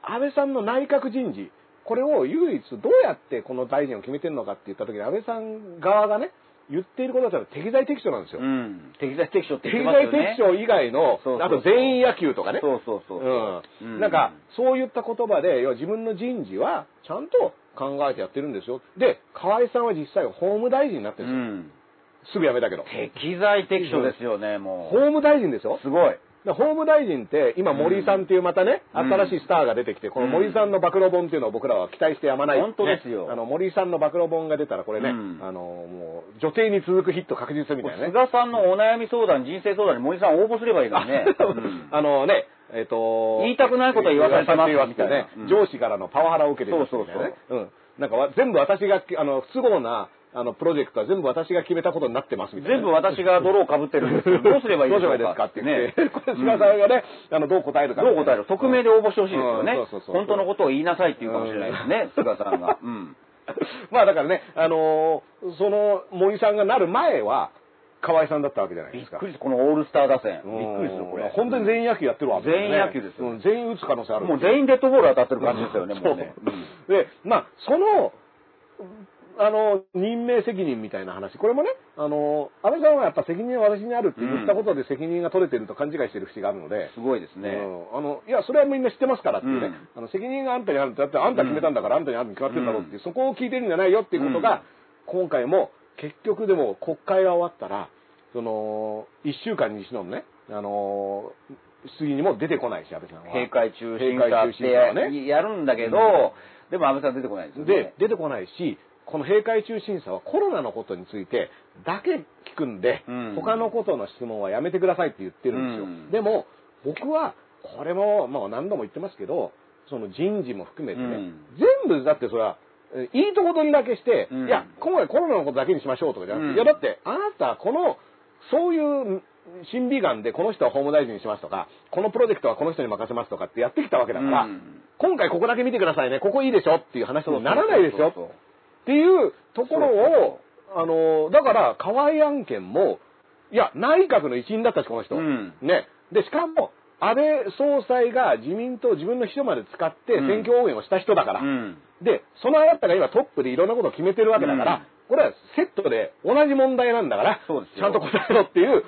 B: 安倍さんの内閣人事、これを唯一どうやってこの大臣を決めてるのかって言った時に安倍さん側がね、言っていることだったら適材適所なんですよ。
C: うん。適材適所って
B: 適
C: 言ってますよね。
B: 材適所以外のあと全員野球とかね。
C: そうそうそう。
B: うん。なんか、そういった言葉で、要は自分の人事はちゃんと考えてやってるんですよ。で、河合さんは実際法務大臣になって
C: う
B: るんですよ。
C: ん。
B: すぐ辞めたけど。
C: 適材適所ですよね、も
B: 法務大臣ですよ
C: う。。すごい。
B: で法務大臣って、今森井さんっていうまたね、
C: うん
B: 新しいスターが出てきて、この森井さんの暴露本っていうのを僕らは期待してやまない。
C: 本当ですよ
B: ねあの、森井さんの暴露本が出たらこれね、
C: うん
B: あの、もう、女帝に続くヒット確実みたいなね。
C: 菅さんのお悩み相談、人生相談に森さん応募すればいいのにね。う ん
B: あのね、えっ、と、
C: 言いたくないことは言わされてます
B: 言わされてますね、
C: うん
B: 上司からのパワハラを受けてる
C: そうそうそう
B: みたいなね。うん。なんかわ全部私が、あの、不都合な、あの、プロジェクトは全部私が決めたことになってますみたいなね、
C: 全部私が泥をかぶってるんですけど、どうすればいいで
B: すかって
C: ね
B: これ菅さんがね、あの、どう答えるか
C: どう答える匿名で応募してほしいですよね本当のことを言いなさいって言うかもしれないですね、菅さんが。うん。
B: まあだからね、あのーその森さんがなる前は、河合さんだったわけじゃないですか。
C: びっくりこのオールスター打線。
B: うん
C: びっくりする、これ。
B: 本当に全員野球やってるわけ
C: 全員野球ですよ
B: うん全員打つ可能性ある。
C: もう全員デッドボール当たってる感じですよね、もうね。
B: で、まあ、その、あの、任命責任みたいな話。これもね、あの、安倍さんはやっぱ責任は私にあるって言ったことで責任が取れてると勘違いしてる節があるので、
C: すごいですね。
B: うんあの、いや、それはみんな知ってますからっていうね、
C: うん
B: あの責任があんたにあるって、だってあんた決めたんだからあんたにあるに決まってるんだろうっていう、そこを聞いてるんじゃないよっていうことが、今回も結局でも国会が終わったら、その、一週間に一度のね、あの、質疑にも出てこないし、安倍さんは。
C: 閉会中審
B: 閉会中
C: 査って。やるんだけど、でも安倍さん出てこないですよね。
B: で、出てこないし、この閉会中審査はコロナのことについてだけ聞くんで、
C: うん。
B: 他のことの質問はやめてくださいって言ってるんですよ。
C: うん。
B: でも、僕は、これも、まあ何度も言ってますけど、その人事も含めてね、
C: うん。
B: 全部だってそれは、えいいとこ取りだけして、
C: うん。
B: いや、今回コロナのことだけにしましょうとかじゃなくて、
C: うん。
B: いやだって、あなた、この、そういう審美眼でこの人は法務大臣にしますとか、このプロジェクトはこの人に任せますとかってやってきたわけだから、
C: うん。
B: 今回ここだけ見てくださいね、ここいいでしょっていう話にならないですよ
C: そうそう
B: っていうところを、あの、だから、河合案件も、いや、内閣の一員だったし、この人。
C: うん
B: ね。で、しかも、安倍総裁が自民党、自分の秘書まで使って
C: うん
B: 選挙応援をした人だから。
C: うん
B: で、そのあなたが今トップでいろんなことを決めてるわけだから、
C: うん
B: これはセットで同じ問題なんだから、ちゃんと答えろっていう、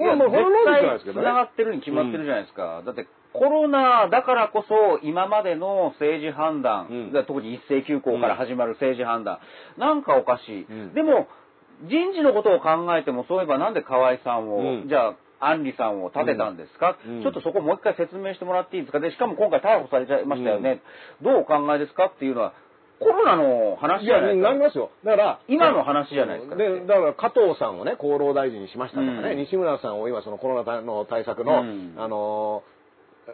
C: いや、
B: もうこれロジックなんです
C: 絶
B: けど
C: 繋がってるに決まってるじゃないですか。だって、コロナだからこそ、今までの政治判断、
B: うん。
C: 特に一斉休校から始まる政治判断、なんかおかしい。
B: うん。
C: でも、人事のことを考えても、そういえばなんで河合さんを、
B: うん。
C: じゃあ、安里さんを立てたんですか、
B: うん。
C: ちょっとそこもう一回説明してもらっていいですか？で、しかも今回逮捕されちゃいましたよね。どうお考えですかっていうのは、コロナの話じゃないですか。
B: なりますよ。だから、
C: 今の話じゃないですか。
B: で、だから加藤さんをね、厚労大臣にしましたとかね、
C: うん。
B: 西村さんを今そのコロナの対策の、
C: うん。
B: あのー、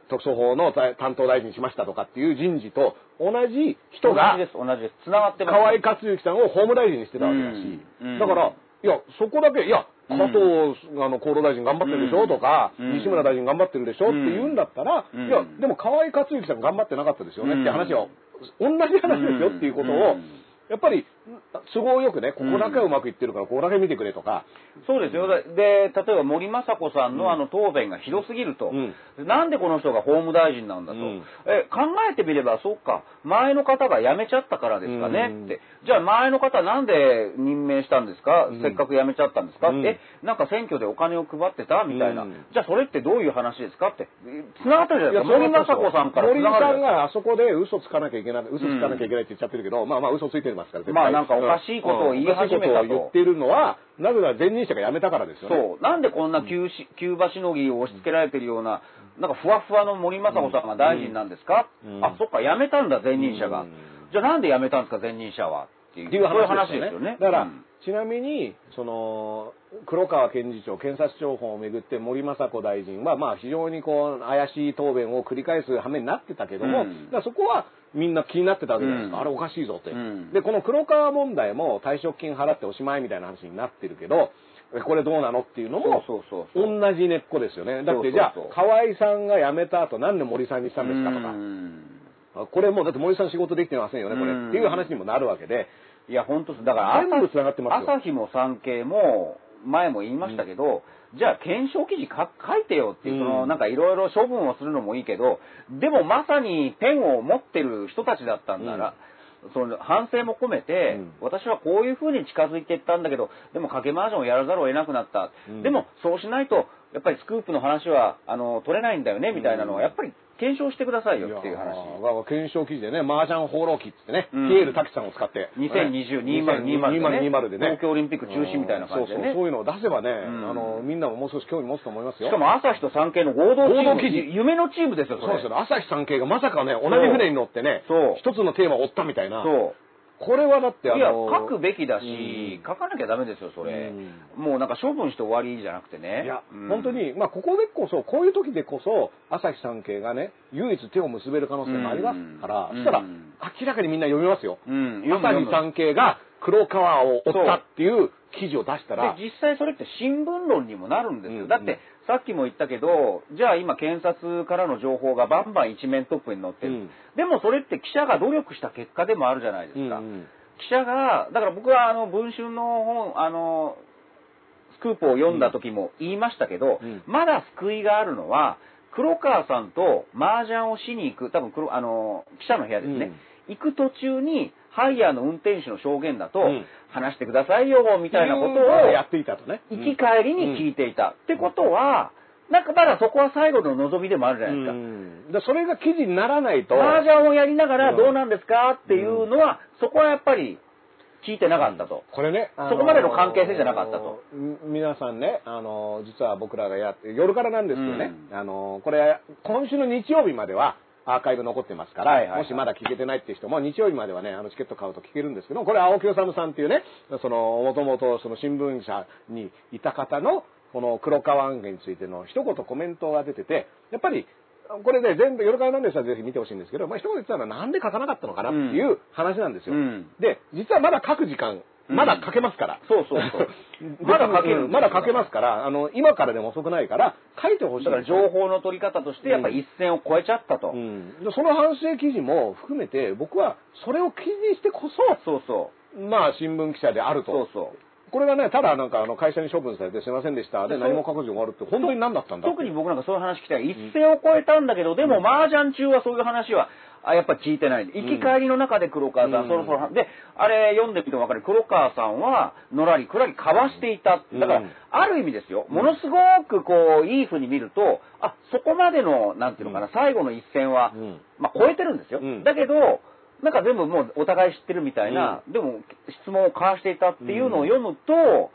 B: 特措法の担当大臣にしましたとかっていう人事と同じ人が
C: 同じ、です、同じです。繋がってます。
B: 河合克行さんを法務大臣にしてたわけだし、
C: うん
B: だから、いや、そこだけ、いや、加藤、あの、厚労大臣頑張ってるでしょとか、
C: うん。
B: 西村大臣頑張ってるでしょって言うんだったら、
C: うん。
B: いや、でも河合克行さん頑張ってなかったですよねって話を、同じ話ですよっていうことを、
C: うん
B: やっぱり都合よくね、ここだけはうまくいってるから、ここだけ見てくれとか、
C: そうですよ。で、例えば森雅子さんのあの答弁がひどすぎると、なんでこの人が法務大臣なんだと、
B: うん。
C: え考えてみれば、そうか、前の方が辞めちゃったからですかね
B: うん。
C: って、じゃあ前の方なんで任命したんですか、
B: うん。
C: せっかく辞めちゃったんですか、
B: うん。
C: え、なんか選挙でお金を配ってた？みたいな、
B: うん
C: じゃあそれってどういう話ですかって、つながってるじゃないですか、森雅子さんから
B: 森さんがあそこで嘘つかなきゃいけない、嘘つかなきゃいけないって言っちゃってるけど、まあまあ嘘ついてますから、
C: まあなんかおかしいことを言い始めたと
B: 言っているのは、なぜなら前任者が辞めたからですよね。
C: そう。なんでこんな急し、急場しのぎを押し付けられてるような、なんかふわふわの森雅子さんが大臣なんですか、
B: うん
C: あ、そっか、辞めたんだ、前任者が。
B: うん
C: じゃあなんで辞めたんですか、前任者は。っていう。話
B: 話で
C: すすよね。
B: だから、
C: うん
B: ちなみに、その、黒川検事長、検察庁法をめぐって森雅子大臣は、まあ非常にこう、怪しい答弁を繰り返す羽目になってたけども、
C: うん
B: だそこはみんな気になってたわけじゃないですか。
C: うん。
B: あれおかしいぞって、
C: うん。
B: で、この黒川問題も退職金払っておしまいみたいな話になってるけど、えこれどうなのっていうのも。同じ根っこですよね。だってじゃあ河合さんが辞めた後なんで森さんにしたんですかとか、これもうだって森さん仕事できてませんよね、これ。
C: うん。
B: っていう話にもなるわけで、
C: いや、本当だから
B: 全部繋がってますよ。
C: 朝日も産経も、前も言いましたけど、じゃあ検証記事か書いてよっていう、その
B: うん
C: なんかいろいろ処分をするのもいいけど、でもまさにペンを持ってる人たちだったんなら、その反省も込めて、
B: うん。
C: 私はこういうふうに近づいていったんだけど、でも賭け麻雀をやらざるを得なくなった。
B: うん。
C: でもそうしないと、やっぱりスクープの話はあの取れないんだよねみたいなのは、やっぱり検証してくださいよっていう話。
B: 検証記事でね、麻雀放浪記ってね、
C: うん
B: ピエール滝さんを使って。
C: 2020、2020
B: 2020でね。
C: 東京オリンピック中止みたいな感じでね。
B: そうそう、そういうのを出せばね、
C: ん
B: あの、みんなももう少し興味持つと思いますよ。
C: しかも朝日と産経の合同
B: 記事
C: 夢のチームですよ、それ。
B: そうですよね。朝日産経がまさかね、同じ船に乗ってね、一つのテーマを追ったみたいな。
C: そう。
B: これはだってあ
C: いや、
B: の、
C: 書くべきだし、
B: うん
C: 書かなきゃダメですよ、それ。
B: う
C: もうなんか処分して終わりじゃなくてね。
B: いや、
C: うん
B: 本当。に、まあ、ここでこそ、こういう時でこそ、朝日産経がね、唯一手を結べる可能性もありますから、
C: うん
B: そしたら
C: うん、
B: 明らかにみんな読みますよ。
C: うん。
B: 朝日産経が黒川を追ったっていう記事を出したら、
C: で、実際それって新聞論にもなるんですよ。
B: うん
C: だって、さっきも言ったけど、じゃあ今検察からの情報がバンバン一面トップに載ってる。
B: うん
C: でもそれって記者が努力した結果でもあるじゃないですか。
B: うんうん
C: 記者が、だから僕はあの文春の本、あの、スクープを読んだ時も言いましたけど、
B: うん
C: まだ救いがあるのは、黒川さんと麻雀をしに行く、多分黒、あの、記者の部屋ですね。行く途中に、ハイヤーの運転手の証言だと、
B: うん。
C: 話してくださいよ、みたいなこと
B: をや
C: を
B: っ、ていたとね。
C: 行き帰りに聞いていた。ってことは、なんかまだそこは最後の望みでもあるじゃないですか。
B: うん。でそれが記事にならないと、
C: 麻雀をやりなが
B: うん。
C: らどうなんですか？っていうのは、そこはやっぱり聞いてなかったと。
B: これね、
C: そこまでの関係性じゃなかったと。
B: 皆さんね、あのー実は僕らがやって、夜からなんですけどね、
C: うん。
B: あのーこれ、今週の日曜日までは、アーカイブ残ってますから、
C: はいはいはい。
B: もしまだ聞けてないっていう人も、日曜日まではね、あのチケット買うと聞けるんですけど、これ、青木治さんっていうね、その、もともとその新聞社にいた方の、この黒川案件についての一言コメントが出てて、やっぱり、これね、全部、夜からなんですらぜひ見てほしいんですけど、まあ、一言言ってたのはなんで書かなかったのかなっていう話なんですよ。
C: うん。
B: で、実はまだ書く時間、まだ書けますから。
C: そうそうそう
B: ま
C: まだ書ける
B: うんまだ書けますから、あの、今からでも遅くないから、書いてほしい。
C: だから情報の取り方として、やっぱり一線を越えちゃったと。
B: うん。でその反省記事も含めて、僕はそれを記事にしてこ
C: そうそ
B: そ、まあ、新聞記者である
C: う。
B: と。
C: そうそう。
B: これがね、ただなんかあの会社に処分されてすいませんでした。で、
C: そう
B: 何も書かずに終わるって、本当に何だったんだ
C: 特に僕なんかそういう話聞きたい。一線を越えたんだけど、でも麻雀中はそういう話は、あやっぱ聞いてない。行き帰りの中で黒川さん、
B: うん
C: そろそろ、で、あれ読んでみても分かる。黒川さんは、のらりくらりかわしていた。だから、
B: うん
C: ある意味ですよ。ものすごくこう、いい風に見ると、あ、そこまでの、なんていうのかな、最後の一線は、
B: うん
C: まあ超えてるんですよ。
B: うん
C: だけど、なんか全部もうお互い知ってるみたいな、でも質問を交わしていたっていうのを読むと、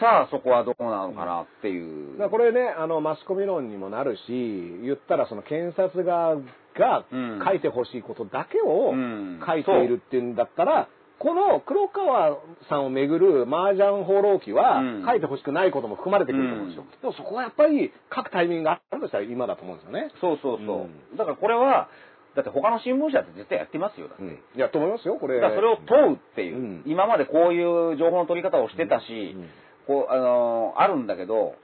C: さあそこはどうなのかなっていう。
B: だこれね、あの、マスコミ論にもなるし、言ったらその検察側が
C: うん
B: 書いてほしいことだけを
C: うん
B: 書いているっていうんだったら、この黒川さんをめぐる麻雀放浪記は
C: うん
B: 書いてほしくないことも含まれてくると思うんですよ。
C: うん
B: でもそこはやっぱり書くタイミングがあるとしたら今だと思うんですよね。
C: そうそうそう。
B: うん
C: だからこれは、だって他の新聞社って絶対やってますよ。だって
B: うん。いや、と思いますよ、これ。
C: だからそれを問うっていう、
B: うん
C: 今までこういう情報の取り方をしてたし、
B: うん
C: こう、あのーあるんだけど、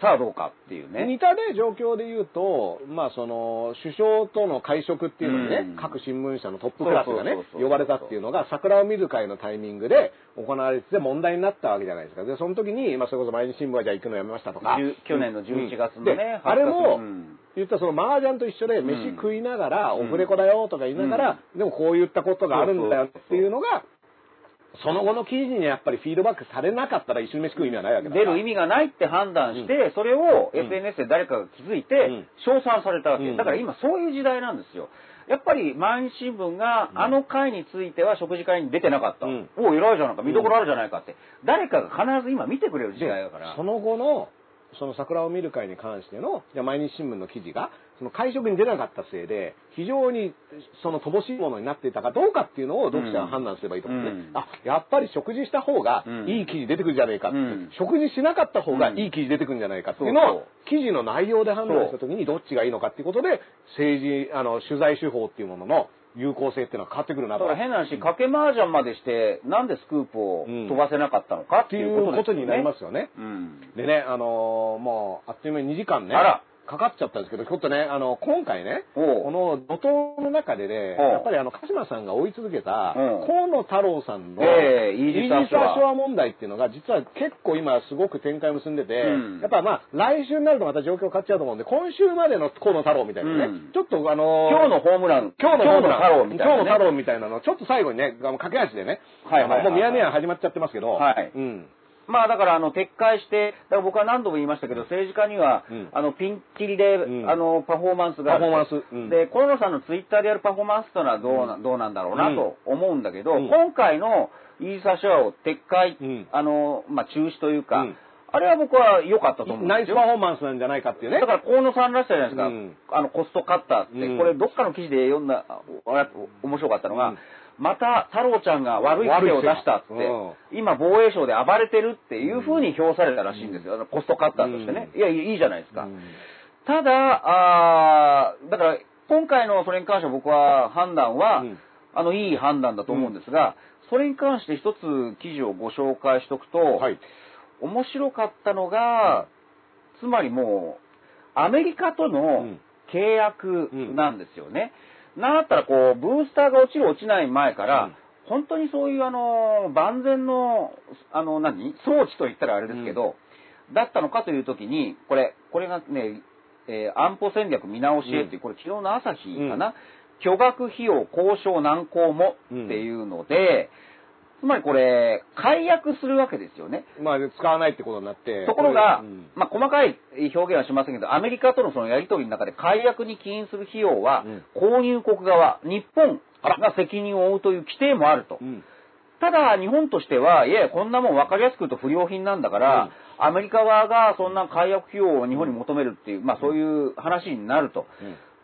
C: さあどうかっていうね。
B: 似たね、状況で言うと、まあその、首相との会食っていうのにね、
C: うん
B: 各新聞社のトップクラスがね呼ばれたっていうのが、桜を見る会のタイミングで行われてて問題になったわけじゃないですか。で、その時に、まあそれこそ毎日新聞はじゃあ行くのやめましたとか。
C: 去年の11月の
B: で
C: ね、
B: あれも
C: うん
B: 言ったらその麻雀と一緒で飯食いながら、オフレコだよとか言いながら、でもこういったことがあるんだよっていうのが、その後の記事にやっぱりフィードバックされなかったら一緒に飯食う意味はないわけだ。
C: 出る意味がないって判断して、それを
B: うん
C: SNS で誰かが気づいて
B: うん、
C: 称賛されたわけ。
B: うん
C: だから今そういう時代なんですよ。やっぱり毎日新聞があの会については食事会に出てなかった。
B: うん
C: おお、偉いじゃないか、見どころあるじゃないかって。誰かが必ず今見てくれる時
B: で
C: 代だから。
B: その後の、その桜を見る会に関しての、じゃあ毎日新聞の記事が、その会食に出なかったせいで、非常にその乏しいものになっていたかどうかっていうのを読者は判断すればいいと思うんですね。
C: うん。
B: あ、やっぱり食事した方が
C: うん。
B: いい記事出てくるんじゃないか。って、
C: うん。
B: 食事しなかった方がいい記事出てくるんじゃないかっていうのを、記事の内容で判断した時にどっちがいいのかっていうことで、政治、あの、取材手法っていうものの有効性っていうのは変わってくるなと。
C: だから変な話、賭け麻雀までして、なんでスクープを飛ばせなかったのかっ
B: ってて
C: い
B: いうう
C: ことですよね。
B: ことになりますよね。
C: うん。
B: でね、あのーもう、あっという間に2時間ね、
C: あら
B: かかっちゃったんですけど、ちょっとね、あの、今回ね、この怒涛の中でね、やっぱりあの、鹿島さんが追い続けた、
C: うん。
B: 河野太郎さんの、
C: ええイージスアショア
B: 問題っていうのが、実は結構今すごく展開を結んでて、
C: うん。
B: やっぱまあ、来週になるとまた状況変わっちゃうと思うんで、今週までの河野太郎みたいなね、
C: うん。
B: ちょっとあのー
C: 今日のホームラン、
B: 今日のホームラン。
C: 太郎みたいな、ね。
B: 今日の太郎みたいなのをちょっと最後にね、駆け足でね、
C: はいはいはいはい。
B: あのもうミヤネ屋始まっちゃってますけど、
C: はい。
B: うん。
C: まあだからあの撤回して、だから僕は何度も言いましたけど、政治家には、
B: うん。
C: あのピンキリで、
B: うん。
C: あのパフォーマンスがある。
B: パフォーマンス。うん。
C: で、河野さんのツイッターでやるパフォーマンスというのはどうな,、どうなんだろうな
B: うん。
C: と思うんだけど、
B: うん。
C: 今回のイーサショアを撤回、
B: うん。
C: あの、まあ中止というか、
B: うん。
C: あれは僕は良かったと思うん
B: ナイス
C: ですよ。
B: パフォーマンスなんじゃないかっていうね。
C: だから河野さんらしさじゃないですか、
B: うん。
C: あのコストカッターって、
B: うん。
C: これどっかの記事で読んだ、面白かったのが、
B: うん
C: また太郎ちゃんが悪い癖を出したって、
B: うん
C: 今防衛省で暴れてるっていうふうに評されたらしいんですよ、コストカッターとしてね。
B: う
C: いや、いいじゃないですか。
B: うん。
C: ただ、あーだから今回のそれに関しては僕は判断は、
B: うん。
C: あの、いい判断だと思うんですが、それに関して一つ記事をご紹介しておくと、
B: はい。
C: 面白かったのが、つまりもう、アメリカと
B: う
C: の
B: ん。
C: 契約なんですよね。なんだったらこう、ブースターが落ちる落ちない前から、
B: うん。
C: 本当にそういうあの、万全の、あの何、装置と言ったらあれですけど、だったのかという時に、これ、これがね、えー安保戦略見直しへっていう、これ昨日の朝日かな、巨額費用交渉難航もっていうので、つまりこれ、解約するわけですよね。
B: まあ、使わないってことになって。
C: ところが、
B: うん
C: まあ、細かい表現はしませんけど、アメリカとのそのやり取りの中で解約に起因する費用は、
B: うん
C: 購入国側、日本が責任を負うという規定もあると。
B: うん
C: ただ、日本としては、いやいや、こんなもん分かりやすく言うと不良品なんだから、アメリカ側がそんな解約費用を日本に求めるっていう、まあそういう話になると。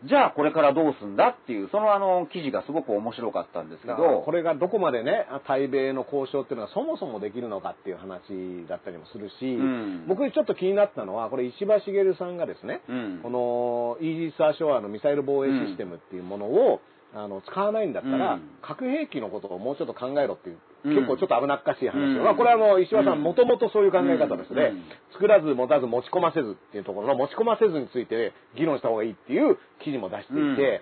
C: じゃあこれからどうすんだっていう、そのあの記事がすごく面白かったんですけど、
B: これがどこまでね、対米の交渉っていうのはそもそもできるのかっていう話だったりもするし、
C: ん。
B: 僕ちょっと気になったのは、これ石破茂さんがですね、
C: うん。
B: このイージス・アショアのミサイル防衛システムっていうものを、あの使わないんだったら、
C: うん。
B: 核兵器のことをもうちょっと考えろっていう、
C: うん。
B: 結構ちょっと危なっかしい話を、
C: うん。
B: まあこれはあの石破さ
C: うん。
B: んもともとそういう考え方ですね、
C: うん。
B: 作らず持たず持ち込ませずっていうところの持ち込ませずについて議論した方がいいっていう記事も出していて、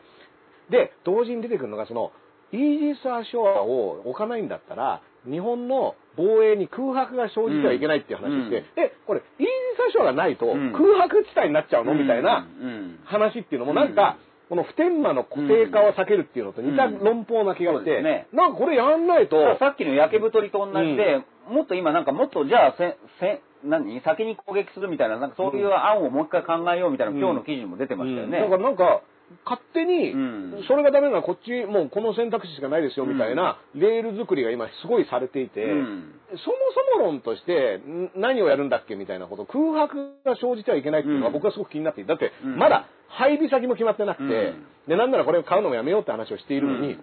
B: で、同時に出てくるのが、その、イージス・アショアを置かないんだったら、日本の防衛に空白が生じてはいけないっていう話をして、
C: うん。
B: え、これ、イージス・アショアがないと
C: ん。
B: 空白地帯になっちゃうの？みたいな
C: うん。
B: 話っていうのもなんか、この普天間の固定化を避けるっていうのと似た論法な気がして、
C: そうですね。
B: なんかこれやんないと、
C: さっきの焼け太りと同じで、もっと今なんかもっとじゃあせせ何？先に攻撃するみたいななんかそういう案をもう一回考えようみたいな、
B: うん。
C: 今日の記事にも出てましたよね。
B: だからなんか、勝手に
C: うん、
B: それがダメならこっち、もうこの選択肢しかないですよみたいな、レール作りが今すごいされていて、
C: うん。
B: そもそも論として、ん何をやるんだっけみたいなこと、空白が生じてはいけないっていうのが
C: うん。
B: 僕はすごく気になっていて、だって
C: うん、
B: まだ配備先も決まってなくて、
C: うん。
B: で、なんならこれを買うのもやめようって話をしているのに、
C: うん。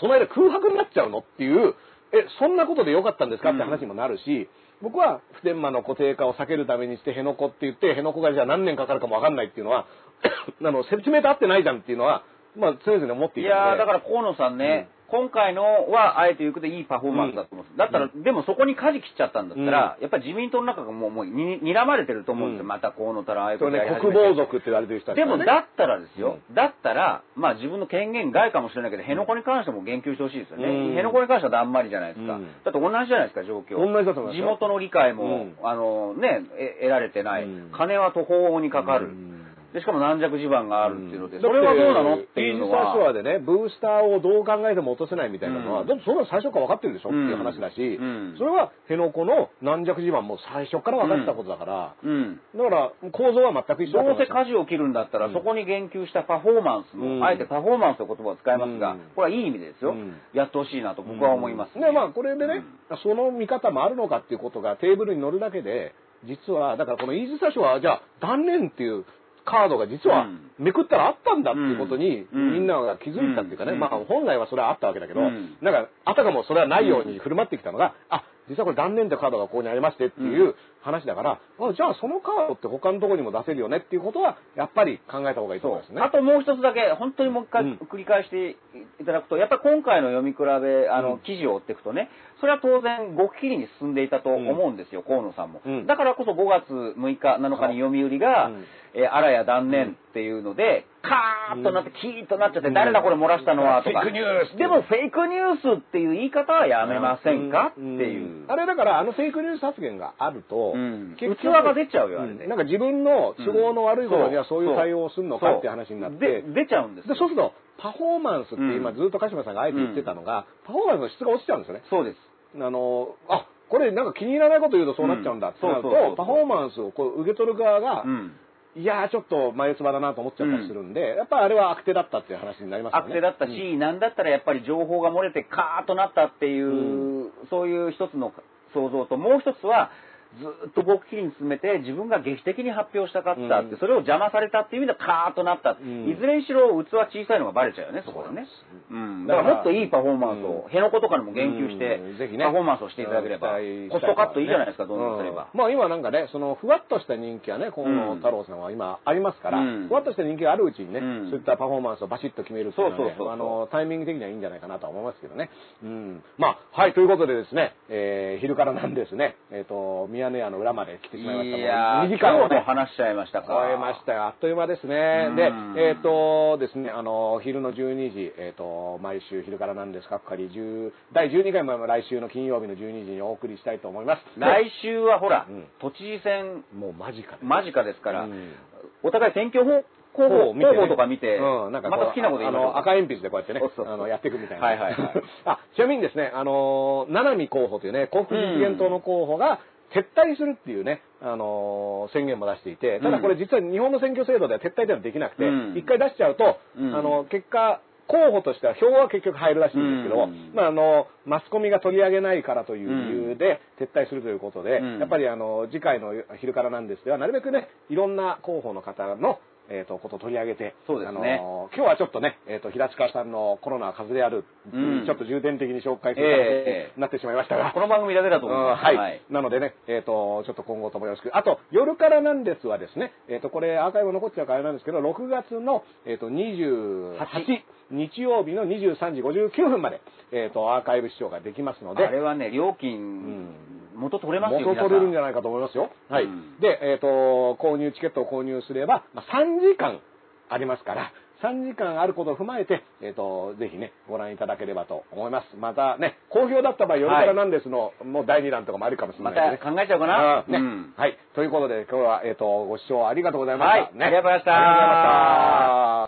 B: その間空白になっちゃうのっていう、え、そんなことでよかったんですかって話にもなるし、僕は普天間の固定化を避けるためにして辺野古って言って、辺野古がじゃあ何年かかるかもわかんないっていうのは、あの、説明と合ってないじゃんっていうのは、まあ常々思ってい
C: い
B: たので。
C: やーだから河野さんね、今回のは、あえて言うことでいいパフォーマンスだと思うんです。だったら、でもそこに舵切っちゃったんだったら、やっぱり自民党の中がもう、もうに、睨まれてると思うんですよ。
B: うん
C: また河野たらああいうことやり始めて
B: 国防族って言われてる人たち
C: でも、だったらですよ、だったら、まあ自分の権限外かもしれないけど、辺野古に関しても言及してほしいですよね。
B: うん
C: 辺野古に関してはだんまりじゃないですか。
B: うん
C: だって同じじゃないですか、状況。
B: 同じだと思いますよ
C: 地元の理解も、
B: うん
C: あのね、え得られてない。
B: うん
C: 金は途方にかかる。
B: うん
C: で、しかも軟弱地盤があるっていうので、
B: ん。
C: それはどうなのっていうの
B: イージス・アショア
C: は。
B: でね、ブースターをどう考えても落とせないみたいなのは、
C: うん。
B: だってそれは最初から分かってるでしょ、
C: うん
B: っていう話だし、
C: うん。
B: それは辺野古の軟弱地盤も最初から分かってたことだから、
C: うん。
B: だから構造は全く一緒だと
C: どうせ舵を切るんだったら、
B: うん。
C: そこに言及したパフォーマンスも、
B: うん。
C: あえてパフォーマンスという言葉を使いますが、
B: うん。
C: これはいい意味でですよ、
B: うん。
C: やってほしいなと僕は思います、
B: で、まあ、これでね、その見方もあるのかっていうことがテーブルに乗るだけで、実は、だからこのイージス・アショアは、じゃあ、断念っていうカードが実は
C: うん。
B: めくったらあったんだっていうことに、
C: うん。
B: みんなが気づいたっていうかね、
C: うん。
B: まあ、本来はそれはあったわけだけど、
C: うん。
B: なんか、あたかもそれはないように振る舞ってきたのが、あ、実はこれ断念ってカードがここにありましてっていう話だから、あじゃあそのカードって他のところにも出せるよねっていうことは、やっぱり考えた方がいいと思いますね。
C: あともう一つだけ、本当にもう一回
B: うん。
C: 繰り返していただくと、やっぱり今回の読み比べ、あの、
B: うん。
C: 記事を追っていくとね、それは当然極秘裏に進んでいたと思うんですよ、河野さんも。
B: うん。
C: だからこそ5月6日、7日に読売が、
B: うん。
C: えーあらや断念っていうので、カーッとなって、キーッとなっちゃって、
B: うん
C: 誰だこれ漏らしたのはとか。
B: フェイクニュース
C: でもフェイクニュースっていう言い方はやめませんか？っていう。
B: あれだからあのフェイクニュース発言があると、
C: うん。
B: 結
C: 器が出ちゃうよあれで
B: ん。なんか自分の都合の悪いことには
C: うん。
B: そう。いう対応をするのかっていう話になって、
C: で出ちゃうんですよ。
B: でそうするとパフォーマンスって今
C: うん。
B: ずっと鹿島さんがあえて言ってたのが、パフォーマンスの質が落ちちゃうんですよね。
C: そうです。
B: あの、あ、これなんか気に入らないこと言うとそうなっちゃうんだってなると、パフォーマンスをこう受け取る側が、
C: うん。
B: いやーちょっと眉唾だなと思っちゃったりするんで、やっぱりあれは悪手だったっていう話になりますよね。
C: 悪手だったし、
B: うん。
C: なんだったらやっぱり情報が漏れてカーッとなったっていう、そういう一つの想像と、もう一つは、ずっと極秘裏に進めて自分が劇的に発表したかったって、
B: うん。
C: それを邪魔されたっていう意味でカーッとなった、
B: ん。
C: いずれにしろ器小さいのがバレちゃうよね、そこでね。うん。だからもっといいパフォーマンスを、辺野古とかにも言及して、
B: うん。ぜひね。
C: パフォーマンスをしていただければ、コストカットいいじゃないですか、どんどんすれば。
B: うん。まあ今なんかね、そのふわっとした人気はね、河野太郎さんは今ありますから、
C: うん。
B: ふわっとした人気があるうちにね、
C: うん。
B: そういったパフォーマンスをバシッと決めるっていうのは、あの、タイミング的にはいいんじゃないかなとは思いますけどね。うん。まあ、はい、ということでですね、えー、昼からなんですね、えっ、と、ミヤネ屋の裏まで来てしまいました
C: いやー、
B: 2時間をね
C: 話しちゃいましたか。
B: 超えましたよ。あっという間ですね
C: う。ん
B: で、えっ、とですね、あの、昼の12時、えっ、と、毎週昼からなんですか、係10第12回も来週の金曜日の12時にお送りしたいと思います。
C: 来週はほら、
B: うん
C: 都知事選
B: もう間近で。
C: 間近ですから、
B: うん
C: お互い選挙法候補
B: ね
C: 候補とか見て、
B: うん、なんか
C: また好きなこと
B: あの赤鉛筆でこうやってねあのやっていくみたいな。
C: はいはいはい
B: あ、ちなみにですね、あのー、七海候補というね、幸福実現党の候補が撤退するっていうね、あのー宣言も出していて、ただこれ実は日本の選挙制度では撤退というのはできなくて、
C: うん。
B: 一回出しちゃうと、
C: うん。
B: あの、結果、候補としては票は結局入るらしいんですけど、
C: うん。
B: まああの、マスコミが取り上げないからという理由で撤退するということで、
C: うん。
B: やっぱりあの、次回の昼からなんですでは、なるべくね、いろんな候補の方の、えっ、と、ことを取り上げて、
C: そうですね。
B: あの今日はちょっとね、えっ、と、平塚さんのコロナは風邪である、
C: うん。
B: ちょっと重点的に紹介する
C: ええ
B: 形になってしまいましたが、
C: この番組だけだと思います。
B: うんはい、なのでね、えっ、と、ちょっと今後ともよろしく。あと、夜からなんですはですね、えっ、と、これアーカイブ残っちゃうからあれなんですけど、6月の、えっ、と、28
C: 八
B: 日曜日の23時59分まで、えっ、と、アーカイブ視聴ができますので、
C: あれはね、料金、
B: ん
C: 元取れますよ、
B: 元取れるんじ
C: ゃ
B: ゃないかと思いますよ。はい。
C: うん
B: で、えっ、と、購入、チケットを購入すれば、まあ、3時間ありますから、3時間あることを踏まえて、えっ、と、ぜひね、ご覧いただければと思います。またね、好評だった場合、夜からなんですの、もう第2弾とかもあるかもしれ
C: ま
B: ないですね。
C: た考えちゃうかな
B: ね
C: うん
B: はい。ということで、今日は、えっ、と、ご視聴ありがとうございました。
C: はいありがとうございました
B: ありがとうございました。